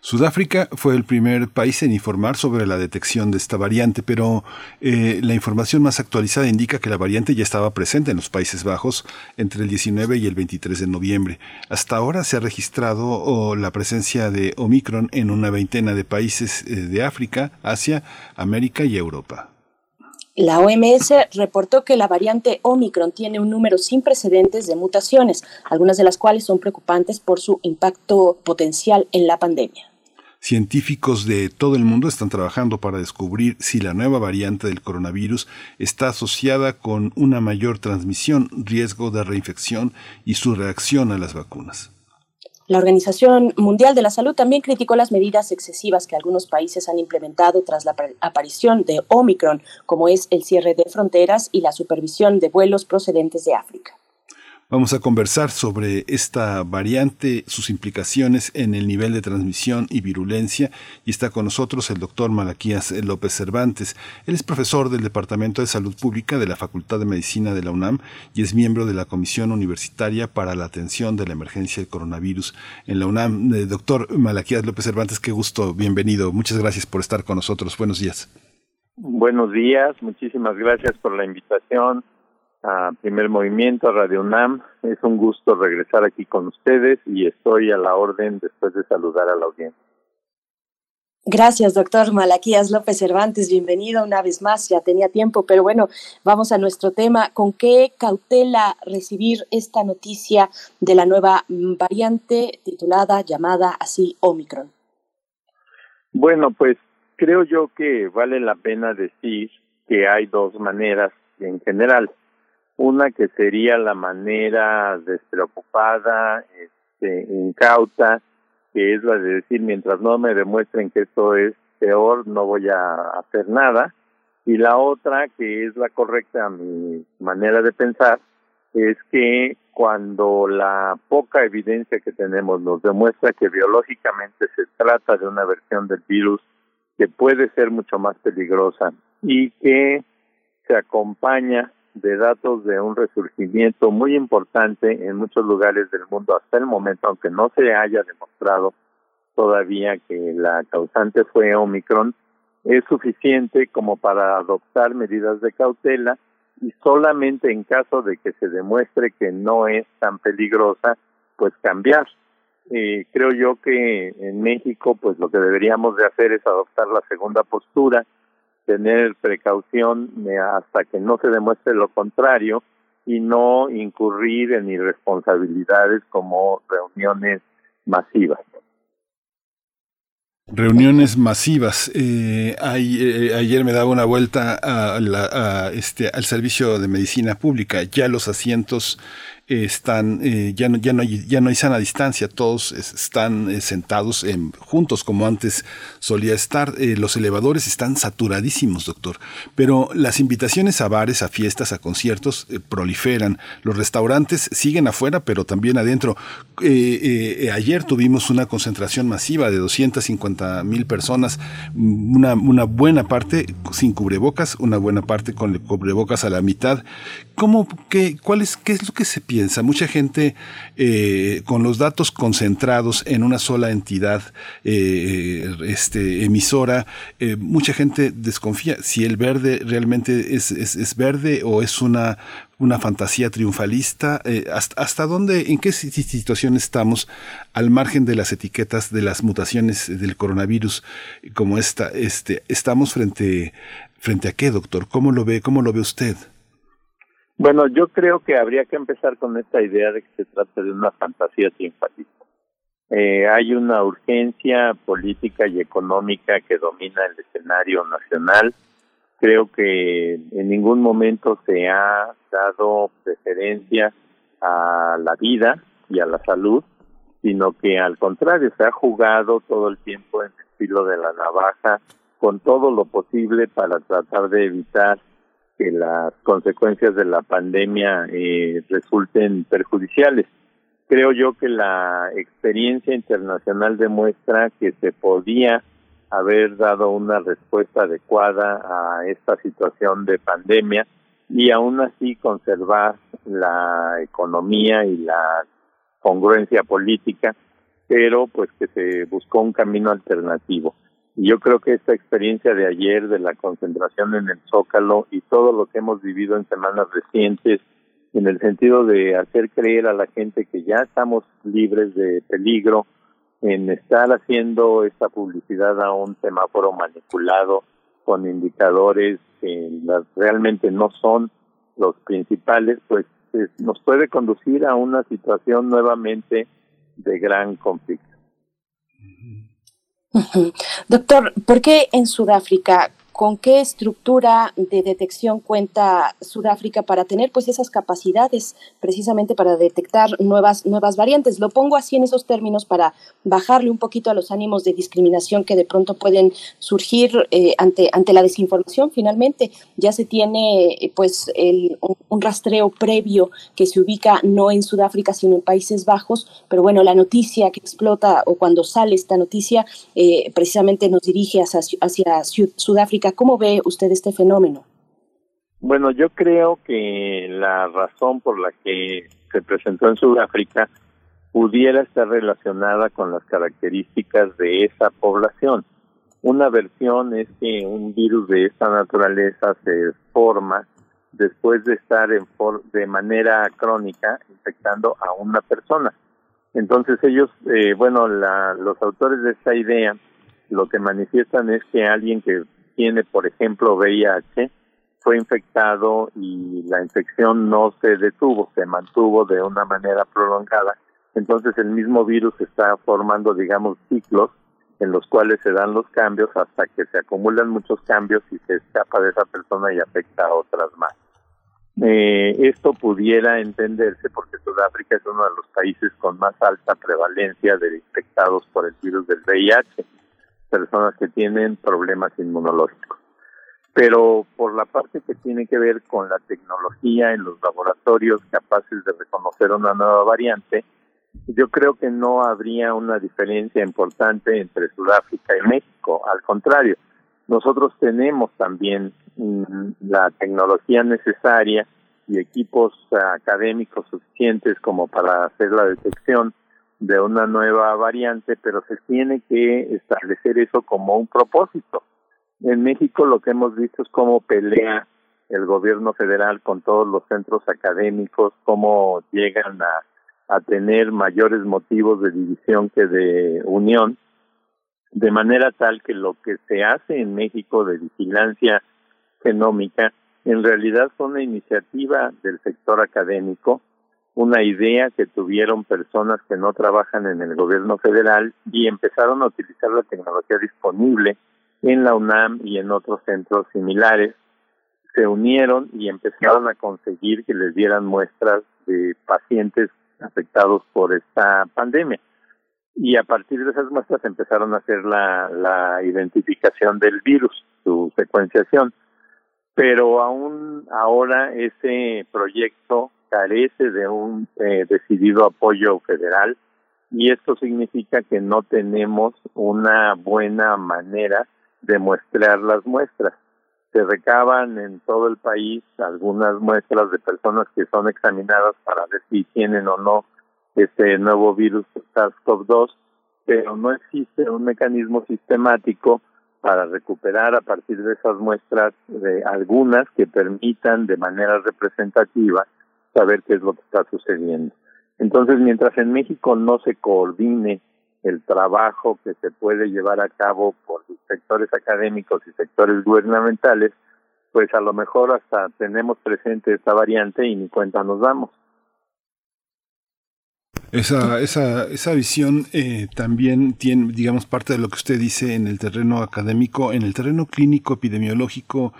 Sudáfrica fue el primer país en informar sobre la detección de esta variante, pero eh, la información más actualizada indica que la variante ya estaba presente en los Países Bajos entre el 19 y el 23 de noviembre. Hasta ahora se ha registrado oh, la presencia de Omicron en una veintena de países eh, de África, Asia, América y Europa. La OMS reportó que la variante Omicron tiene un número sin precedentes de mutaciones, algunas de las cuales son preocupantes por su impacto potencial en la pandemia. Científicos de todo el mundo están trabajando para descubrir si la nueva variante del coronavirus está asociada con una mayor transmisión, riesgo de reinfección y su reacción a las vacunas. La Organización Mundial de la Salud también criticó las medidas excesivas que algunos países han implementado tras la aparición de Omicron, como es el cierre de fronteras y la supervisión de vuelos procedentes de África. Vamos a conversar sobre esta variante, sus implicaciones en el nivel de transmisión y virulencia. Y está con nosotros el doctor Malaquías López Cervantes. Él es profesor del Departamento de Salud Pública de la Facultad de Medicina de la UNAM y es miembro de la Comisión Universitaria para la Atención de la Emergencia del Coronavirus en la UNAM. Eh, doctor Malaquías López Cervantes, qué gusto, bienvenido. Muchas gracias por estar con nosotros. Buenos días. Buenos días, muchísimas gracias por la invitación a Primer Movimiento, a Radio UNAM. Es un gusto regresar aquí con ustedes y estoy a la orden después de saludar a la audiencia. Gracias, doctor Malaquías López Cervantes. Bienvenido una vez más. Ya tenía tiempo, pero bueno, vamos a nuestro tema. ¿Con qué cautela recibir esta noticia de la nueva variante titulada, llamada así, Omicron? Bueno, pues creo yo que vale la pena decir que hay dos maneras en general una que sería la manera despreocupada, este, incauta, que es la de decir, mientras no me demuestren que esto es peor, no voy a hacer nada. Y la otra, que es la correcta a mi manera de pensar, es que cuando la poca evidencia que tenemos nos demuestra que biológicamente se trata de una versión del virus que puede ser mucho más peligrosa y que se acompaña de datos de un resurgimiento muy importante en muchos lugares del mundo hasta el momento, aunque no se haya demostrado todavía que la causante fue Omicron, es suficiente como para adoptar medidas de cautela y solamente en caso de que se demuestre que no es tan peligrosa, pues cambiar. Eh, creo yo que en México, pues lo que deberíamos de hacer es adoptar la segunda postura, tener precaución hasta que no se demuestre lo contrario y no incurrir en irresponsabilidades como reuniones masivas. reuniones masivas. Eh, ayer me daba una vuelta a este, al servicio de medicina pública. Ya los asientos están eh, ya no ya no hay ya no hay sana distancia. Todos están eh, sentados en, juntos como antes solía estar. Eh, los elevadores están saturadísimos doctor. Pero las invitaciones a bares a fiestas a conciertos proliferan. Los restaurantes siguen afuera pero también adentro. Ayer tuvimos una concentración masiva de 250 mil personas. Una, una buena parte sin cubrebocas una buena parte con cubrebocas a la mitad cómo qué cuál es qué es lo que se piensa Mucha gente eh, con los datos concentrados en una sola entidad eh, este, emisora, eh, mucha gente desconfía si el verde realmente es, es, verde o es una, una fantasía triunfalista. hasta, ¿Hasta dónde, en qué situación estamos al margen de las etiquetas de las mutaciones del coronavirus como esta? Este, ¿Estamos frente, frente a qué, doctor? ¿Cómo lo ve, cómo lo ve usted? Bueno, yo creo que habría que empezar con esta idea de que se trata de una fantasía triunfalista. Eh, hay una urgencia política y económica que domina el escenario nacional. Creo que en ningún momento se ha dado preferencia a la vida y a la salud, sino que al contrario se ha jugado todo el tiempo en el filo de la navaja con todo lo posible para tratar de evitar que las consecuencias de la pandemia eh, resulten perjudiciales. Creo yo que la experiencia internacional demuestra que se podía haber dado una respuesta adecuada a esta situación de pandemia y aún así conservar la economía y la congruencia política, pero pues que se buscó un camino alternativo. Yo creo que esta experiencia de ayer, de la concentración en el Zócalo y todo lo que hemos vivido en semanas recientes, en el sentido de hacer creer a la gente que ya estamos libres de peligro, en estar haciendo esta publicidad a un semáforo manipulado con indicadores que realmente no son los principales, pues nos puede conducir a una situación nuevamente de gran conflicto. Doctor, ¿por qué en Sudáfrica con qué estructura de detección cuenta Sudáfrica para tener pues esas capacidades precisamente para detectar nuevas nuevas variantes. Lo pongo así en esos términos para bajarle un poquito a los ánimos de discriminación que de pronto pueden surgir eh, ante ante la desinformación. Finalmente ya se tiene pues el, un, rastreo previo que se ubica no en Sudáfrica sino en Países Bajos, pero bueno la noticia que explota o cuando sale esta noticia eh, precisamente nos dirige hacia, hacia Sudáfrica ¿Cómo ve usted este fenómeno? Bueno, yo creo que la razón por la que se presentó en Sudáfrica pudiera estar relacionada con las características de esa población. Una versión es que un virus de esta naturaleza se forma después de estar en de manera crónica infectando a una persona. Entonces ellos, eh, bueno, la, los autores de esta idea lo que manifiestan es que alguien que tiene, por ejemplo, VIH, fue infectado y la infección no se detuvo, se mantuvo de una manera prolongada. Entonces el mismo virus está formando, digamos, ciclos en los cuales se dan los cambios hasta que se acumulan muchos cambios y se escapa de esa persona y afecta a otras más. Eh, esto pudiera entenderse porque Sudáfrica es uno de los países con más alta prevalencia de infectados por el virus del VIH personas que tienen problemas inmunológicos. Pero por la parte que tiene que ver con la tecnología en los laboratorios capaces de reconocer una nueva variante, yo creo que no habría una diferencia importante entre Sudáfrica y México. Al contrario, nosotros tenemos también mm, la tecnología necesaria y equipos académicos suficientes como para hacer la detección de una nueva variante, pero se tiene que establecer eso como un propósito. En México lo que hemos visto es cómo pelea el gobierno federal con todos los centros académicos, cómo llegan a, a tener mayores motivos de división que de unión, de manera tal que lo que se hace en México de vigilancia genómica en realidad fue una iniciativa del sector académico una idea que tuvieron personas que no trabajan en el gobierno federal y empezaron a utilizar la tecnología disponible en la UNAM y en otros centros similares. Se unieron y empezaron a conseguir que les dieran muestras de pacientes afectados por esta pandemia. Y a partir de esas muestras empezaron a hacer la, identificación del virus, su secuenciación. Pero aún ahora ese proyecto carece de un eh, decidido apoyo federal y esto significa que no tenemos una buena manera de muestrear las muestras. Se recaban en todo el país algunas muestras de personas que son examinadas para ver si tienen o no este nuevo virus SARS-CoV-2, pero no existe un mecanismo sistemático para recuperar a partir de esas muestras de algunas que permitan de manera representativa saber qué es lo que está sucediendo. Entonces, mientras en México no se coordine el trabajo que se puede llevar a cabo por sectores académicos y sectores gubernamentales, pues a lo mejor hasta tenemos presente esta variante y ni cuenta nos damos. Esa, esa, esa visión eh, también tiene, digamos, parte de lo que usted dice en el terreno académico, en el terreno clínico epidemiológico.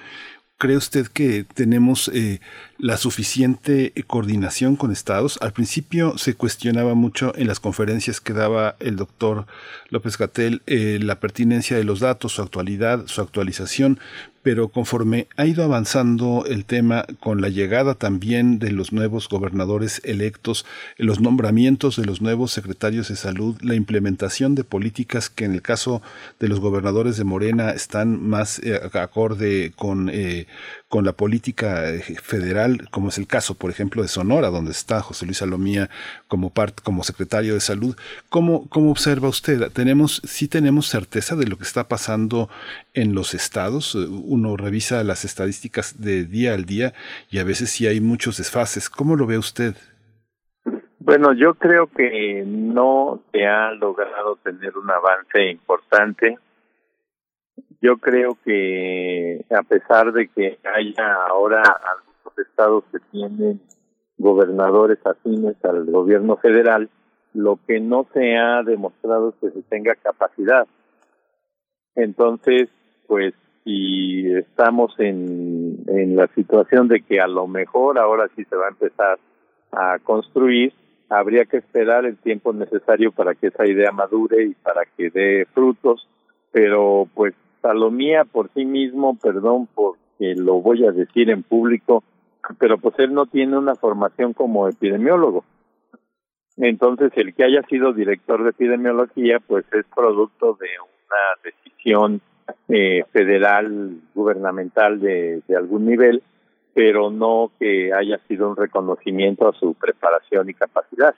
¿Cree usted que tenemos eh, la suficiente coordinación con estados? Al principio se cuestionaba mucho en las conferencias que daba el doctor López Gatel eh, la pertinencia de los datos, su actualidad, su actualización, pero conforme ha ido avanzando el tema con la llegada también de los nuevos gobernadores electos, los nombramientos de los nuevos secretarios de salud, la implementación de políticas que en el caso de los gobernadores de Morena están más eh, acorde con, eh, con la política eh, como es el caso, por ejemplo, de Sonora, donde está José Luis Salomía como, parte, como secretario de salud. ¿Cómo, ¿Cómo observa usted? ¿Tenemos, ¿Sí tenemos certeza de lo que está pasando en los estados? Uno revisa las estadísticas de día al día y a veces sí hay muchos desfases. ¿Cómo lo ve usted? Bueno, yo creo que no se ha logrado tener un avance importante yo creo que a pesar de que haya ahora estados que tienen gobernadores afines al gobierno federal, lo que no se ha demostrado es que se tenga capacidad. Entonces, pues si estamos en, en la situación de que a lo mejor ahora sí se va a empezar a construir, habría que esperar el tiempo necesario para que esa idea madure y para que dé frutos, pero pues Salomía por sí mismo, perdón porque lo voy a decir en público, pero pues él no tiene una formación como epidemiólogo. Entonces, el que haya sido director de epidemiología, pues es producto de una decisión eh, federal, gubernamental de, de algún nivel, pero no que haya sido un reconocimiento a su preparación y capacidad.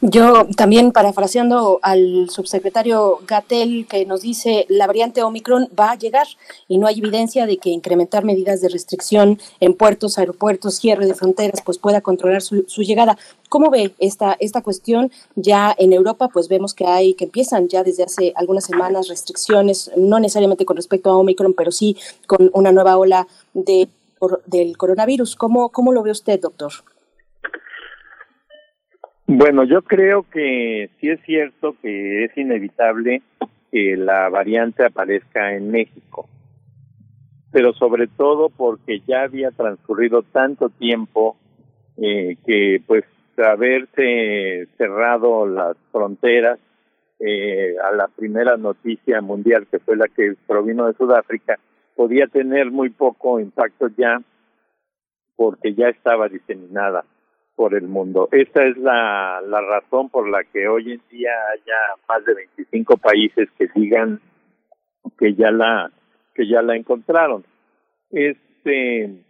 Yo también parafraseando al subsecretario Gatel que nos dice la variante Omicron va a llegar y no hay evidencia de que incrementar medidas de restricción en puertos, aeropuertos, cierre de fronteras pues pueda controlar su, llegada. ¿Cómo ve esta, esta cuestión? Ya en Europa pues vemos que hay, que empiezan ya desde hace algunas semanas restricciones, no necesariamente con respecto a Omicron, pero sí con una nueva ola de, del coronavirus. ¿Cómo, ¿Cómo lo ve usted, doctor? Bueno, yo creo que sí es cierto que es inevitable que la variante aparezca en México, pero sobre todo porque ya había transcurrido tanto tiempo eh, que pues haberse cerrado las fronteras eh, a la primera noticia mundial que fue la que provino de Sudáfrica podía tener muy poco impacto ya porque ya estaba diseminada por el mundo. Esta es la, la razón por la que hoy en día haya más de 25 países que digan que ya la que ya la encontraron. Es eh,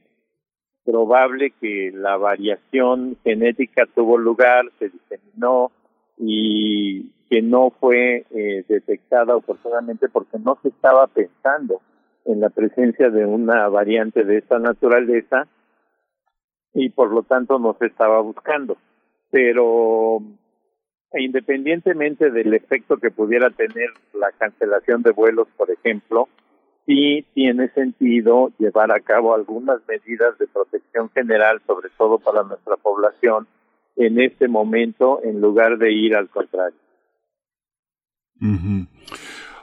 probable que la variación genética tuvo lugar, se diseminó y que no fue eh, detectada oportunamente porque no se estaba pensando en la presencia de una variante de esta naturaleza y por lo tanto no se estaba buscando. Pero independientemente del efecto que pudiera tener la cancelación de vuelos, por ejemplo, sí tiene sentido llevar a cabo algunas medidas de protección general, sobre todo para nuestra población, en este momento, en lugar de ir al contrario.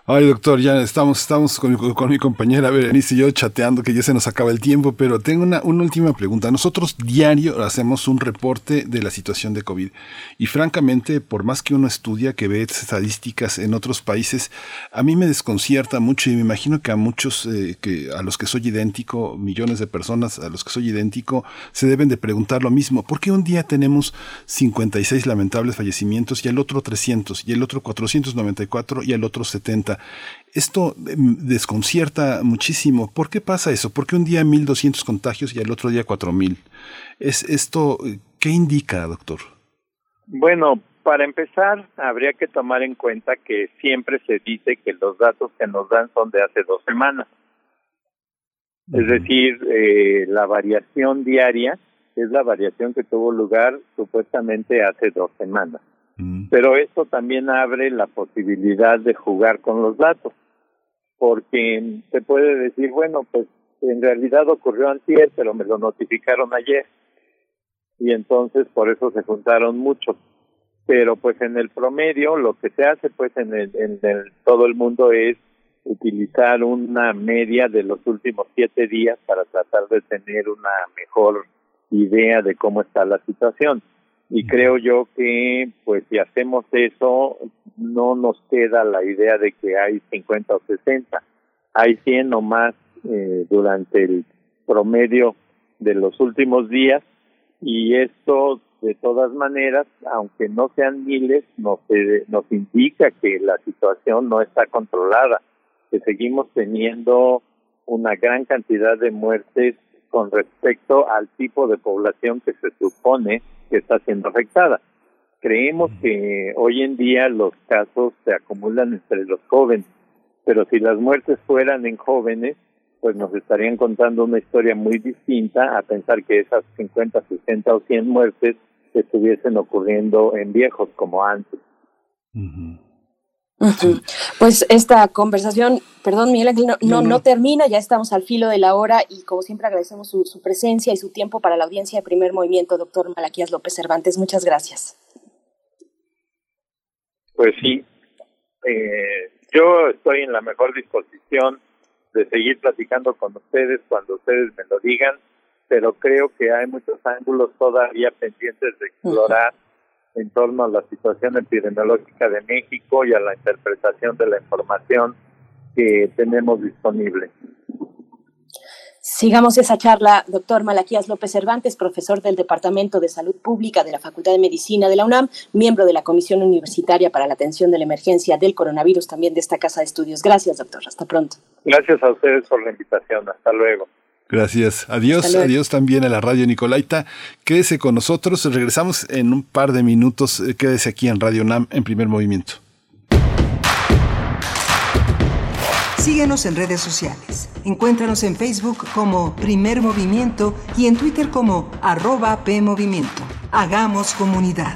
Ay, doctor, ya estamos, estamos con, mi compañera Berenice y yo chateando que ya se nos acaba el tiempo, pero tengo una, una última pregunta. Nosotros diario hacemos un reporte de la situación de COVID y francamente, por más que uno estudia, que ve estadísticas en otros países, a mí me desconcierta mucho y me imagino que a muchos, eh, que a los que soy idéntico, millones de personas a los que soy idéntico, se deben de preguntar lo mismo. ¿Por qué un día tenemos 56 lamentables fallecimientos y el otro 300 y el otro 494 y el otro 70? Esto em, desconcierta muchísimo. ¿Por qué pasa eso? ¿Por qué un día 1.200 contagios y al otro día 4.000? ¿Es esto qué indica, doctor? Bueno, para empezar, habría que tomar en cuenta que siempre se dice que los datos que nos dan son de hace dos semanas. Es decir, eh, la variación diaria es la variación que tuvo lugar supuestamente hace dos semanas. Pero esto también abre la posibilidad de jugar con los datos, porque se puede decir, bueno, pues en realidad ocurrió antier, pero me lo notificaron ayer. Y entonces por eso se juntaron muchos. Pero pues en el promedio lo que se hace pues en, el, en el, todo el mundo es utilizar una media de los últimos siete días para tratar de tener una mejor idea de cómo está la situación y creo yo que pues si hacemos eso no nos queda la idea de que hay 50 o 60 hay 100 o más eh, durante el promedio de los últimos días y esto de todas maneras aunque no sean miles nos eh, nos indica que la situación no está controlada que seguimos teniendo una gran cantidad de muertes con respecto al tipo de población que se supone que está siendo afectada. Creemos que hoy en día los casos se acumulan entre los jóvenes, pero si las muertes fueran en jóvenes, pues nos estarían contando una historia muy distinta a pensar que esas 50, 60 o 100 muertes estuviesen ocurriendo en viejos como antes. Pues esta conversación, perdón Miguel Ángel, no, no, termina, ya estamos al filo de la hora y como siempre agradecemos su, su, presencia y su tiempo para la audiencia de primer movimiento, doctor Malaquías López Cervantes. Muchas gracias. Pues sí, eh, yo estoy en la mejor disposición de seguir platicando con ustedes cuando ustedes me lo digan, pero creo que hay muchos ángulos todavía pendientes de explorar en torno a la situación epidemiológica de México y a la interpretación de la información que tenemos disponible. Sigamos esa charla, doctor Malaquías López Cervantes, profesor del Departamento de Salud Pública de la Facultad de Medicina de la UNAM, miembro de la Comisión Universitaria para la Atención de la Emergencia del Coronavirus, también de esta Casa de Estudios. Gracias, doctor. Hasta pronto. Gracias a ustedes por la invitación. Hasta luego. Gracias. Adiós, adiós también a la radio Nicolaita. Quédese con nosotros. Regresamos en un par de minutos. Eh, quédese aquí en Radio NAM en primer movimiento. Síguenos en redes sociales. Encuéntranos en Facebook como Primer Movimiento y en Twitter como arroba PMovimiento. Hagamos comunidad.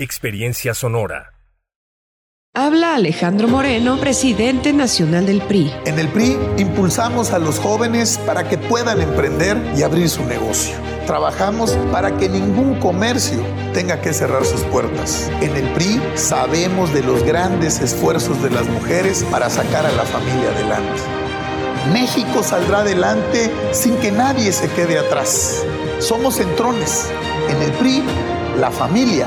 Experiencia Sonora. Habla Alejandro Moreno, presidente nacional del PRI. En el PRI impulsamos a los jóvenes para que puedan emprender y abrir su negocio. Trabajamos para que ningún comercio tenga que cerrar sus puertas. En el PRI sabemos de los grandes esfuerzos de las mujeres para sacar a la familia adelante. México saldrá adelante sin que nadie se quede atrás. Somos centrones. En el PRI, la familia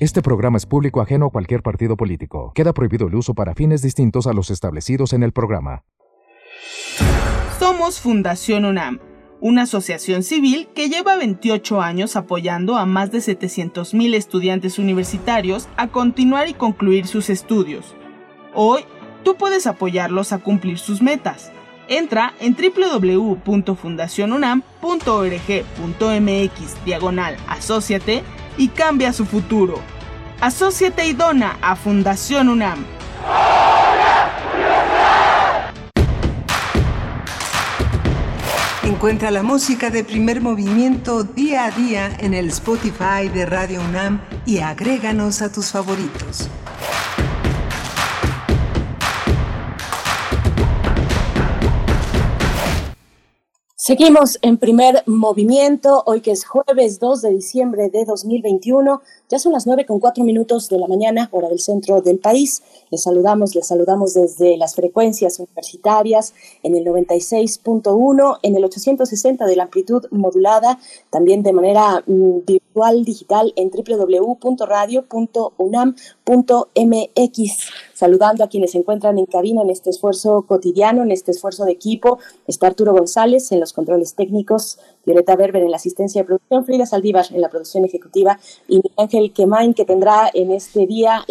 Este programa es público ajeno a cualquier partido político. Queda prohibido el uso para fines distintos a los establecidos en el programa. Somos Fundación UNAM, una asociación civil que lleva 28 años apoyando a más de 700.000 estudiantes universitarios a continuar y concluir sus estudios. Hoy, tú puedes apoyarlos a cumplir sus metas. Entra en www.fundacionunam.org.mx diagonal asociate y cambia su futuro. Asociate y dona a Fundación UNAM. Encuentra la música de primer movimiento día a día en el Spotify de Radio UNAM y agréganos a tus favoritos. Seguimos en primer movimiento, hoy que es jueves 2 de diciembre de 2021. Ya son las 9 con 4 minutos de la mañana, hora del centro del país. Les saludamos, les saludamos desde las frecuencias universitarias en el 96.1, en el 860 de la amplitud modulada, también de manera mm, virtual digital en www.radio.unam.mx. Saludando a quienes se encuentran en cabina en este esfuerzo cotidiano, en este esfuerzo de equipo. Está Arturo González en los controles técnicos, Violeta Berber en la asistencia de producción, Frida Saldívar en la producción ejecutiva y Miguel Ángel Quemain, que tendrá en este día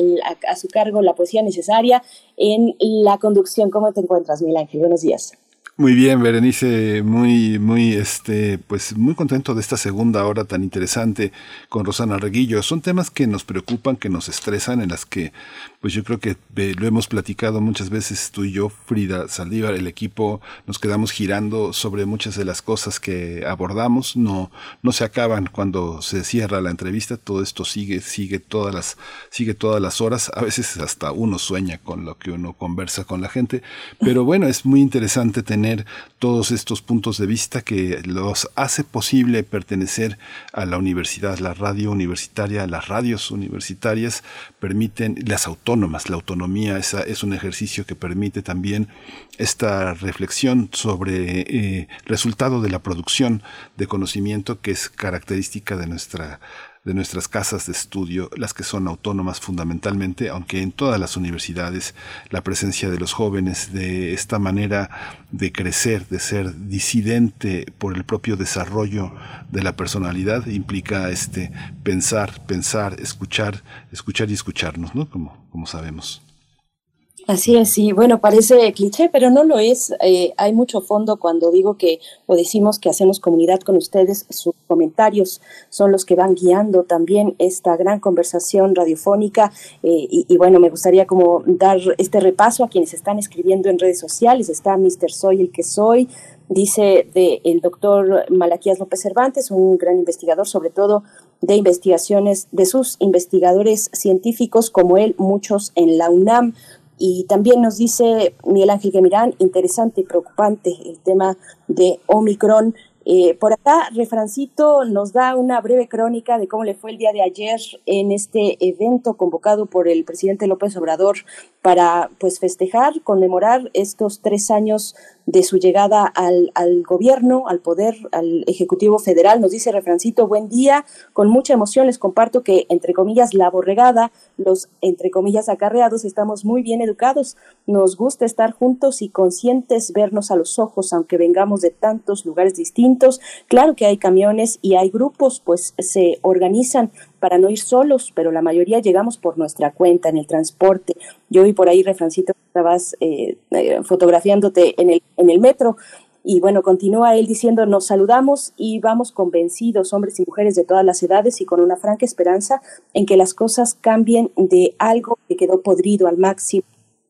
a, su cargo la poesía necesaria en la conducción. ¿Cómo te encuentras, Miguel Ángel? Buenos días. Muy bien, Berenice, muy, muy, este, pues muy contento de esta segunda hora tan interesante con Rosana Reguillo. Son temas que nos preocupan, que nos estresan, en las que, pues yo creo que lo hemos platicado muchas veces tú y yo, Frida Saldívar, el equipo, nos quedamos girando sobre muchas de las cosas que abordamos. No, no se acaban cuando se cierra la entrevista. Todo esto sigue, sigue todas las, sigue todas las horas. A veces hasta uno sueña con lo que uno conversa con la gente. Pero bueno, es muy interesante tener todos estos puntos de vista que los hace posible pertenecer a la universidad, la radio universitaria, las radios universitarias permiten, las la autonomía esa es un ejercicio que permite también esta reflexión sobre eh, resultado de la producción de conocimiento que es característica de nuestra de nuestras casas de estudio, las que son autónomas fundamentalmente, aunque en todas las universidades la presencia de los jóvenes, de esta manera de crecer, de ser disidente por el propio desarrollo de la personalidad, implica este pensar, pensar, escuchar, escuchar y escucharnos, ¿no? Como, como sabemos. Así es, sí, bueno, parece cliché, pero no lo es. Eh, hay mucho fondo cuando digo que o decimos que hacemos comunidad con ustedes. Sus comentarios son los que van guiando también esta gran conversación radiofónica. Eh, y, bueno, me gustaría como dar este repaso a quienes están escribiendo en redes sociales. Está Mr. Soy el que soy, dice de el doctor Malaquías López Cervantes, un gran investigador, sobre todo de investigaciones de sus investigadores científicos como él, muchos en la UNAM. Y también nos dice Miguel Ángel Gemirán, interesante y preocupante el tema de Omicron. Eh, por acá, Refrancito nos da una breve crónica de cómo le fue el día de ayer en este evento convocado por el presidente López Obrador para pues festejar, conmemorar estos tres años de su llegada al, al, gobierno, al poder, al Ejecutivo Federal. Nos dice Refrancito, buen día, con mucha emoción les comparto que, entre comillas, la borregada, los, entre comillas, acarreados, estamos muy bien educados, nos gusta estar juntos y conscientes, vernos a los ojos, aunque vengamos de tantos lugares distintos. Claro que hay camiones y hay grupos, pues se organizan para no ir solos, pero la mayoría llegamos por nuestra cuenta en el transporte. Yo vi por ahí, refrancito, estabas eh, eh, fotografiándote en el, en el metro. Y bueno, continúa él diciendo, nos saludamos y vamos convencidos, hombres y mujeres de todas las edades y con una franca esperanza en que las cosas cambien de algo que quedó podrido al máximo.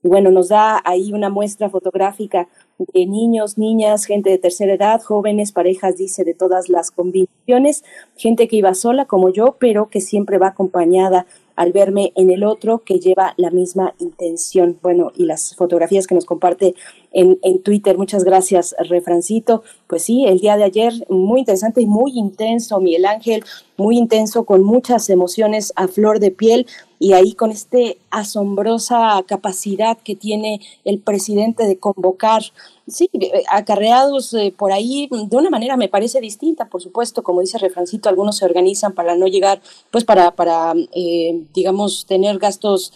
Y bueno, nos da ahí una muestra fotográfica de niños, niñas, gente de tercera edad, jóvenes, parejas, dice, de todas las convicciones, gente que iba sola como yo, pero que siempre va acompañada al verme en el otro que lleva la misma intención. Bueno, y las fotografías que nos comparte en, en Twitter. Muchas gracias, Refrancito. Pues sí, el día de ayer muy interesante y muy intenso, Miguel Ángel, muy intenso, con muchas emociones a flor de piel y ahí con esta asombrosa capacidad que tiene el presidente de convocar sí, eh, acarreados eh, por ahí de una manera me parece distinta, por supuesto, como dice Refrancito, algunos se organizan para no llegar, pues para, para eh, digamos, tener gastos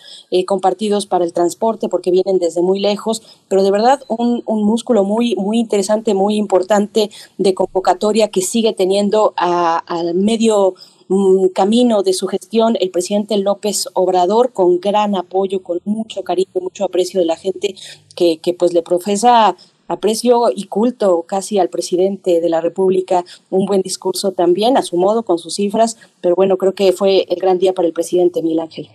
compartidos para el transporte porque vienen desde muy lejos, pero de verdad un, un, músculo muy, muy interesante, muy importante de convocatoria que sigue teniendo al medio mm, camino de su gestión el presidente López Obrador con gran apoyo, con mucho cariño, mucho aprecio de la gente que, que pues le profesa aprecio y culto casi al presidente de la República, un buen discurso también, a su modo, con sus cifras, pero bueno, creo que fue el gran día para el presidente Miguel Ángel.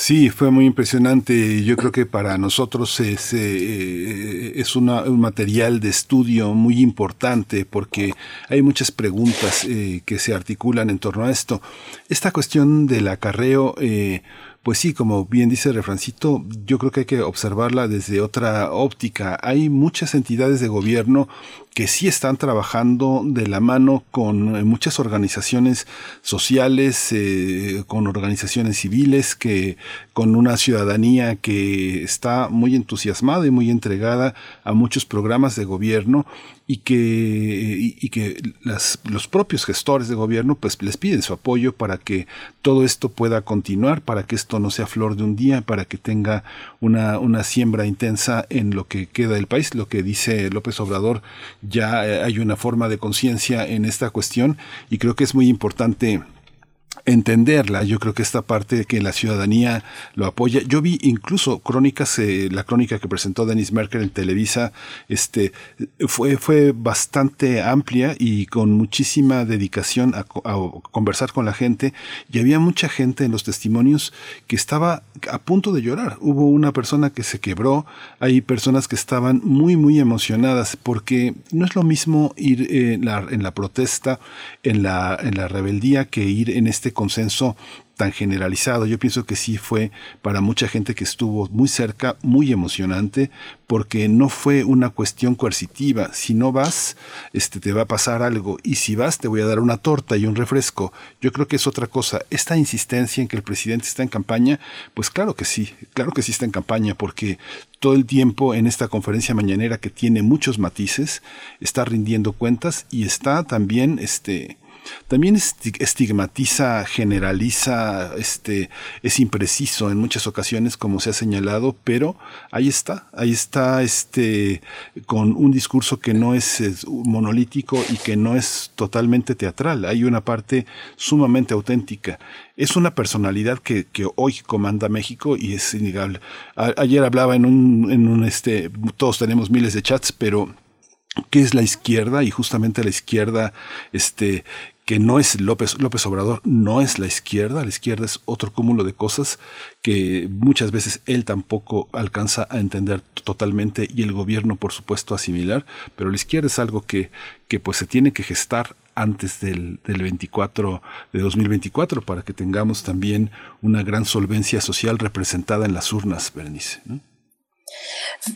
Sí, fue muy impresionante. Yo creo que para nosotros es, eh, es un material de estudio muy importante porque hay muchas preguntas eh, que se articulan en torno a esto. Esta cuestión del acarreo, eh, pues sí, como bien dice el refrancito, yo creo que hay que observarla desde otra óptica. Hay muchas entidades de gobierno que sí están trabajando de la mano con eh, muchas organizaciones sociales, eh, con organizaciones civiles, que con una ciudadanía que está muy entusiasmada y muy entregada a muchos programas de gobierno y que, y, que los propios gestores de gobierno pues les piden su apoyo para que todo esto pueda continuar, para que esto no sea flor de un día, para que tenga una, una siembra intensa en lo que queda del país, lo que dice López Obrador, ya eh, hay una forma de conciencia en esta cuestión y creo que es muy importante entenderla. Yo creo que esta parte de que la ciudadanía lo apoya. Yo vi incluso crónicas, eh, la crónica que presentó Denis Merkel en Televisa, este, fue, fue bastante amplia y con muchísima dedicación a, conversar con la gente. Y había mucha gente en los testimonios que estaba a punto de llorar. Hubo una persona que se quebró, hay personas que estaban muy, muy emocionadas porque no es lo mismo ir en la, en la protesta, en la, en la rebeldía que ir en este consenso tan generalizado. Yo pienso que sí fue para mucha gente que estuvo muy cerca, muy emocionante, porque no fue una cuestión coercitiva. Si no vas, este, te va a pasar algo. Y si vas, te voy a dar una torta y un refresco. Yo creo que es otra cosa. Esta insistencia en que el presidente está en campaña, pues claro que sí, claro que sí está en campaña, porque todo el tiempo en esta conferencia mañanera que tiene muchos matices, está rindiendo cuentas y está también, este, también estigmatiza, generaliza, este, es impreciso en muchas ocasiones, como se ha señalado, pero ahí está, ahí está, este, con un discurso que no es, monolítico y que no es totalmente teatral. Hay una parte sumamente auténtica. Es una personalidad que, hoy comanda México y es innegable. ayer hablaba en un, en un, este, todos tenemos miles de chats, pero ¿qué es la izquierda? Y justamente la izquierda, este, que no es López, López Obrador, no es la izquierda, la izquierda es otro cúmulo de cosas que muchas veces él tampoco alcanza a entender totalmente y el gobierno por supuesto asimilar, pero la izquierda es algo que, que pues se tiene que gestar antes del, del 24 de 2024 para que tengamos también una gran solvencia social representada en las urnas, Bernice.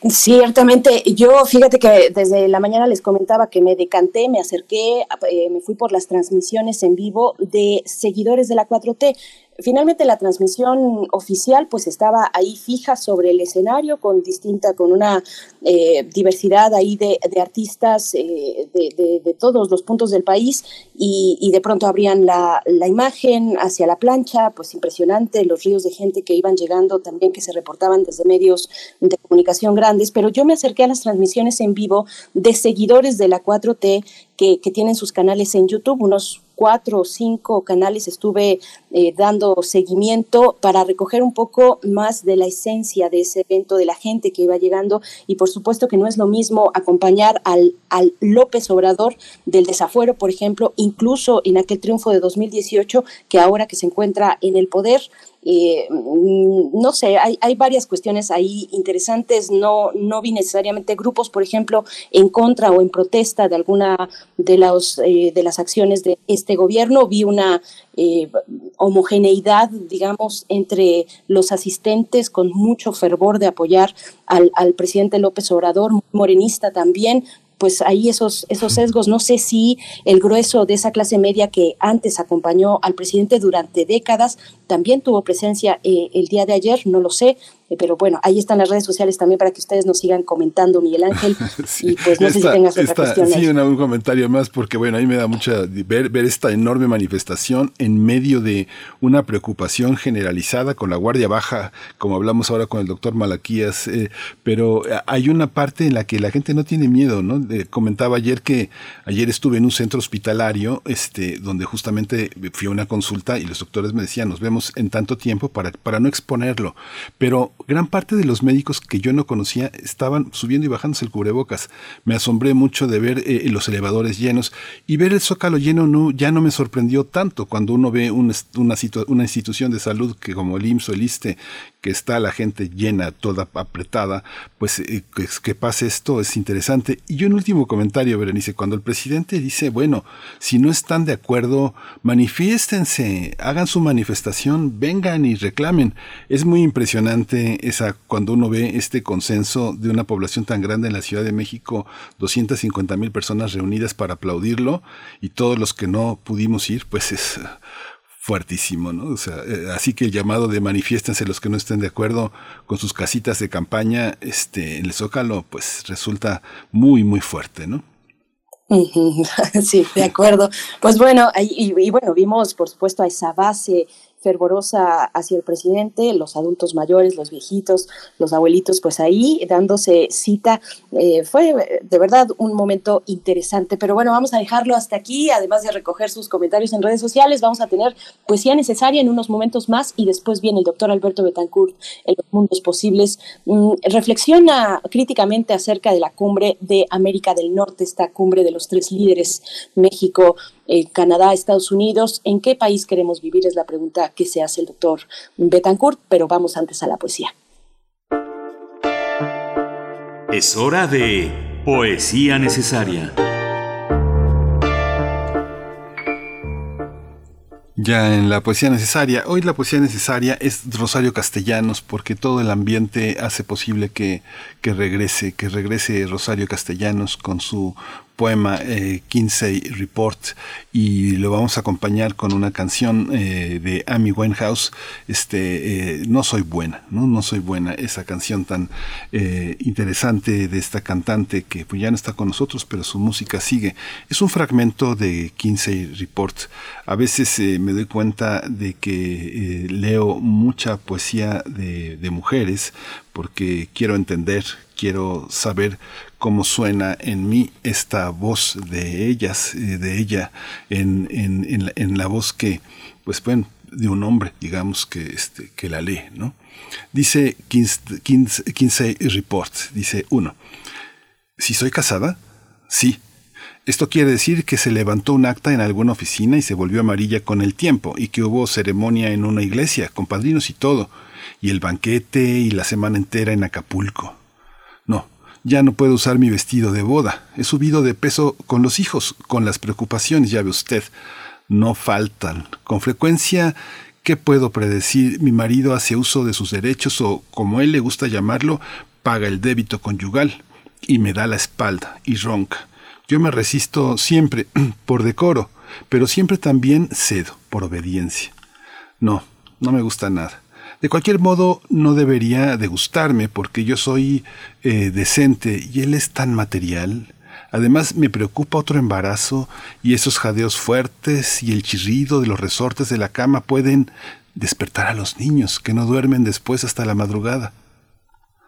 Ciertamente, yo fíjate que desde la mañana les comentaba que me decanté, me acerqué, eh, me fui por las transmisiones en vivo de seguidores de la 4T. Finalmente la transmisión oficial pues estaba ahí fija sobre el escenario con distinta, con una eh, diversidad ahí de, artistas eh, de, todos los puntos del país y, de pronto abrían la, la, imagen hacia la plancha, pues impresionante, los ríos de gente que iban llegando también que se reportaban desde medios de comunicación grandes, pero yo me acerqué a las transmisiones en vivo de seguidores de la 4T que, que tienen sus canales en YouTube, unos cuatro o cinco canales estuve eh, dando seguimiento para recoger un poco más de la esencia de ese evento, de la gente que iba llegando y por supuesto que no es lo mismo acompañar al, al López Obrador del desafuero, por ejemplo, incluso en aquel triunfo de 2018 que ahora que se encuentra en el poder. Eh, no sé, hay, hay, varias cuestiones ahí interesantes. No, no vi necesariamente grupos, por ejemplo, en contra o en protesta de alguna de, los, eh, de las acciones de este gobierno. Vi una eh, homogeneidad, digamos, entre los asistentes con mucho fervor de apoyar al, al presidente López Obrador, morenista también, pues ahí esos, esos sesgos. No sé si el grueso de esa clase media que antes acompañó al presidente durante décadas también tuvo presencia eh, el día de ayer, no lo sé. Eh, pero bueno, ahí están las redes sociales también para que ustedes nos sigan comentando, Miguel Ángel. y pues no sé si tengas otra cuestión. Sí, un comentario más, porque bueno, a mí me da mucha ver, ver esta enorme manifestación en medio de una preocupación generalizada con la Guardia Baja, como hablamos ahora con el doctor Malaquías, eh, pero hay una parte en la que la gente no tiene miedo, ¿no? comentaba ayer que ayer estuve en un centro hospitalario, este, donde justamente fui a una consulta y los doctores me decían, nos vemos en tanto tiempo para, para no exponerlo. Pero gran parte de los médicos que yo no conocía estaban subiendo y bajándose el cubrebocas. Me asombré mucho de ver eh, los elevadores llenos y ver el zócalo lleno no, ya no me sorprendió tanto cuando uno ve una, una institución de salud que como el IMSS o el ISTE, que está la gente llena, toda apretada, pues eh, que, pase esto es interesante. Y un último comentario, Berenice, cuando el presidente dice, bueno, si no están de acuerdo, manifiéstense, hagan su manifestación, vengan y reclamen. Es muy impresionante esa, cuando uno ve este consenso de una población tan grande en la Ciudad de México, 250 mil personas reunidas para aplaudirlo y todos los que no pudimos ir, pues es fuertísimo, ¿no? O sea, eh, así que el llamado de manifiéstense los que no estén de acuerdo con sus casitas de campaña, este, en el Zócalo, pues resulta muy, muy fuerte, ¿no? Sí, de acuerdo. Pues bueno, y, y, bueno, vimos por supuesto a esa base fervorosa hacia el presidente, los adultos mayores, los viejitos, los abuelitos, pues ahí dándose cita. Eh, fue de verdad un momento interesante, pero bueno, vamos a dejarlo hasta aquí, además de recoger sus comentarios en redes sociales, vamos a tener poesía necesaria en unos momentos más y después viene el doctor Alberto Betancourt en los mundos posibles. Mm, reflexiona críticamente acerca de la cumbre de América del Norte, esta cumbre de los tres líderes, México, eh, Canadá, Estados Unidos. ¿En qué país queremos vivir? Es la pregunta que se hace el doctor Betancourt, pero vamos antes a la poesía. Es hora de poesía necesaria. Ya en la poesía necesaria, hoy la poesía necesaria es Rosario Castellanos porque todo el ambiente hace posible que, que regrese, que regrese Rosario Castellanos con su poema eh, Kinsey Report y lo vamos a acompañar con una canción eh, de Amy Winehouse, este, eh, No Soy Buena, ¿no? No Soy Buena, esa canción tan eh, interesante de esta cantante que pues, ya no está con nosotros, pero su música sigue. Es un fragmento de Kinsey Report. A veces me doy cuenta de que leo mucha poesía de, de mujeres porque quiero entender, quiero saber cómo suena en mí esta voz de ellas, eh, de ella, en, la, voz que, pues bueno, de un hombre, digamos, que, este, que la lee, ¿no? Dice 15, Report, dice uno, si soy casada, sí. Esto quiere decir que se levantó un acta en alguna oficina y se volvió amarilla con el tiempo, y que hubo ceremonia en una iglesia, con padrinos y todo, y el banquete y la semana entera en Acapulco. Ya no puedo usar mi vestido de boda. He subido de peso con los hijos, con las preocupaciones, ya ve usted. No faltan. Con frecuencia, ¿qué puedo predecir? Mi marido hace uso de sus derechos o, como él le gusta llamarlo, paga el débito conyugal y me da la espalda y ronca. Yo me resisto siempre por decoro, pero siempre también cedo por obediencia. No, no me gusta nada. De cualquier modo, no debería de gustarme porque yo soy eh, decente y él es tan material. Además, me preocupa otro embarazo y esos jadeos fuertes y el chirrido de los resortes de la cama pueden despertar a los niños que no duermen después hasta la madrugada.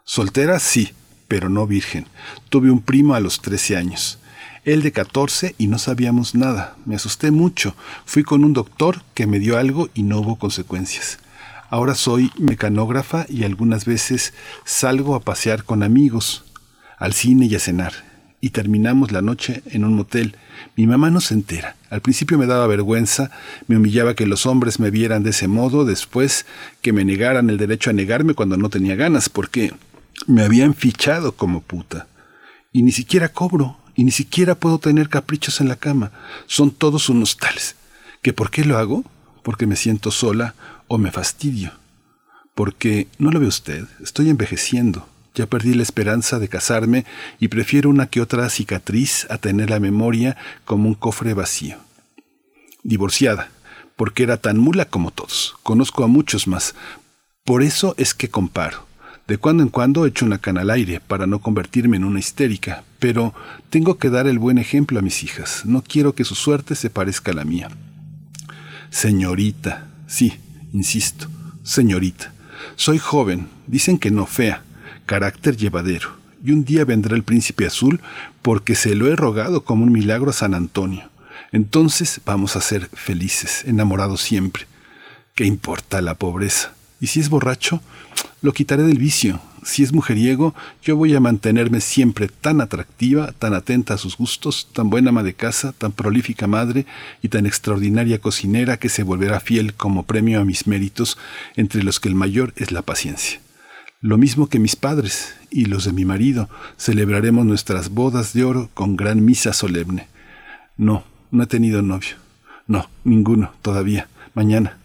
Soltera, sí, pero no virgen. Tuve un primo a los trece años. él de 14 y no sabíamos nada. Me asusté mucho. Fui con un doctor que me dio algo y no hubo consecuencias. Ahora soy mecanógrafa y algunas veces salgo a pasear con amigos, al cine y a cenar. Y terminamos la noche en un motel. Mi mamá no se entera. Al principio me daba vergüenza, me humillaba que los hombres me vieran de ese modo, después que me negaran el derecho a negarme cuando no tenía ganas, porque me habían fichado como puta. Y ni siquiera cobro, y ni siquiera puedo tener caprichos en la cama. Son todos unos tales. ¿Que por qué lo hago? Porque me siento sola o me fastidio. Porque, no lo ve usted, estoy envejeciendo. Ya perdí la esperanza de casarme y prefiero una que otra cicatriz a tener la memoria como un cofre vacío. Divorciada, porque era tan mula como todos. Conozco a muchos más. Por eso es que comparo. De cuando en cuando echo una cana al aire para no convertirme en una histérica, pero tengo que dar el buen ejemplo a mis hijas. No quiero que su suerte se parezca a la mía. Señorita, sí, insisto, señorita. Soy joven, dicen que no fea, carácter llevadero, y un día vendrá el príncipe azul porque se lo he rogado como un milagro a San Antonio. Entonces vamos a ser felices, enamorados siempre. ¿Qué importa la pobreza? Y si es borracho, lo quitaré del vicio. Si es mujeriego, yo voy a mantenerme siempre tan atractiva, tan atenta a sus gustos, tan buena ama de casa, tan prolífica madre y tan extraordinaria cocinera que se volverá fiel como premio a mis méritos, entre los que el mayor es la paciencia. Lo mismo que mis padres y los de mi marido, celebraremos nuestras bodas de oro con gran misa solemne. No, no he tenido novio. No, ninguno, todavía. Mañana.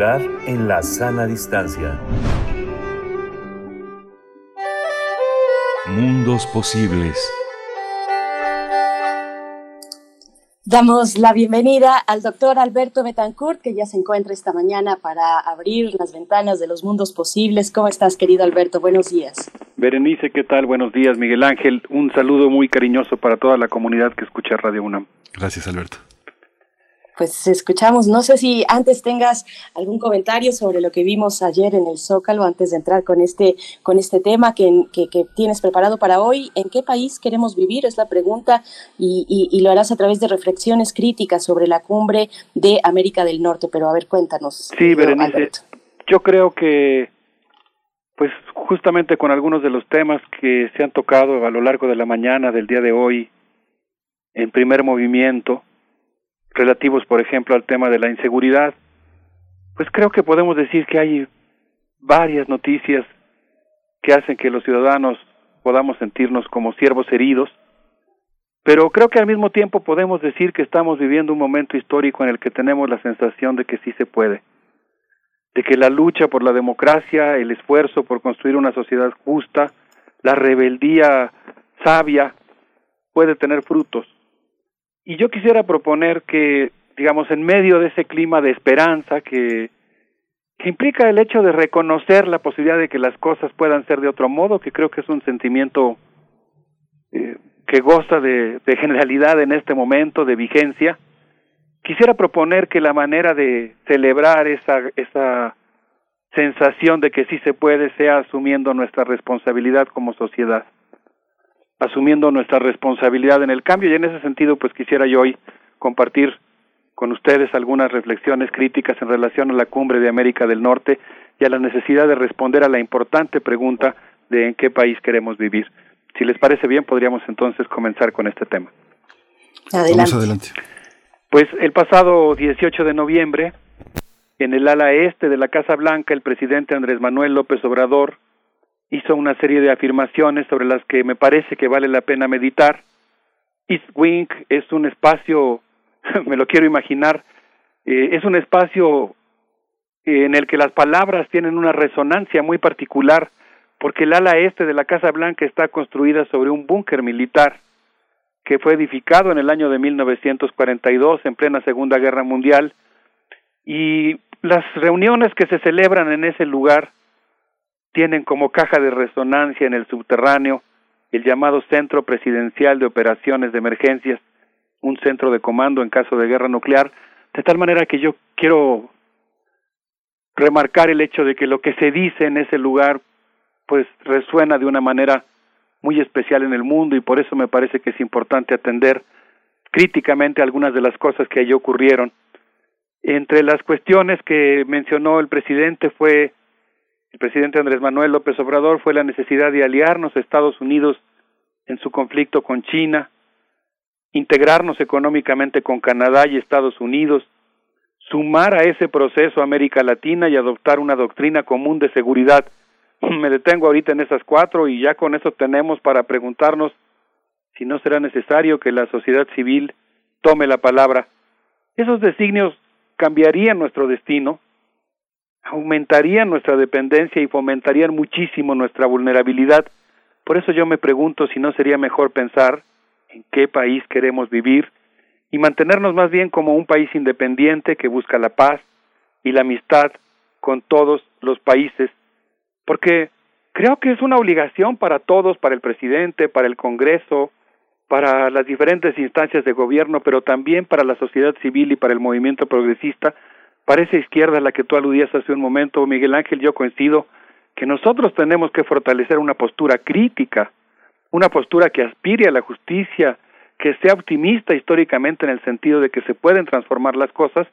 En la sana distancia. Mundos posibles. Damos la bienvenida al doctor Alberto Betancourt, que ya se encuentra esta mañana para abrir las ventanas de los mundos posibles. ¿Cómo estás, querido Alberto? Buenos días. Berenice, ¿qué tal? Buenos días, Miguel Ángel. Un saludo muy cariñoso para toda la comunidad que escucha Radio UNAM. Gracias, Alberto pues escuchamos. No sé si antes tengas algún comentario sobre lo que vimos ayer en el Zócalo, antes de entrar con este, con este tema que, que, tienes preparado para hoy. ¿En qué país queremos vivir? Es la pregunta y, y, lo harás a través de reflexiones críticas sobre la cumbre de América del Norte. Pero a ver, cuéntanos. Sí, Berenice. Yo creo que, pues justamente con algunos de los temas que se han tocado a lo largo de la mañana del día de hoy, en primer movimiento, relativos, por ejemplo, al tema de la inseguridad, pues creo que podemos decir que hay varias noticias que hacen que los ciudadanos podamos sentirnos como siervos heridos, pero creo que al mismo tiempo podemos decir que estamos viviendo un momento histórico en el que tenemos la sensación de que sí se puede, de que la lucha por la democracia, el esfuerzo por construir una sociedad justa, la rebeldía sabia puede tener frutos. Y yo quisiera proponer que, digamos, en medio de ese clima de esperanza que, implica el hecho de reconocer la posibilidad de que las cosas puedan ser de otro modo, que creo que es un sentimiento eh, que goza de, de generalidad en este momento, de vigencia, quisiera proponer que la manera de celebrar esa, esa sensación de que sí se puede sea asumiendo nuestra responsabilidad como sociedad asumiendo nuestra responsabilidad en el cambio y en ese sentido pues quisiera yo hoy compartir con ustedes algunas reflexiones críticas en relación a la cumbre de América del Norte y a la necesidad de responder a la importante pregunta de en qué país queremos vivir. Si les parece bien, podríamos entonces comenzar con este tema. Adelante. adelante. Pues el pasado 18 de noviembre, en el ala este de la Casa Blanca, el presidente Andrés Manuel López Obrador hizo una serie de afirmaciones sobre las que me parece que vale la pena meditar. East Wing es un espacio, me lo quiero imaginar, eh, es un espacio en el que las palabras tienen una resonancia muy particular, porque el ala este de la Casa Blanca está construida sobre un búnker militar que fue edificado en el año de 1942, en plena Segunda Guerra Mundial, y las reuniones que se celebran en ese lugar tienen como caja de resonancia en el subterráneo el llamado Centro Presidencial de Operaciones de Emergencias, un centro de comando en caso de guerra nuclear, de tal manera que yo quiero remarcar el hecho de que lo que se dice en ese lugar pues resuena de una manera muy especial en el mundo y por eso me parece que es importante atender críticamente algunas de las cosas que allí ocurrieron. Entre las cuestiones que mencionó el presidente fue el presidente Andrés Manuel López Obrador fue la necesidad de aliarnos a Estados Unidos en su conflicto con China, integrarnos económicamente con Canadá y Estados Unidos, sumar a ese proceso a América Latina y adoptar una doctrina común de seguridad. Me detengo ahorita en esas cuatro y ya con eso tenemos para preguntarnos si no será necesario que la sociedad civil tome la palabra. Esos designios cambiarían nuestro destino, aumentarían nuestra dependencia y fomentarían muchísimo nuestra vulnerabilidad. Por eso yo me pregunto si no sería mejor pensar en qué país queremos vivir y mantenernos más bien como un país independiente que busca la paz y la amistad con todos los países, porque creo que es una obligación para todos, para el presidente, para el Congreso, para las diferentes instancias de gobierno, pero también para la sociedad civil y para el movimiento progresista, para esa izquierda la que tú aludías hace un momento, Miguel Ángel, yo coincido que nosotros tenemos que fortalecer una postura crítica, una postura que aspire a la justicia, que sea optimista históricamente en el sentido de que se pueden transformar las cosas,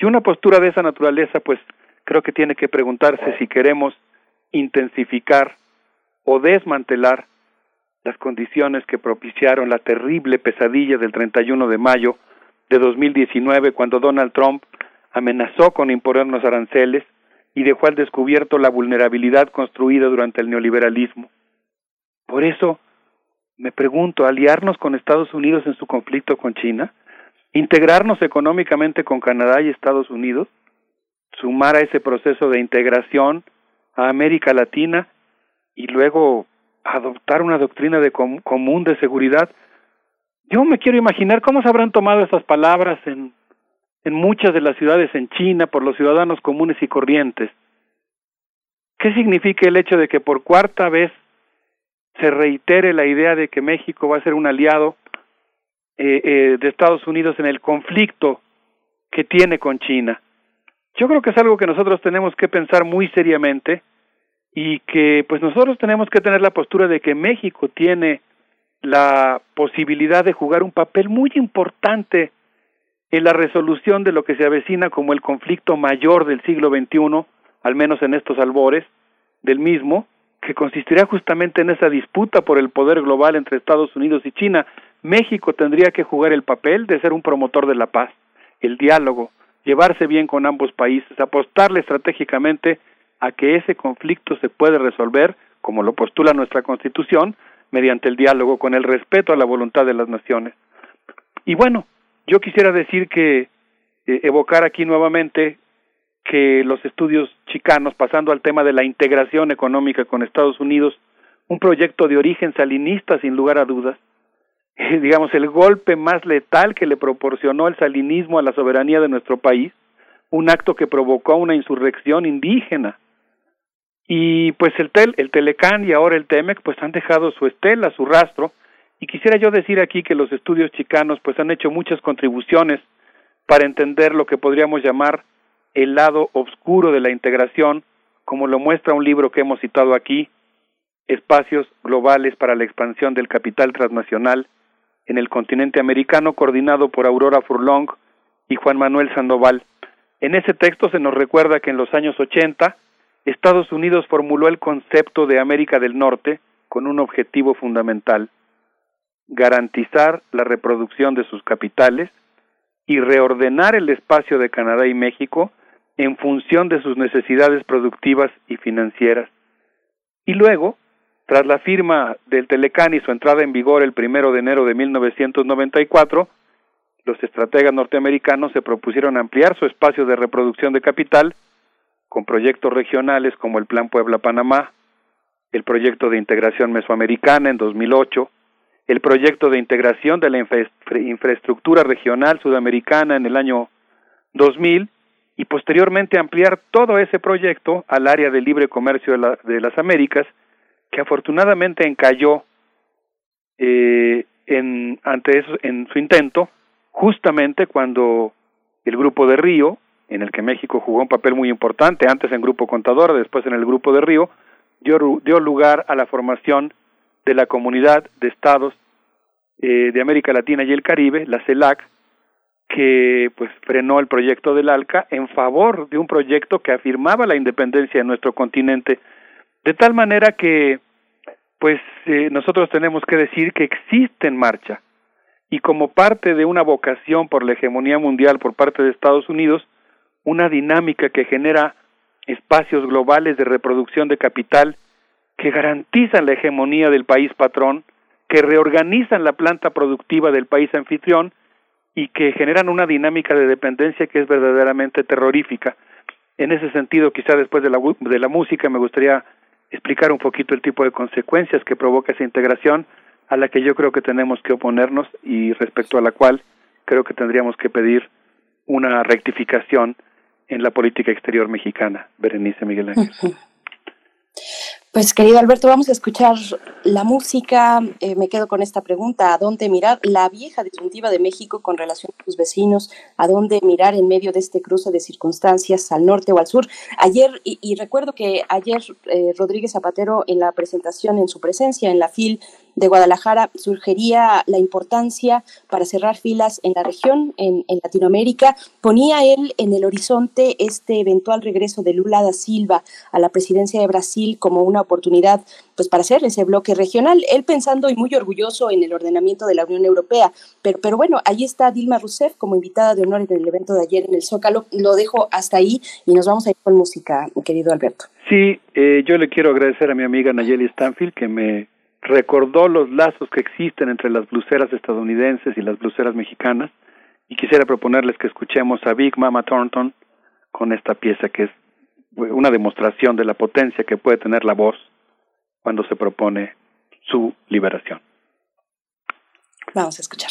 y una postura de esa naturaleza, pues creo que tiene que preguntarse si queremos intensificar o desmantelar las condiciones que propiciaron la terrible pesadilla del 31 de mayo de 2019 cuando Donald Trump amenazó con imponernos aranceles y dejó al descubierto la vulnerabilidad construida durante el neoliberalismo. Por eso, me pregunto, ¿aliarnos con Estados Unidos en su conflicto con China? integrarnos económicamente con Canadá y Estados Unidos, sumar a ese proceso de integración a América Latina y luego adoptar una doctrina de común de seguridad. Yo me quiero imaginar cómo se habrán tomado esas palabras en, en muchas de las ciudades en China por los ciudadanos comunes y corrientes. ¿Qué significa el hecho de que por cuarta vez se reitere la idea de que México va a ser un aliado eh, eh, de Estados Unidos en el conflicto que tiene con China? Yo creo que es algo que nosotros tenemos que pensar muy seriamente y que pues nosotros tenemos que tener la postura de que México tiene la posibilidad de jugar un papel muy importante en la resolución de lo que se avecina como el conflicto mayor del siglo XXI, al menos en estos albores del mismo, que consistirá justamente en esa disputa por el poder global entre Estados Unidos y China. México tendría que jugar el papel de ser un promotor de la paz, el diálogo, llevarse bien con ambos países, apostarle estratégicamente a que ese conflicto se puede resolver, como lo postula nuestra Constitución, mediante el diálogo con el respeto a la voluntad de las naciones. Y bueno, yo quisiera decir que eh, evocar aquí nuevamente que los estudios chicanos, pasando al tema de la integración económica con Estados Unidos, un proyecto de origen salinista sin lugar a dudas, digamos el golpe más letal que le proporcionó el salinismo a la soberanía de nuestro país, un acto que provocó una insurrección indígena. Y pues el, tel, el Telecán y ahora el Temec pues han dejado su estela, su rastro, y quisiera yo decir aquí que los estudios chicanos pues han hecho muchas contribuciones para entender lo que podríamos llamar el lado oscuro de la integración, como lo muestra un libro que hemos citado aquí, Espacios Globales para la Expansión del Capital Transnacional en el continente americano, coordinado por Aurora Furlong y Juan Manuel Sandoval. En ese texto se nos recuerda que en los años 80 Estados Unidos formuló el concepto de América del Norte con un objetivo fundamental, garantizar la reproducción de sus capitales y reordenar el espacio de Canadá y México en función de sus necesidades productivas y financieras. Y luego, tras la firma del Telecán y su entrada en vigor el primero de enero de 1994, los estrategas norteamericanos se propusieron ampliar su espacio de reproducción de capital con proyectos regionales como el Plan Puebla-Panamá, el proyecto de integración mesoamericana en 2008, el proyecto de integración de la infraestructura regional sudamericana en el año 2000 y posteriormente ampliar todo ese proyecto al área de libre comercio de, las Américas, que afortunadamente encalló eh, en, ante eso, en su intento, justamente cuando el grupo de Río, en el que México jugó un papel muy importante, antes en Grupo Contador, después en el Grupo de Río, dio, dio lugar a la formación de la Comunidad de Estados eh, de América Latina y el Caribe, la CELAC, que pues frenó el proyecto del ALCA en favor de un proyecto que afirmaba la independencia de nuestro continente, de tal manera que pues eh, nosotros tenemos que decir que existe en marcha. Y como parte de una vocación por la hegemonía mundial por parte de Estados Unidos, una dinámica que genera espacios globales de reproducción de capital que garantizan la hegemonía del país patrón, que reorganizan la planta productiva del país anfitrión y que generan una dinámica de dependencia que es verdaderamente terrorífica. En ese sentido, quizá después de la, de la música me gustaría explicar un poquito el tipo de consecuencias que provoca esa integración a la que yo creo que tenemos que oponernos y respecto a la cual creo que tendríamos que pedir una rectificación en la política exterior mexicana, Berenice Miguel Ángel. Pues querido Alberto, vamos a escuchar la música. Eh, me quedo con esta pregunta, ¿a dónde mirar? La vieja disyuntiva de México con relación a sus vecinos, ¿a dónde mirar en medio de este cruce de circunstancias al norte o al sur? Ayer, y, recuerdo que ayer eh, Rodríguez Zapatero en la presentación, en su presencia en la FIL, de Guadalajara sugería la importancia para cerrar filas en la región, en, Latinoamérica. Ponía él en el horizonte este eventual regreso de Lula da Silva a la presidencia de Brasil como una oportunidad pues para hacer ese bloque regional, él pensando y muy orgulloso en el ordenamiento de la Unión Europea. Pero, pero bueno, ahí está Dilma Rousseff como invitada de honor en el evento de ayer en el Zócalo. Lo dejo hasta ahí y nos vamos a ir con música, querido Alberto. Sí, eh, yo le quiero agradecer a mi amiga Nayeli Stanfield que me recordó los lazos que existen entre las bluseras estadounidenses y las bluseras mexicanas y quisiera proponerles que escuchemos a Big Mama Thornton con esta pieza que es una demostración de la potencia que puede tener la voz cuando se propone su liberación. Vamos a escuchar.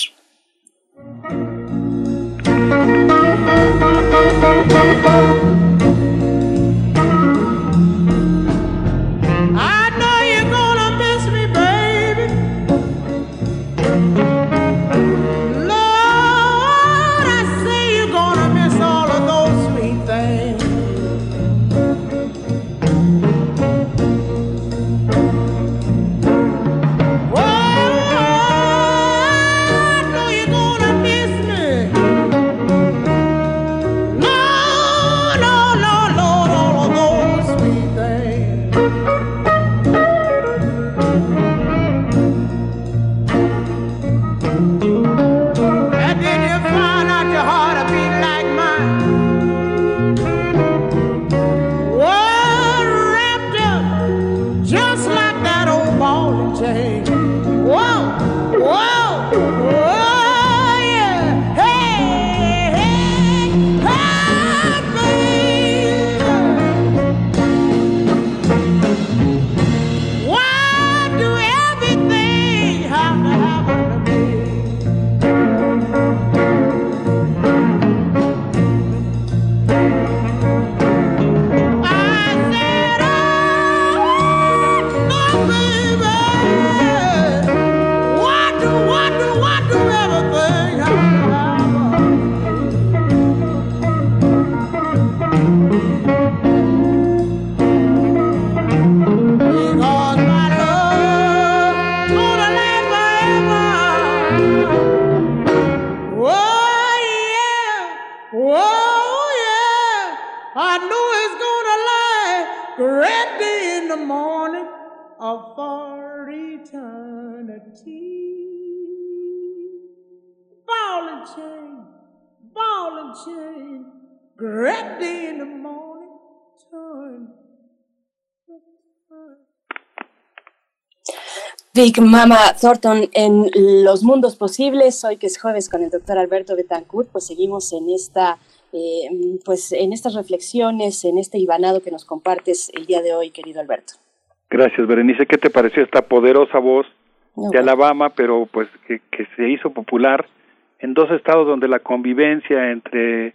Big Mama Thornton en Los Mundos Posibles, hoy que es jueves con el doctor Alberto Betancourt, pues seguimos en esta eh, pues en estas reflexiones, en este ibanado que nos compartes el día de hoy, querido Alberto. Gracias, Berenice. ¿Qué te pareció esta poderosa voz de Alabama, pero pues que, que se hizo popular en dos estados donde la convivencia entre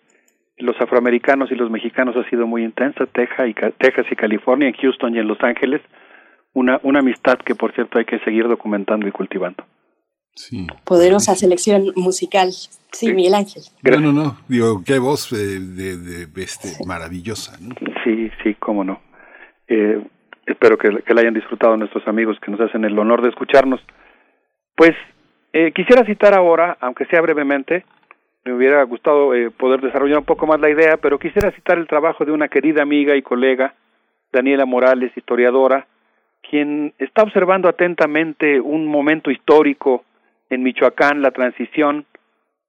los afroamericanos y los mexicanos ha sido muy intensa, Texas y, Texas y California, en Houston y en Los Ángeles? Una, una amistad que por cierto hay que seguir documentando y cultivando. Sí. Poderosa selección musical. Sí, Miguel Ángel. No, no, no. Digo, qué voz de, de, este, maravillosa. ¿no? Sí, sí, cómo no. Eh, espero que, que la hayan disfrutado nuestros amigos que nos hacen el honor de escucharnos. Pues eh, quisiera citar ahora, aunque sea brevemente, me hubiera gustado eh, poder desarrollar un poco más la idea, pero quisiera citar el trabajo de una querida amiga y colega, Daniela Morales, historiadora, quien está observando atentamente un momento histórico en Michoacán, la transición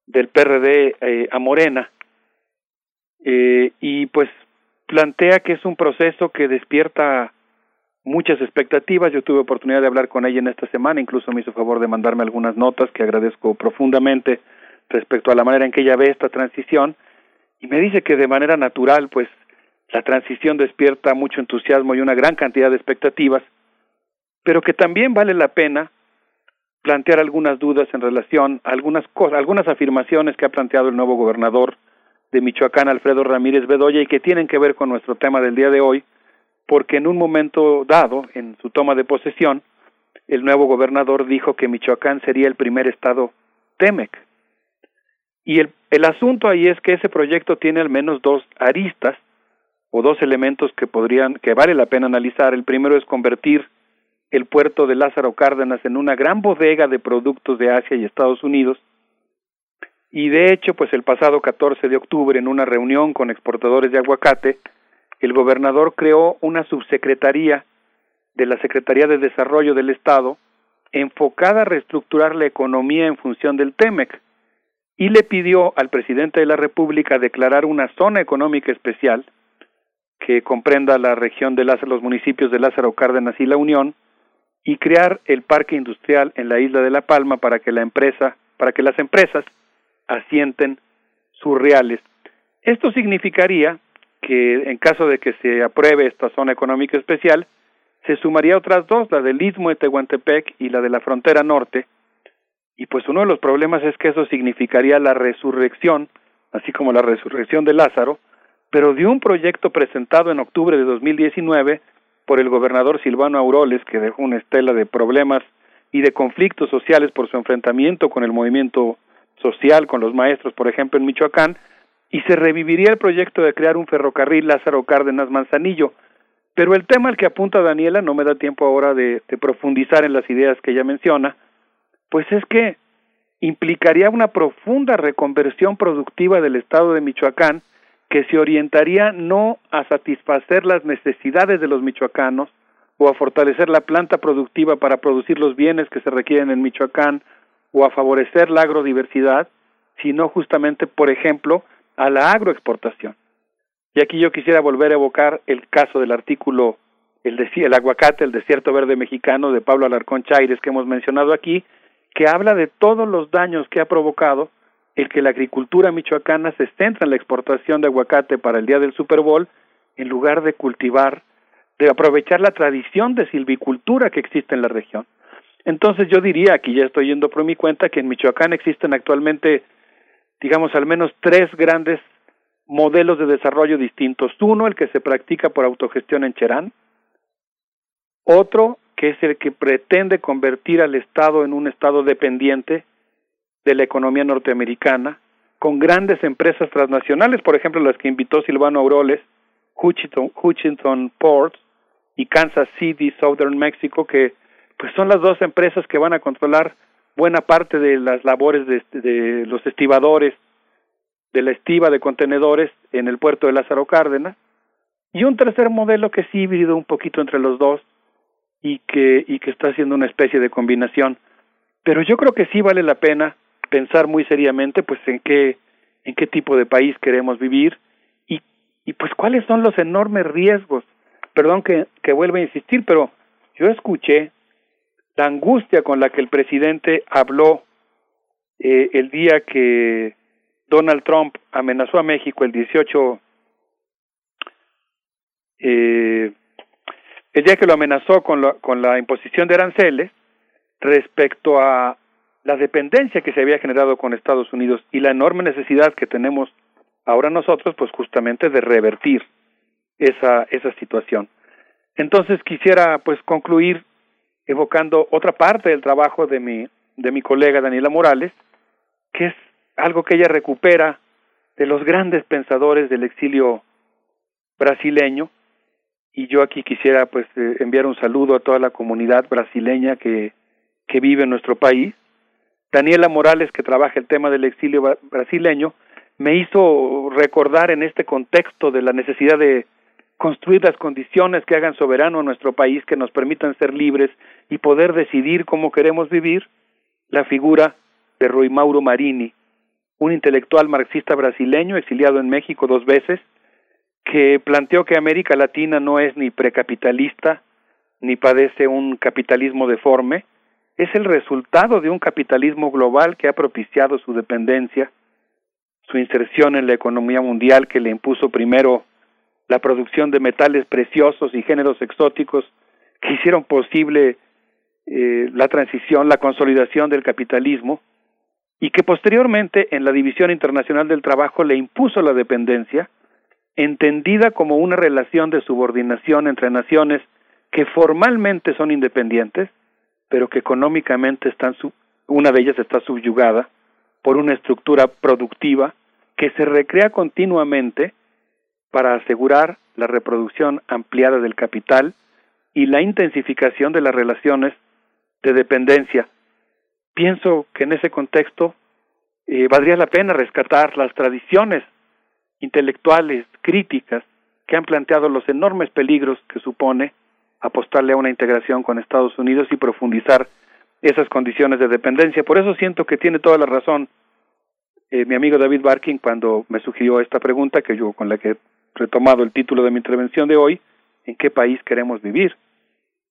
del PRD eh, a Morena, eh, y pues plantea que es un proceso que despierta muchas expectativas. Yo tuve oportunidad de hablar con ella en esta semana, incluso me hizo favor de mandarme algunas notas que agradezco profundamente respecto a la manera en que ella ve esta transición, y me dice que de manera natural, pues la transición despierta mucho entusiasmo y una gran cantidad de expectativas, pero que también vale la pena plantear algunas dudas en relación a algunas cosas, algunas afirmaciones que ha planteado el nuevo gobernador de Michoacán, Alfredo Ramírez Bedoya, y que tienen que ver con nuestro tema del día de hoy, porque en un momento dado, en su toma de posesión, el nuevo gobernador dijo que Michoacán sería el primer estado TEMEC. Y el, el asunto ahí es que ese proyecto tiene al menos dos aristas o dos elementos que podrían, que vale la pena analizar. El primero es convertir el puerto de Lázaro Cárdenas en una gran bodega de productos de Asia y Estados Unidos. Y de hecho, pues el pasado 14 de octubre, en una reunión con exportadores de aguacate, el gobernador creó una subsecretaría de la Secretaría de Desarrollo del Estado enfocada a reestructurar la economía en función del TEMEC y le pidió al presidente de la República declarar una zona económica especial que comprenda la región de los municipios de Lázaro Cárdenas y La Unión, y crear el parque industrial en la isla de La Palma para que la empresa, para que las empresas asienten surreales. Esto significaría que en caso de que se apruebe esta zona económica especial, se sumaría otras dos, la del Istmo de Tehuantepec y la de la frontera norte, y pues uno de los problemas es que eso significaría la resurrección, así como la resurrección de Lázaro, pero de un proyecto presentado en octubre de 2019 por el gobernador Silvano Auroles, que dejó una estela de problemas y de conflictos sociales por su enfrentamiento con el movimiento social, con los maestros, por ejemplo, en Michoacán, y se reviviría el proyecto de crear un ferrocarril Lázaro Cárdenas Manzanillo. Pero el tema al que apunta Daniela, no me da tiempo ahora de, de profundizar en las ideas que ella menciona, pues es que implicaría una profunda reconversión productiva del Estado de Michoacán que se orientaría no a satisfacer las necesidades de los michoacanos o a fortalecer la planta productiva para producir los bienes que se requieren en Michoacán o a favorecer la agrodiversidad, sino justamente, por ejemplo, a la agroexportación. Y aquí yo quisiera volver a evocar el caso del artículo el, el aguacate, el desierto verde mexicano de Pablo Alarcón Chaires que hemos mencionado aquí, que habla de todos los daños que ha provocado el que la agricultura michoacana se centra en la exportación de aguacate para el día del Super Bowl en lugar de cultivar, de aprovechar la tradición de silvicultura que existe en la región. Entonces yo diría, aquí ya estoy yendo por mi cuenta, que en Michoacán existen actualmente, digamos, al menos tres grandes modelos de desarrollo distintos. Uno, el que se practica por autogestión en Cherán. Otro, que es el que pretende convertir al Estado en un Estado dependiente de la economía norteamericana, con grandes empresas transnacionales, por ejemplo, las que invitó Silvano Auroles, Hutchinson, Hutchinson Ports y Kansas City, Southern Mexico, que pues son las dos empresas que van a controlar buena parte de las labores de, de los estibadores, de la estiva de contenedores en el puerto de Lázaro Cárdenas, y un tercer modelo que sí híbrido un poquito entre los dos, y que, y que está haciendo una especie de combinación. Pero yo creo que sí vale la pena pensar muy seriamente pues en qué, en qué tipo de país queremos vivir y, y pues cuáles son los enormes riesgos. Perdón que, que vuelva a insistir, pero yo escuché la angustia con la que el presidente habló eh, el día que Donald Trump amenazó a México el 18 eh, el día que lo amenazó con la, con la imposición de aranceles respecto a la dependencia que se había generado con Estados Unidos y la enorme necesidad que tenemos ahora nosotros, pues justamente de revertir esa, esa situación. Entonces quisiera pues concluir evocando otra parte del trabajo de mi, de mi colega Daniela Morales, que es algo que ella recupera de los grandes pensadores del exilio brasileño, y yo aquí quisiera pues eh, enviar un saludo a toda la comunidad brasileña que, que vive en nuestro país. Daniela Morales, que trabaja el tema del exilio brasileño, me hizo recordar en este contexto de la necesidad de construir las condiciones que hagan soberano a nuestro país, que nos permitan ser libres y poder decidir cómo queremos vivir, la figura de Rui Mauro Marini, un intelectual marxista brasileño exiliado en México dos veces, que planteó que América Latina no es ni precapitalista ni padece un capitalismo deforme, es el resultado de un capitalismo global que ha propiciado su dependencia, su inserción en la economía mundial que le impuso primero la producción de metales preciosos y géneros exóticos que hicieron posible eh, la transición, la consolidación del capitalismo, y que posteriormente en la División Internacional del Trabajo le impuso la dependencia, entendida como una relación de subordinación entre naciones que formalmente son independientes, pero que económicamente están una de ellas está subyugada por una estructura productiva que se recrea continuamente para asegurar la reproducción ampliada del capital y la intensificación de las relaciones de dependencia. Pienso que en ese contexto eh, valdría la pena rescatar las tradiciones intelectuales críticas que han planteado los enormes peligros que supone apostarle a una integración con Estados Unidos y profundizar esas condiciones de dependencia. Por eso siento que tiene toda la razón eh, mi amigo David Barkin cuando me sugirió esta pregunta que yo con la que he retomado el título de mi intervención de hoy, ¿en qué país queremos vivir?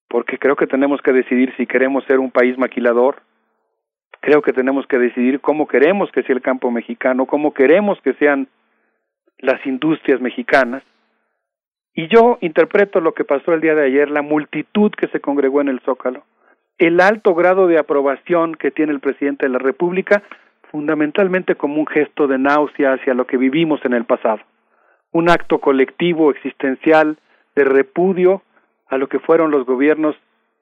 Porque creo que tenemos que decidir si queremos ser un país maquilador, creo que tenemos que decidir cómo queremos que sea el campo mexicano, cómo queremos que sean las industrias mexicanas. Y yo interpreto lo que pasó el día de ayer, la multitud que se congregó en el Zócalo, el alto grado de aprobación que tiene el presidente de la República, fundamentalmente como un gesto de náusea hacia lo que vivimos en el pasado, un acto colectivo, existencial, de repudio a lo que fueron los gobiernos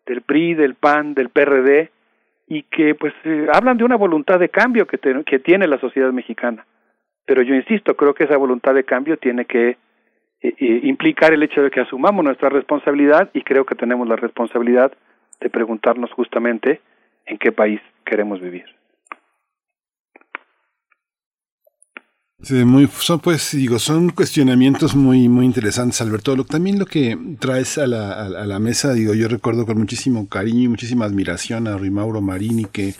del PRI, del PAN, del PRD, y que pues eh, hablan de una voluntad de cambio que, tiene la sociedad mexicana. Pero yo insisto, creo que esa voluntad de cambio tiene que implicar el hecho de que asumamos nuestra responsabilidad y creo que tenemos la responsabilidad de preguntarnos justamente en qué país queremos vivir. muy, son pues digo son cuestionamientos muy muy interesantes Alberto lo, también lo que traes a la, a, la mesa digo yo recuerdo con muchísimo cariño y muchísima admiración a Rui Mauro Marini que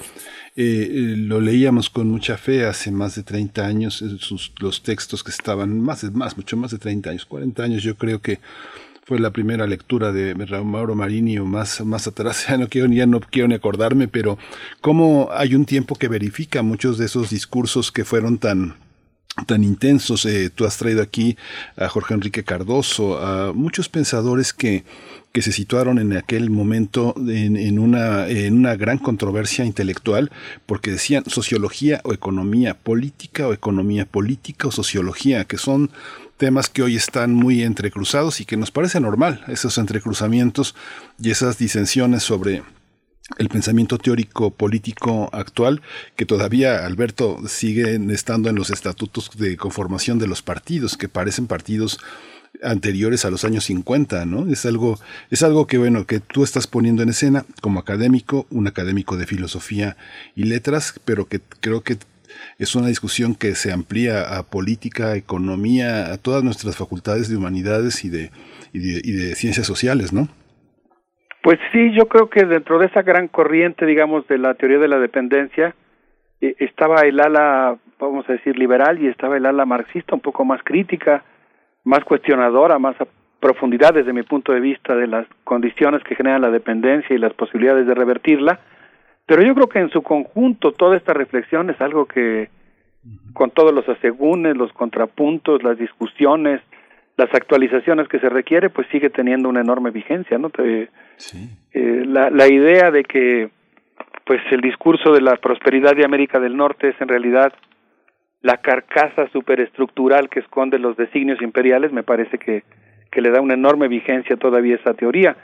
eh, eh, lo leíamos con mucha fe hace más de 30 años eh, sus, los textos que estaban más más mucho más de 30 años 40 años yo creo que fue la primera lectura de Mauro Marini o más, más atrás, ya no quiero, ya no quiero ni acordarme, pero cómo hay un tiempo que verifica muchos de esos discursos que fueron tan, tan intensos. Tú has traído aquí a Jorge Enrique Cardoso, a muchos pensadores que, que se situaron en aquel momento en, una, en una gran controversia intelectual, porque decían sociología o economía política o economía política o sociología, que son temas que hoy están muy entrecruzados y que nos parece normal, esos entrecruzamientos y esas disensiones sobre el pensamiento teórico político actual, que todavía, Alberto, sigue estando en los estatutos de conformación de los partidos, que parecen partidos anteriores a los años 50, ¿no? Es algo, es algo que, bueno, que tú estás poniendo en escena como académico, un académico de filosofía y letras, pero que creo que es una discusión que se amplía a política, economía, a todas nuestras facultades de humanidades y de, y de, y de ciencias sociales, ¿no? Pues sí, yo creo que dentro de esa gran corriente, digamos, de la teoría de la dependencia, eh, estaba el ala, vamos a decir, liberal y estaba el ala marxista, un poco más crítica, más cuestionadora, más a profundidad desde mi punto de vista de las condiciones que generan la dependencia y las posibilidades de revertirla. Pero yo creo que en su conjunto toda esta reflexión es algo que, con todos los asegúnes, los contrapuntos, las discusiones, las actualizaciones que se requiere, pues sigue teniendo una enorme vigencia, ¿no? Eh, la, la idea de que, pues, el discurso de la prosperidad de América del Norte es en realidad la carcasa superestructural que esconde los designios imperiales, me parece que, que le da una enorme vigencia todavía esa teoría.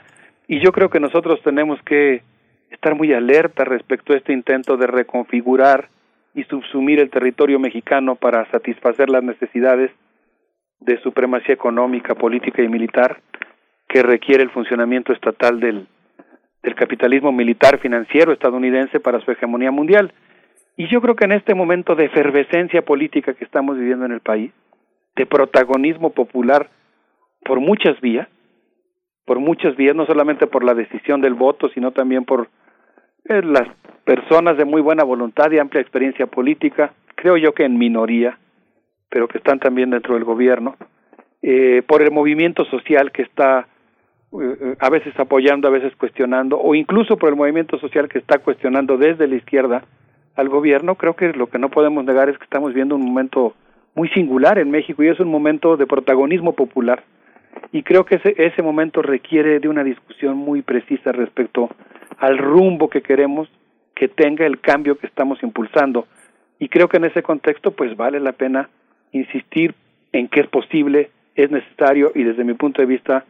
Y yo creo que nosotros tenemos que estar muy alerta respecto a este intento de reconfigurar y subsumir el territorio mexicano para satisfacer las necesidades de supremacía económica, política y militar que requiere el funcionamiento estatal del, del capitalismo militar financiero estadounidense para su hegemonía mundial. Y yo creo que en este momento de efervescencia política que estamos viviendo en el país, de protagonismo popular por muchas vías, por muchas vías, no solamente por la decisión del voto, sino también por eh, las personas de muy buena voluntad y amplia experiencia política, creo yo que en minoría, pero que están también dentro del gobierno, eh, por el movimiento social que está eh, a veces apoyando, a veces cuestionando, o incluso por el movimiento social que está cuestionando desde la izquierda al gobierno, creo que lo que no podemos negar es que estamos viendo un momento muy singular en México y es un momento de protagonismo popular. Y creo que ese, ese momento requiere de una discusión muy precisa respecto al rumbo que queremos que tenga el cambio que estamos impulsando. Y creo que en ese contexto pues vale la pena insistir en que es posible, es necesario y desde mi punto de vista,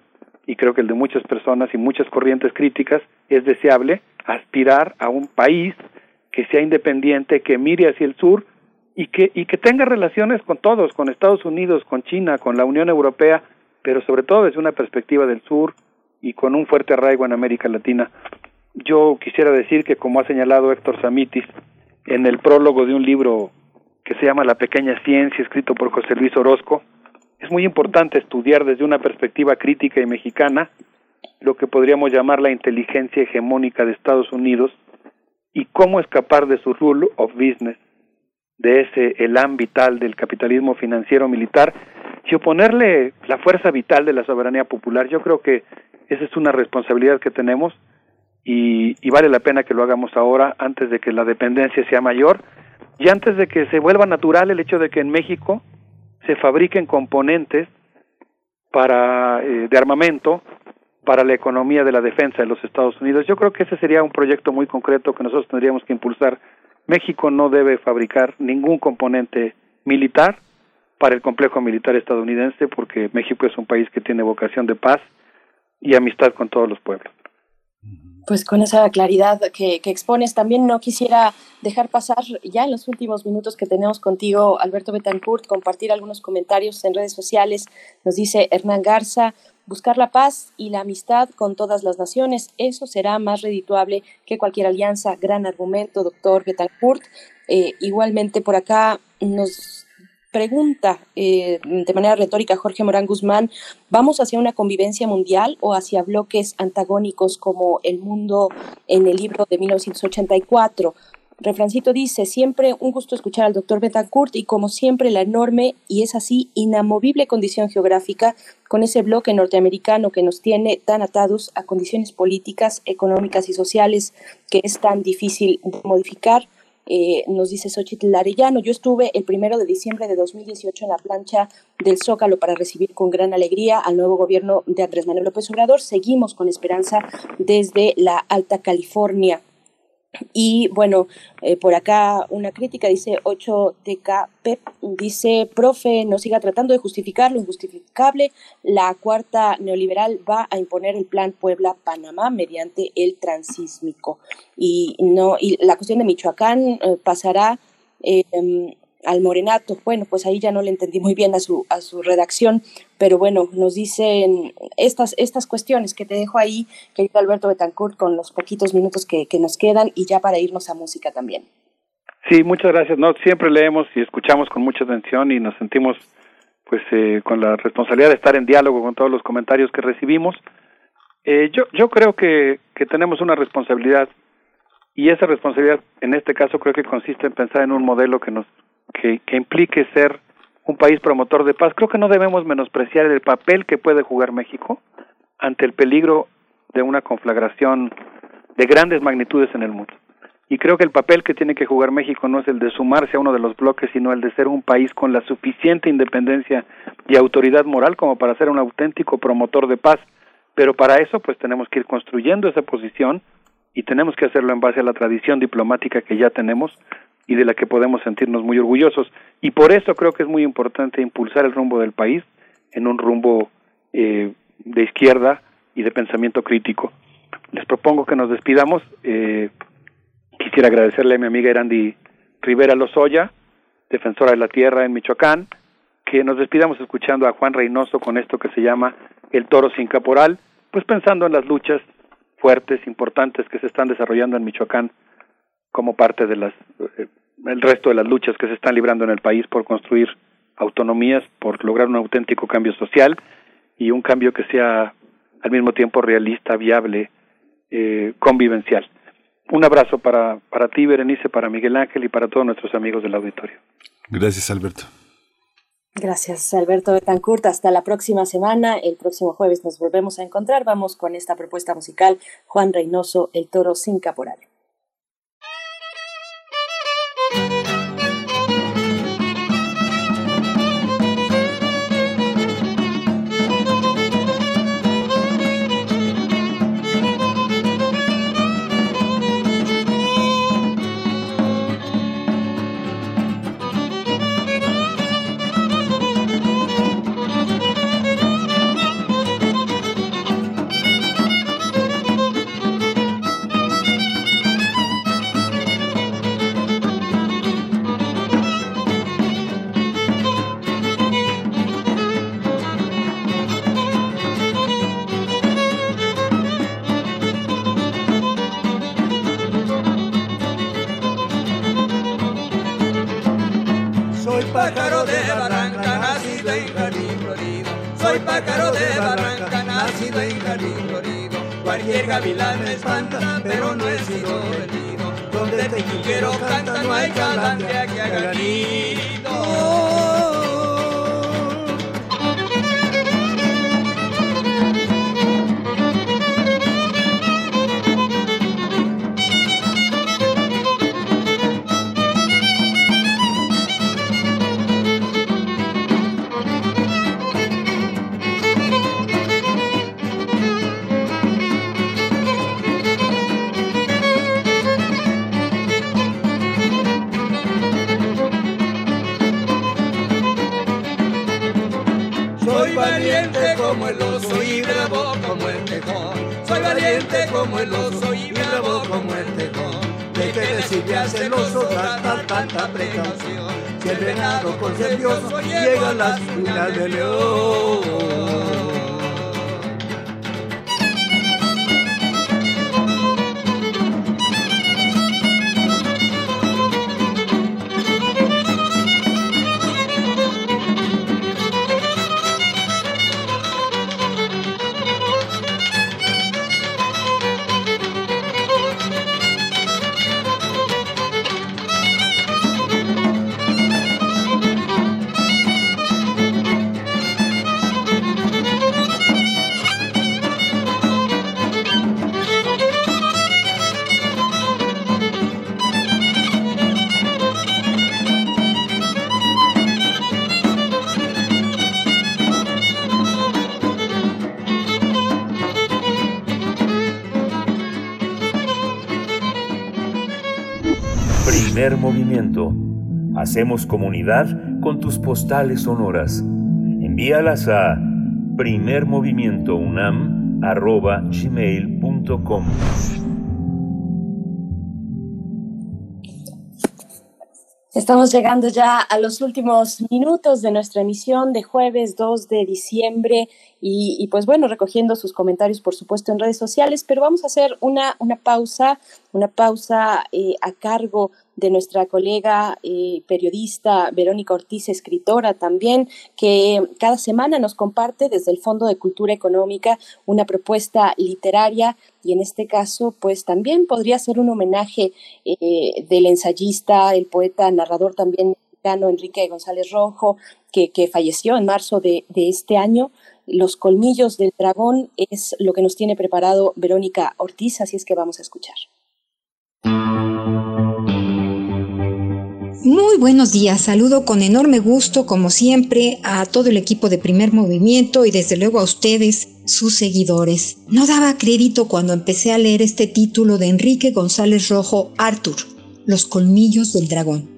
y creo que el de muchas personas y muchas corrientes críticas, es deseable aspirar a un país que sea independiente, que mire hacia el sur y que, y que tenga relaciones con todos, con Estados Unidos, con China, con la Unión Europea, pero sobre todo desde una perspectiva del sur y con un fuerte arraigo en América Latina. Yo quisiera decir que, como ha señalado Héctor Samitis en el prólogo de un libro que se llama La pequeña ciencia, escrito por José Luis Orozco, es muy importante estudiar desde una perspectiva crítica y mexicana lo que podríamos llamar la inteligencia hegemónica de Estados Unidos y cómo escapar de su rule of business, de ese elán vital del capitalismo financiero militar y oponerle la fuerza vital de la soberanía popular. Yo creo que esa es una responsabilidad que tenemos y, y vale la pena que lo hagamos ahora antes de que la dependencia sea mayor y antes de que se vuelva natural el hecho de que en México se fabriquen componentes para eh, de armamento para la economía de la defensa de los Estados Unidos. Yo creo que ese sería un proyecto muy concreto que nosotros tendríamos que impulsar. México no debe fabricar ningún componente militar para el complejo militar estadounidense porque México es un país que tiene vocación de paz y amistad con todos los pueblos. Pues con esa claridad que, expones, también no quisiera dejar pasar ya en los últimos minutos que tenemos contigo, Alberto Betancourt, compartir algunos comentarios en redes sociales. Nos dice Hernán Garza, buscar la paz y la amistad con todas las naciones, eso será más redituable que cualquier alianza. Gran argumento, doctor Betancourt. Eh, igualmente por acá nos pregunta eh, de manera retórica Jorge Morán Guzmán, ¿vamos hacia una convivencia mundial o hacia bloques antagónicos como el mundo en el libro de 1984? Refrancito dice, siempre un gusto escuchar al doctor Betancourt y como siempre la enorme y es así inamovible condición geográfica con ese bloque norteamericano que nos tiene tan atados a condiciones políticas, económicas y sociales que es tan difícil de modificar eh, nos dice Xochitl Arellano, yo estuve el primero de diciembre de 2018 en la plancha del Zócalo para recibir con gran alegría al nuevo gobierno de Andrés Manuel López Obrador. Seguimos con esperanza desde la Alta California. Y bueno, eh, por acá una crítica dice 8TK Pep, dice, profe, no siga tratando de justificar lo injustificable. La cuarta neoliberal va a imponer el plan Puebla-Panamá mediante el transísmico. Y, no, y la cuestión de Michoacán eh, pasará eh, al Morenato. Bueno, pues ahí ya no le entendí muy bien a su, a su redacción, pero bueno, nos dicen estas, estas cuestiones que te dejo ahí, querido Alberto Betancourt, con los poquitos minutos que, que nos quedan y ya para irnos a música también. Sí, muchas gracias. No, siempre leemos y escuchamos con mucha atención y nos sentimos pues eh, con la responsabilidad de estar en diálogo con todos los comentarios que recibimos. Eh, yo, yo creo que, que tenemos una responsabilidad y esa responsabilidad en este caso creo que consiste en pensar en un modelo que nos que, que implique ser un país promotor de paz. Creo que no debemos menospreciar el papel que puede jugar México ante el peligro de una conflagración de grandes magnitudes en el mundo. Y creo que el papel que tiene que jugar México no es el de sumarse a uno de los bloques, sino el de ser un país con la suficiente independencia y autoridad moral como para ser un auténtico promotor de paz. Pero para eso, pues tenemos que ir construyendo esa posición y tenemos que hacerlo en base a la tradición diplomática que ya tenemos, y de la que podemos sentirnos muy orgullosos. Y por eso creo que es muy importante impulsar el rumbo del país en un rumbo eh, de izquierda y de pensamiento crítico. Les propongo que nos despidamos. Eh, quisiera agradecerle a mi amiga Erandi Rivera Lozoya, defensora de la tierra en Michoacán, que nos despidamos escuchando a Juan Reynoso con esto que se llama El toro sin caporal, pues pensando en las luchas fuertes, importantes que se están desarrollando en Michoacán como parte de las eh, el resto de las luchas que se están librando en el país por construir autonomías, por lograr un auténtico cambio social y un cambio que sea al mismo tiempo realista, viable, eh, convivencial. Un abrazo para, para ti, Berenice, para Miguel Ángel y para todos nuestros amigos del auditorio. Gracias, Alberto. Gracias, Alberto Betancourt. Hasta la próxima semana. El próximo jueves nos volvemos a encontrar. Vamos con esta propuesta musical. Juan Reynoso, El Toro sin Caporal. Comunidad con tus postales sonoras. Envíalas a primermovimientounam.gmail.com Estamos llegando ya a los últimos minutos de nuestra emisión de jueves 2 de diciembre y, pues bueno, recogiendo sus comentarios por supuesto en redes sociales, pero vamos a hacer una, una pausa, una pausa eh, a cargo de nuestra colega eh, periodista Verónica Ortiz, escritora también, que cada semana nos comparte desde el Fondo de Cultura Económica una propuesta literaria y en este caso pues también podría ser un homenaje eh, del ensayista, el poeta, narrador también mexicano Enrique González Rojo, que, falleció en marzo de este año. Los colmillos del dragón es lo que nos tiene preparado Verónica Ortiz, así es que vamos a escuchar. Muy buenos días, saludo con enorme gusto, como siempre, a todo el equipo de primer movimiento y desde luego a ustedes, sus seguidores. No daba crédito cuando empecé a leer este título de Enrique González Rojo, Arthur, Los colmillos del dragón.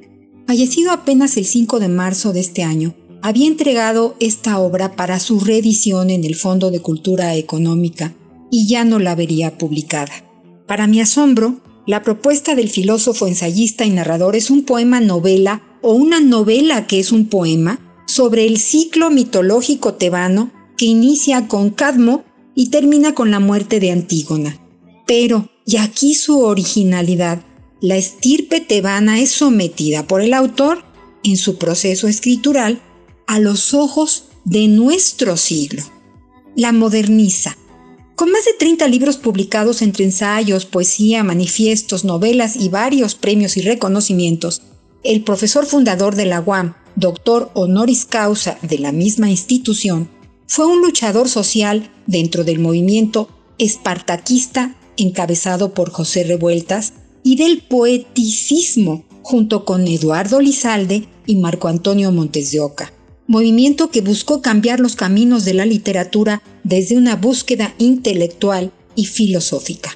Fallecido apenas el 5 de marzo de este año, había entregado esta obra para su reedición en el Fondo de Cultura Económica y ya no la vería publicada. Para mi asombro, la propuesta del filósofo ensayista y narrador es un poema novela o una novela que es un poema sobre el ciclo mitológico tebano que inicia con Cadmo y termina con la muerte de Antígona. Pero, y aquí su originalidad, la estirpe tebana es sometida por el autor, en su proceso escritural, a los ojos de nuestro siglo. La moderniza, con más de 30 libros publicados entre ensayos, poesía, manifiestos, novelas y varios premios y reconocimientos, el profesor fundador de la UAM, doctor honoris causa de la misma institución, fue un luchador social dentro del movimiento espartaquista encabezado por José Revueltas y del poeticismo junto con Eduardo Lizalde y Marco Antonio Montes de Oca movimiento que buscó cambiar los caminos de la literatura desde una búsqueda intelectual y filosófica.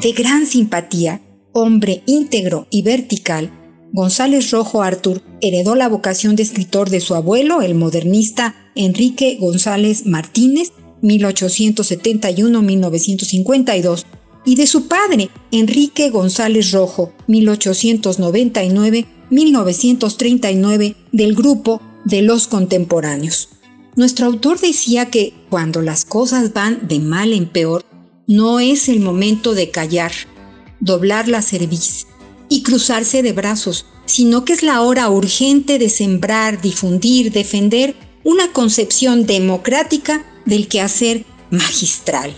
De gran simpatía, hombre íntegro y vertical, González Rojo Artur heredó la vocación de escritor de su abuelo, el modernista Enrique González Martínez, 1871-1952, y de su padre, Enrique González Rojo, 1899-1939, del grupo de los contemporáneos. Nuestro autor decía que cuando las cosas van de mal en peor, no es el momento de callar, doblar la cerviz y cruzarse de brazos, sino que es la hora urgente de sembrar, difundir, defender una concepción democrática del quehacer magistral.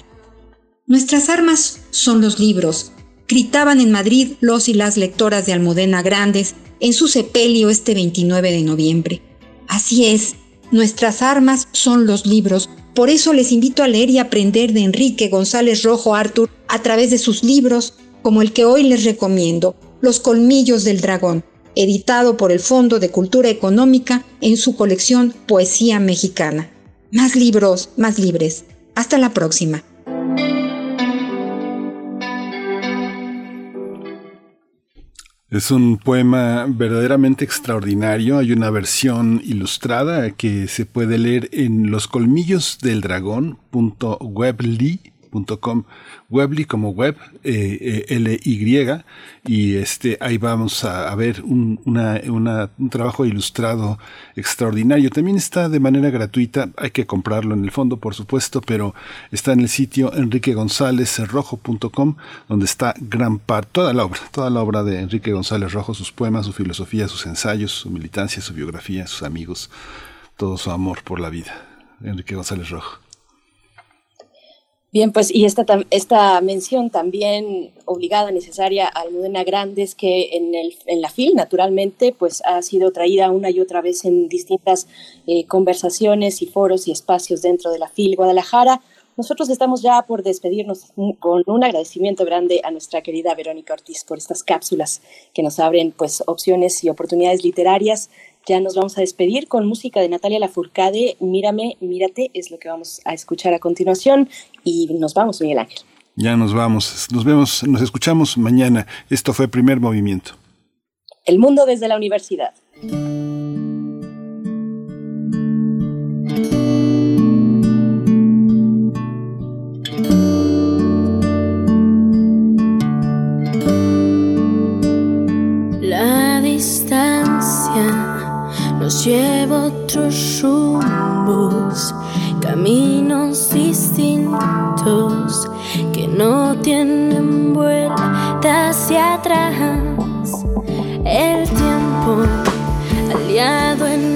Nuestras armas son los libros, gritaban en Madrid los y las lectoras de Almudena Grandes en su sepelio este 29 de noviembre. Así es, nuestras armas son los libros. Por eso les invito a leer y aprender de Enrique González Rojo Artur a través de sus libros, como el que hoy les recomiendo, Los Colmillos del Dragón, editado por el Fondo de Cultura Económica en su colección Poesía Mexicana. Más libros, más libres. Hasta la próxima. Es un poema verdaderamente extraordinario. Hay una versión ilustrada que se puede leer en los colmillos del dragón.webly webly.com, Webly como web, eh, eh, L-Y, y este, ahí vamos a, ver un, un trabajo ilustrado extraordinario. También está de manera gratuita, hay que comprarlo en el fondo, por supuesto, pero está en el sitio enriquegonzalezrojo.com, donde está gran parte, toda la obra, toda la obra de Enrique González Rojo, sus poemas, su filosofía, sus ensayos, su militancia, su biografía, sus amigos, todo su amor por la vida. Enrique González Rojo. Bien, pues y esta, esta mención también obligada, necesaria a Almudena Grandes, que en, el, en la FIL, naturalmente, pues ha sido traída una y otra vez en distintas eh, conversaciones y foros y espacios dentro de la FIL Guadalajara. Nosotros estamos ya por despedirnos con un agradecimiento grande a nuestra querida Verónica Ortiz por estas cápsulas que nos abren pues opciones y oportunidades literarias ya nos vamos a despedir con música de Natalia Lafourcade. Mírame, mírate, es lo que vamos a escuchar a continuación. Y nos vamos, Miguel Ángel. Ya nos vamos. Nos vemos, nos escuchamos mañana. Esto fue Primer Movimiento. El mundo desde la universidad. Nos lleva otros rumbos, caminos distintos que no tienen vuelta hacia atrás. El tiempo, aliado enemigo,